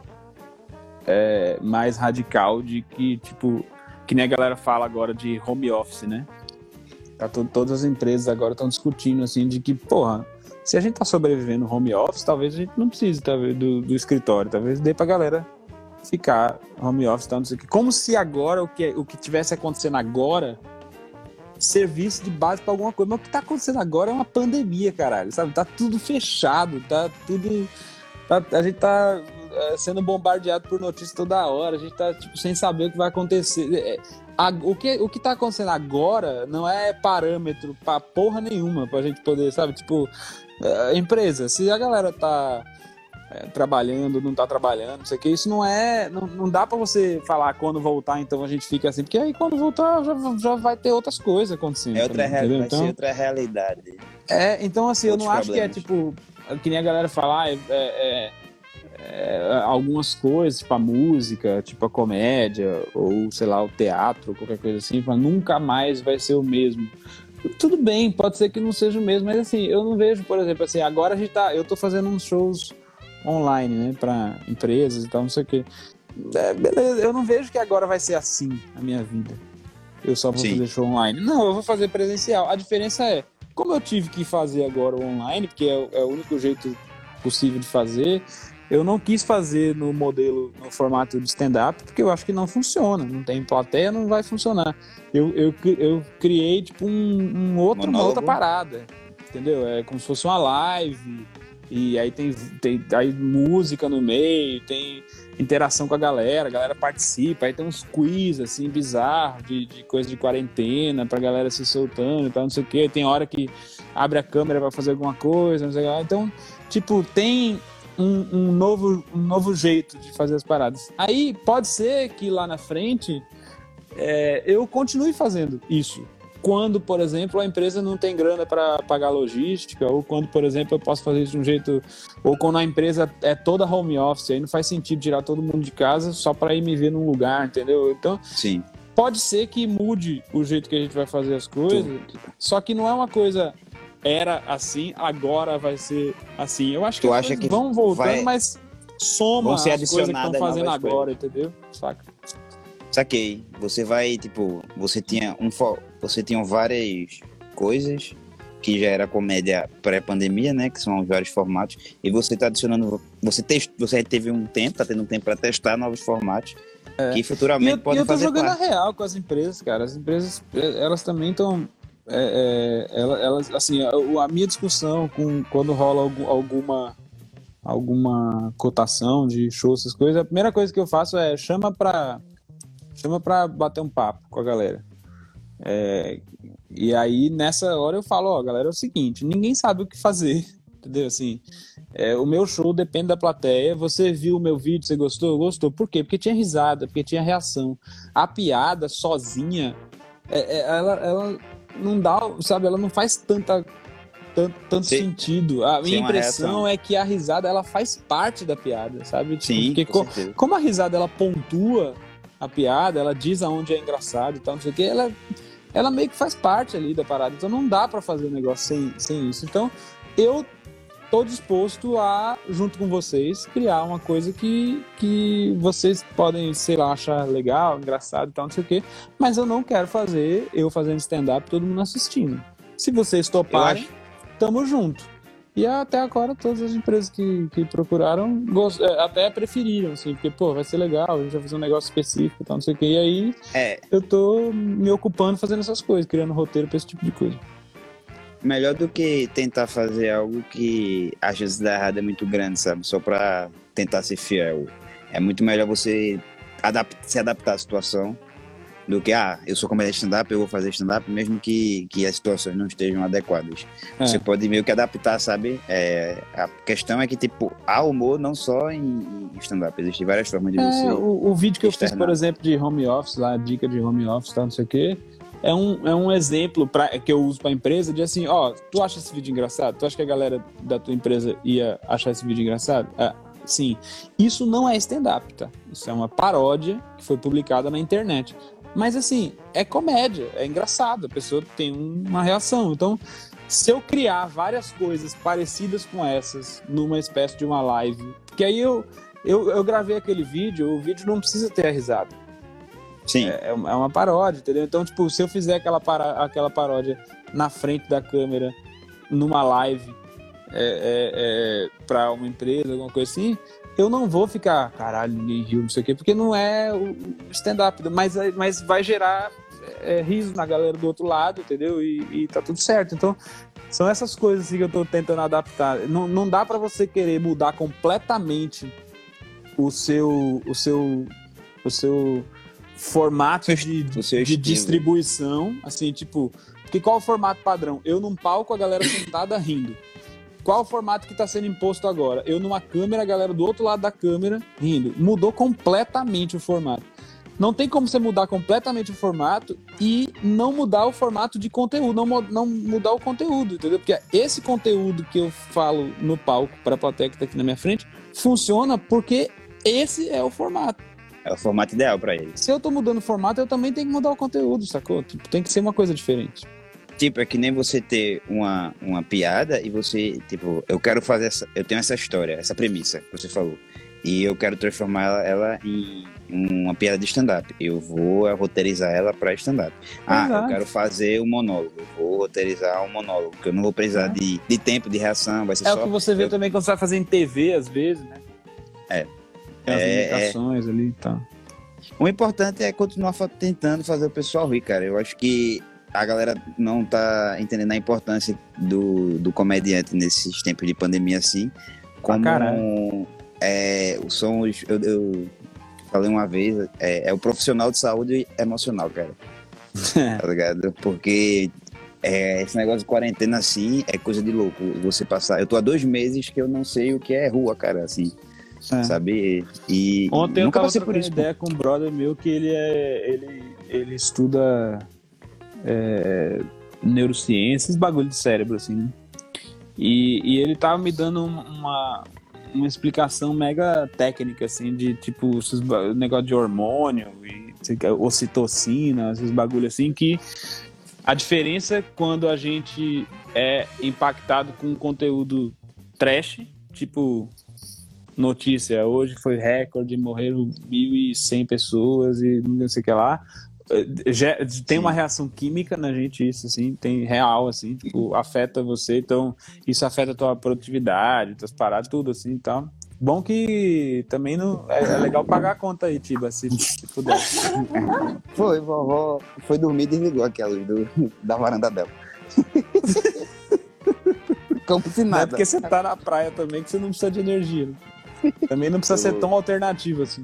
é, mais radical de que, tipo, que nem a galera fala agora de home office, né? Tá to- todas as empresas agora estão discutindo assim de que, porra, se a gente tá sobrevivendo home office, talvez a gente não precise talvez, do, do escritório, talvez dê pra galera ficar home office, tal, não sei o que. Como se agora o que, o que tivesse acontecendo agora servisse de base pra alguma coisa. Mas o que tá acontecendo agora é uma pandemia, caralho, sabe? Tá tudo fechado, tá tudo. tá- a gente tá é, sendo bombardeado por notícias toda hora, a gente tá tipo, sem saber o que vai acontecer. É, a- o, que, o que tá acontecendo agora não é parâmetro pra porra nenhuma pra gente poder, sabe? Tipo, é, empresa, se a galera tá é, trabalhando, não tá trabalhando, não sei o que, isso não é. Não, não dá pra você falar quando voltar, então a gente fica assim, porque aí quando voltar já, já vai ter outras coisas acontecendo. É outra, também, real- Então- outra realidade. é, então assim, eu Outros não acho que é problemas. tipo, que nem a galera falar, é, é- é, algumas coisas, tipo a música, tipo a comédia, ou sei lá, o teatro, qualquer coisa assim, nunca mais vai ser o mesmo. Tudo bem, pode ser que não seja o mesmo, mas assim, eu não vejo, por exemplo, assim, agora a gente tá, eu tô fazendo uns shows online, né, pra empresas e tal, não sei o quê. É, beleza, eu não vejo que agora vai ser assim a minha vida. Eu só vou Sim. fazer show online. Não, eu vou fazer presencial. A diferença é, como eu tive que fazer agora o online, porque é, é o único jeito possível de fazer, eu não quis fazer no modelo, no formato de stand-up, porque eu acho que não funciona. Não tem plateia, não vai funcionar. Eu, eu, eu criei, tipo, um, um outro, uma outra parada. Entendeu? É como se fosse uma live. E aí tem, tem aí música no meio, tem interação com a galera, a galera participa, aí tem uns quiz, assim, bizarros, de, de coisa de quarentena, pra galera se soltando e tal, não sei o quê. Tem hora que abre a câmera pra fazer alguma coisa, não sei o que lá. Então, tipo, tem um, um novo, um novo jeito de fazer as paradas. Aí pode ser que lá na frente é, eu continue fazendo isso. Quando, por exemplo, a empresa não tem grana para pagar logística, ou quando, por exemplo, eu posso fazer isso de um jeito. Ou quando a empresa é toda home office, aí não faz sentido tirar todo mundo de casa só para ir me ver num lugar, entendeu? Então, Sim. pode ser que mude o jeito que a gente vai fazer as coisas, só que não é uma coisa era assim, agora vai ser assim. Eu acho que Tu acha que vão voltando, vai- mas soma vão ser as coisas que estão fazendo agora, entendeu? Saca? Saquei. Você vai, tipo, você tinha um você tinha várias coisas que já era comédia pré-pandemia, né? Que são vários formatos. E você tá adicionando. Você, test, você teve um tempo, tá tendo um tempo para testar novos formatos. É. Que E eu, futuramente e podem eu tô fazer jogando parte. a real com as empresas, cara. As empresas, eh, elas também estão. Elas, elas, assim, a, a minha discussão com quando rola algum- alguma alguma cotação de show, essas coisas, a primeira coisa que eu faço é chama pra chama pra bater um papo com a galera. É, e aí nessa hora eu falo, ó, galera, é o seguinte, ninguém sabe o que fazer, entendeu? Assim, é, o meu show depende da plateia. Você viu o meu vídeo, você gostou? Gostou. Por quê? Porque tinha risada, porque tinha reação. A piada sozinha, é- é- ela, ela não dá, sabe? Ela não faz tanta, tanto, tanto Sim. sentido. A minha Sim, uma impressão é que a risada ela faz parte da piada, sabe? Tipo, Sim, porque com como a risada ela pontua a piada, ela diz aonde é engraçado e tal, não sei o que, ela, ela meio que faz parte ali da parada. Então não dá pra fazer o negócio sem, sem isso. Então eu tô disposto a, junto com vocês, criar uma coisa que, que vocês podem, sei lá, achar legal, engraçado e tal, não sei o quê. Mas eu não quero fazer eu fazendo stand-up todo mundo assistindo. Se vocês toparem, tamo junto. E até agora todas as empresas que, que procuraram é, até preferiram, assim, porque, pô, vai ser legal, a gente vai fazer um negócio específico e tal, não sei o quê. E aí é, eu tô me ocupando fazendo essas coisas, criando roteiro pra esse tipo de coisa. Melhor do que tentar fazer algo que a chance de dar errado é muito grande, sabe? Só pra tentar ser fiel. É muito melhor você adap- se adaptar à situação do que, ah, eu sou comediante stand-up, eu vou fazer stand-up, mesmo que, que as situações não estejam adequadas. É. Você pode meio que adaptar, sabe? É, a questão é que, tipo, há humor não só em, em stand-up, existem várias formas de você. É, o, o vídeo que eu fiz, externar. por exemplo, de home office, lá, dica de home office tal, não sei o quê, é um, é um exemplo pra, que eu uso pra empresa de assim, ó, tu acha esse vídeo engraçado? Tu acha que a galera da tua empresa ia achar esse vídeo engraçado? Ah, sim. Isso não é stand-up, tá? Isso é uma paródia que foi publicada na internet. Mas assim, é comédia, é engraçado, a pessoa tem um- uma reação. Então, se eu criar várias coisas parecidas com essas numa espécie de uma live, porque aí eu, eu, eu gravei aquele vídeo, o vídeo não precisa ter a risada. Sim, É, é uma é uma paródia, entendeu? Então, tipo, se eu fizer aquela, para, aquela paródia na frente da câmera, numa live, é, é, é, pra uma empresa, alguma coisa assim, eu não vou ficar, caralho, ninguém riu, não sei o quê, porque não é o stand-up, mas, mas vai gerar é, riso na galera do outro lado, entendeu? E, e tá tudo certo. Então, são essas coisas assim, que eu tô tentando adaptar. Não, não dá pra você querer mudar completamente o seu, o seu, o seu formato de, de distribuição, assim, tipo, porque qual é o formato padrão? Eu num palco, a galera sentada rindo. Qual o formato que está sendo imposto agora? Eu numa câmera, a galera do outro lado da câmera rindo. Mudou completamente o formato. Não tem como você mudar completamente o formato e não mudar o formato de conteúdo, não, não mudar o conteúdo, entendeu? Porque esse conteúdo que eu falo no palco para a plateia que está aqui na minha frente funciona porque esse é o formato. É o formato ideal pra ele. Se eu tô mudando o formato, eu também tenho que mudar o conteúdo, sacou? Tipo, tem que ser uma coisa diferente. Tipo, é que nem você ter uma, uma piada e você, tipo, eu quero fazer essa. Eu tenho essa história, essa premissa que você falou. E eu quero transformar ela, ela em uma piada de stand-up. Eu vou roteirizar ela pra stand-up. Ah, Exato. eu quero fazer um monólogo. Eu vou roteirizar um monólogo. Porque eu não vou precisar de, de tempo, de reação. Vai ser É só. o que você vê eu- também quando você vai fazer em TV, às vezes, né? É. As É, é. ali e tal. O importante é continuar tentando fazer o pessoal rir, cara. Eu acho que a galera não tá entendendo a importância do, do comediante nesses tempos de pandemia assim. Como caralho. é, são os. Eu, eu falei uma vez, é, é o profissional de saúde emocional, cara. tá ligado? Porque é, esse negócio de quarentena assim é coisa de louco. Você passar. Eu tô há dois meses que eu não sei o que é rua, cara, assim. É. Sabe? E Ontem eu tava passei por trocando isso. ideia com um brother meu que ele é. ele, ele estuda é, neurociências, bagulho de cérebro, assim, né? E, e ele tava me dando um- uma, uma explicação mega técnica, assim, de tipo, esses negócio de hormônio e ocitocina, esses bagulho assim, que a diferença é quando a gente é impactado com conteúdo trash, tipo notícia, hoje foi recorde, morreram 1.100 pessoas e não sei o que lá, ge- tem uma reação química na gente, isso, assim, tem real, assim, tipo, afeta você, então isso afeta a tua produtividade, tuas paradas, tudo, assim, então. Bom que também não, é, é legal pagar a conta aí, Tiba, se, se puder. Foi, vovó foi dormir e desligou aquela luz do, da varanda dela. Como se Não é nada. porque você tá na praia também que você não precisa de energia. né? Também não precisa ser tão alternativo, assim.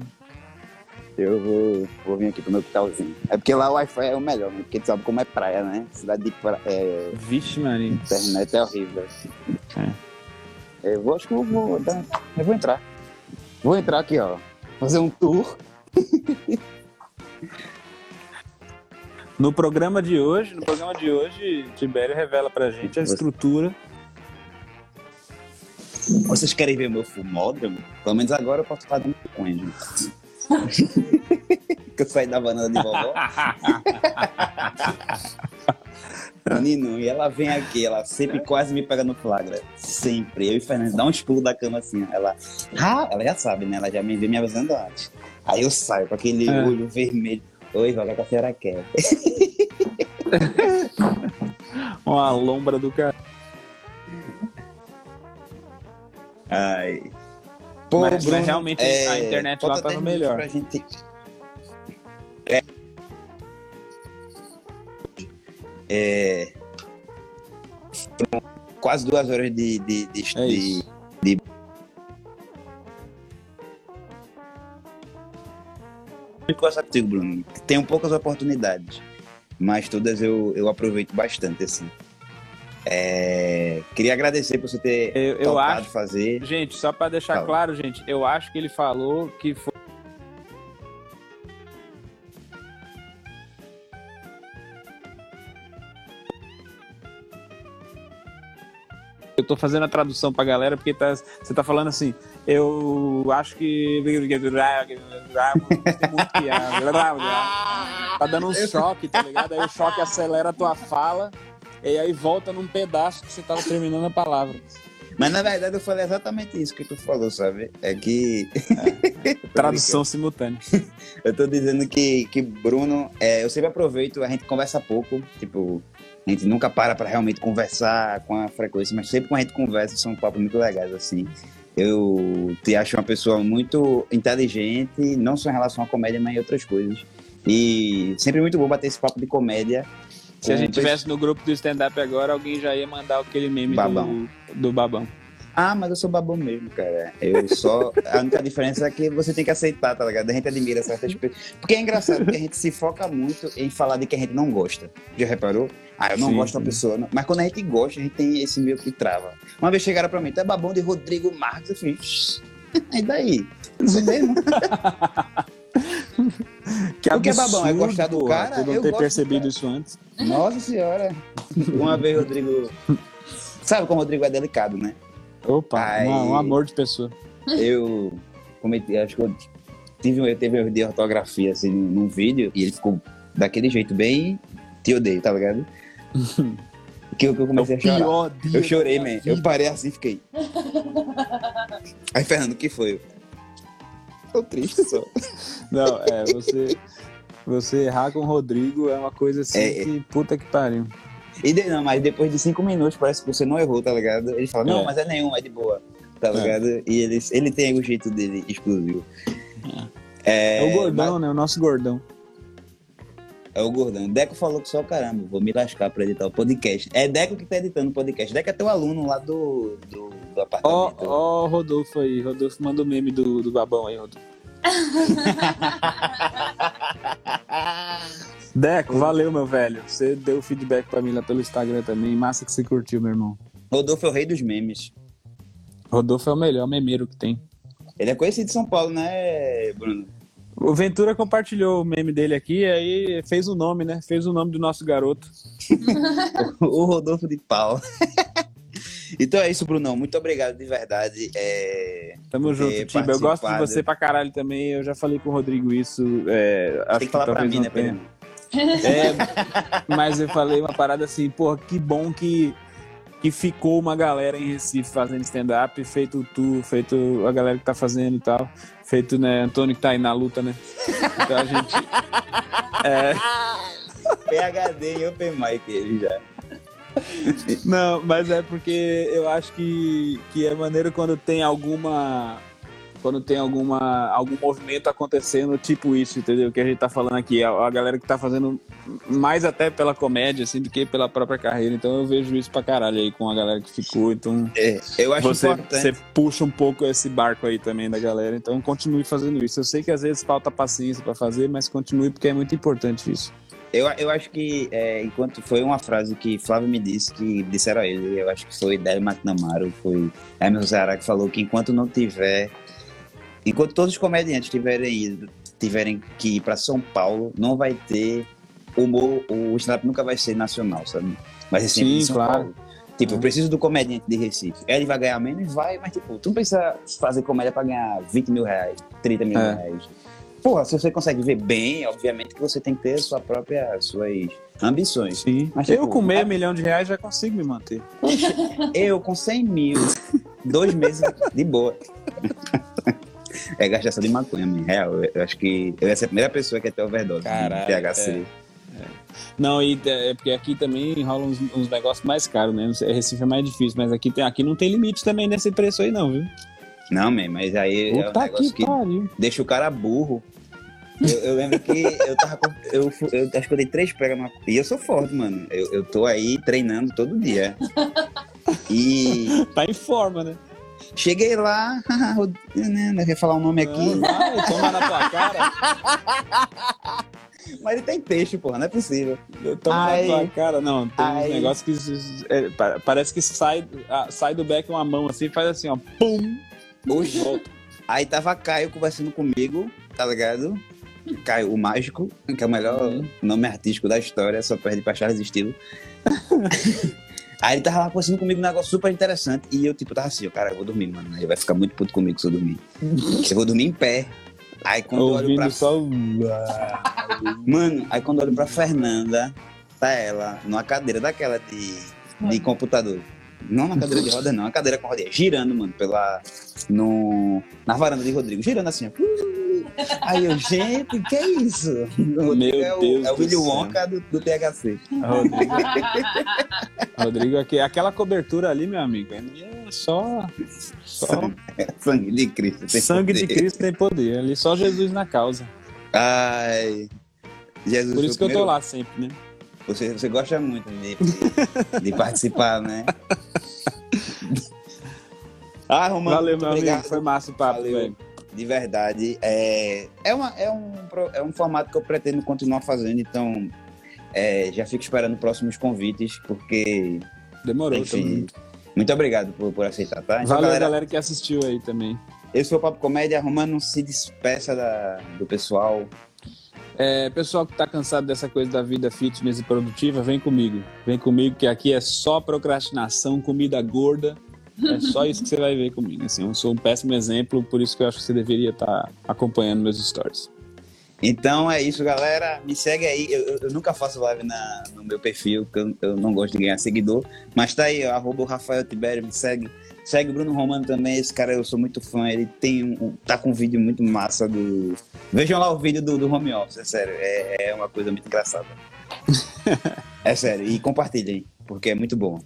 Eu vou, vou vir aqui pro meu quintalzinho. É porque lá o Wi-Fi é o melhor, né? Porque tu sabe como é praia, né? Cidade de praia. É, Vixe, Maria. internet é horrível. Eu vou, acho que eu vou dar. Eu vou entrar. Vou entrar aqui, ó. Fazer um tour. No programa de hoje, no programa de hoje, Tibério revela pra gente a estrutura. Vocês querem ver meu fumódromo? Pelo menos agora eu posso estar dando coisa. que eu saí da banana de vovó. Menino, e ela vem aqui, ela sempre quase me pega no flagra. Sempre. Eu e Fernando dá uns pulos da cama assim. Ela. Ah, ela já sabe, né? Ela já me vê me avisando antes. Aí eu saio com aquele É. olho vermelho. Oi, o que a senhora quer? Uma lombra do cara. Ai. Pô, Mas- mas realmente a internet lá tava 10 minutos melhor. Pra gente... É. É... Quase duas horas de. de, de, É de- isso. de- Eu conversar contigo, Bruno. Tenho poucas oportunidades, mas todas eu, eu aproveito bastante, assim. É, Queria agradecer por você ter Eu, eu acho. fazer. Gente, só pra deixar claro, gente, eu acho que ele falou que foi. Eu tô fazendo a tradução pra galera porque tá, você tá falando assim, eu acho que- Tá dando um choque, tá ligado? Aí o choque acelera a tua fala e aí volta num pedaço que você tava terminando a palavra. Mas na verdade eu falei exatamente isso que tu falou, sabe? É que. Tradução simultânea. Eu tô dizendo que, que Bruno, é, eu sempre aproveito, a gente conversa pouco, tipo, a gente nunca para pra realmente conversar com a frequência, mas sempre que a gente conversa são papos muito legais, assim. Eu te acho uma pessoa muito inteligente, não só em relação à comédia, mas em outras coisas. E sempre muito bom bater esse papo de comédia. Se a gente tivesse no grupo do stand-up agora, alguém já ia mandar aquele meme Babão. Do, do babão. Ah, mas eu sou babão mesmo, cara. Eu só. A única diferença é que você tem que aceitar, tá ligado? A gente admira certas pessoas. Porque é engraçado, porque a gente se foca muito em falar de que a gente não gosta. Já reparou? Ah, eu não Sim, gosto da pessoa. não. Mas quando a gente gosta, a gente tem esse meio que trava. Uma vez chegaram pra mim, tu é babão de Rodrigo Marques. Eu fiz. E daí? Isso mesmo? Que O que é babão? É gostar do cara? Tu não Eu ter percebido isso antes. Nossa senhora. Uma vez, Rodrigo. Sabe como o Rodrigo é delicado, né? Opa, uma- um amor de pessoa. eu cometi, acho que eu tive, eu teve um erro de ortografia assim num vídeo e ele ficou daquele jeito bem te odeio, tá ligado? que eu, que eu comecei a chorar. Eu chorei, man. Eu parei assim e fiquei. Aí, Fernando, o que foi? Tô triste só. Não, é, você, você errar com o Rodrigo é uma coisa assim É, é. que puta que pariu. E de- não, mas depois de cinco minutos parece que você não errou, tá ligado? Ele fala, não, É. mas é nenhum, é de boa, tá É. ligado? E ele, ele tem o jeito dele exclusivo. É, É, o gordão, né? O nosso gordão. É o gordão. Deco falou que só caramba, vou me lascar pra editar o podcast. É Deco que tá editando o podcast. Deco é teu aluno lá do, do, do Ó, apartamento. ó, o Rodolfo aí. Rodolfo manda o meme do, do babão aí, Rodolfo. Deco, valeu, meu velho. Você deu feedback pra mim lá pelo Instagram também. Massa que você curtiu, meu irmão. Rodolfo é o rei dos memes. Rodolfo é o melhor memeiro que tem. Ele é conhecido em São Paulo, né, Bruno? O Ventura compartilhou o meme dele aqui, aí fez o nome, né? Fez o nome do nosso garoto. o Rodolfo de pau. então é isso, Brunão. Muito obrigado de verdade. É... Tamo junto, Tiba. Eu gosto de você pra caralho também. Eu já falei com o Rodrigo isso. É, acho Tem que falar pra talvez mim, né, Pedro? É, mas eu falei uma parada assim, porra, que bom que que ficou uma galera em Recife fazendo stand-up, feito tu, feito a galera que tá fazendo e tal, feito, né, Antônio que tá aí na luta, né? Então a gente. É, PHD e Open Mic ele já. Não, mas é porque eu acho que, que é maneiro quando tem alguma. Quando tem alguma, algum movimento acontecendo, tipo isso, entendeu? Que a gente tá falando aqui. A, a galera que tá fazendo mais até pela comédia, assim, do que pela própria carreira. Então eu vejo isso pra caralho aí com a galera que ficou. Então É, eu acho você, importante. você puxa um pouco esse barco aí também da galera. Então continue fazendo isso. Eu sei que às vezes falta paciência pra fazer, mas continue porque é muito importante isso. Eu, eu acho que, é, enquanto foi uma frase que Flávio me disse, que disseram a ele, eu acho que foi Délio McNamara, foi Hermes Ceará que falou que enquanto não tiver, enquanto todos os comediantes tiverem ido, tiverem que ir para São Paulo, não vai ter humor, o stand-up nunca vai ser nacional, sabe? Vai ser sempre Sim, em São claro. Paulo. Tipo, eu preciso do comediante de Recife. Ele vai ganhar menos? Vai, mas tipo, tu não precisa fazer comédia pra ganhar 20 mil reais, 30 mil É. reais. Porra, se você consegue ver bem, obviamente que você tem que ter sua própria, suas ambições. Sim. Mas, eu tipo, com meio é- milhão de reais já consigo me manter. Eu com 100 mil, dois meses de boa. É gastação de maconha, man. real. Eu, eu acho que eu ia ser a primeira pessoa que ia ter overdose Caralho, de THC. Não, e é porque aqui também rola uns, uns negócios mais caros, né? Sei, Recife é mais difícil, mas aqui, tem, aqui não tem limite também nesse preço aí, não, viu? Não, man, mas aí é um Puta negócio que que deixa o cara burro. Eu, eu lembro que eu tava. Eu, eu acho que eu dei três pregas numa. E eu sou forte, mano. Eu, eu tô aí treinando todo dia. E Tá em forma, né? cheguei lá. né, Não ia falar o nome aqui. Vai, toma na tua cara. Mas ele tem peixe, porra, não é possível. Toma na tua cara. Não, tem Ai. uns negócios que é, pa- parece que sai, ah, sai do beck uma mão assim e faz assim, ó. Pum! Aí tava Caio conversando comigo, tá ligado? Caio, o Mágico, que é o melhor Uhum. nome artístico da história, só perde pra Charles Estilo. Aí ele tava lá conversando comigo um negócio super interessante. E eu, tipo, tava assim, cara, eu vou dormir, mano. Ele vai ficar muito puto comigo se eu dormir. eu vou dormir em pé. Aí quando eu olho pra. só. Mano, aí quando eu olho pra Fernanda, tá ela numa cadeira daquela de, de computador. Não na cadeira de roda, não, uma cadeira com rodinha, girando, mano, pela. No, na varanda de Rodrigo, girando assim, ó. Aí eu, gente, que é isso? O Rodrigo Meu é o, Deus é o Willy. Wonka do, do THC. Rodrigo. Rodrigo, aqui, aquela cobertura ali, meu amigo, é só. Só Sangue de Cristo. tem sangue de poder. Cristo tem poder. Ali só Jesus na causa. Ai. Jesus Por isso que eu tô primeiro- lá sempre, né? Você, você gosta muito de, de participar, né? Ah, Romano, Valeu, muito meu obrigado. amigo. Foi massa o papo, Valeu. velho. De verdade. É, é, uma, é, um, é um formato que eu pretendo continuar fazendo, então é, já fico esperando próximos convites, porque, Demorou. enfim. também. Muito obrigado por, por aceitar, tá? Então, Valeu, galera, galera que assistiu aí também. esse foi o Papo Comédia. Romano, se despeça da, do pessoal. É, pessoal que tá cansado dessa coisa da vida fitness e produtiva, vem comigo. Vem comigo, que aqui é só procrastinação, comida gorda. É só isso que você vai ver comigo. Assim, eu sou um péssimo exemplo, por isso que eu acho que você deveria estar acompanhando meus stories. Então é isso, galera. Me segue aí. Eu, eu- eu nunca faço live na- no meu perfil, porque eu, eu não gosto de ganhar seguidor. Mas tá aí, ó, Rafael Tibério, me segue. Segue o Bruno Romano também, esse cara eu sou muito fã. Ele tem um, tá com um vídeo muito massa do. Vejam lá o vídeo do, do home office, é sério. É, é uma coisa muito engraçada. é sério, e compartilhem, porque é muito bom.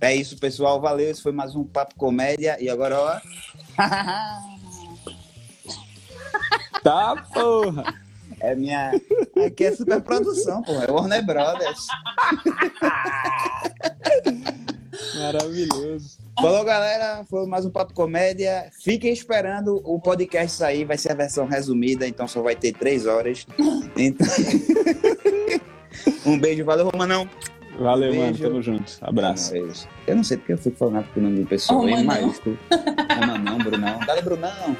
É isso, pessoal. Valeu. Esse foi mais um Papo Comédia. E agora, ó. Tá, porra! É minha. Aqui é super produção, pô. É Warner Brothers. Maravilhoso. Falou, galera. Foi mais um Papo Comédia. Fiquem esperando o podcast sair. Vai ser a versão resumida, então só vai ter três horas. Então... um beijo. Valeu, Romanão. Valeu, Beijo. mano. Tamo junto. Abraço. Eu não sei porque eu fico falando porque o nome do pessoal é Romanão. maiúsculo. Romanão, Brunão. Dale, Brunão.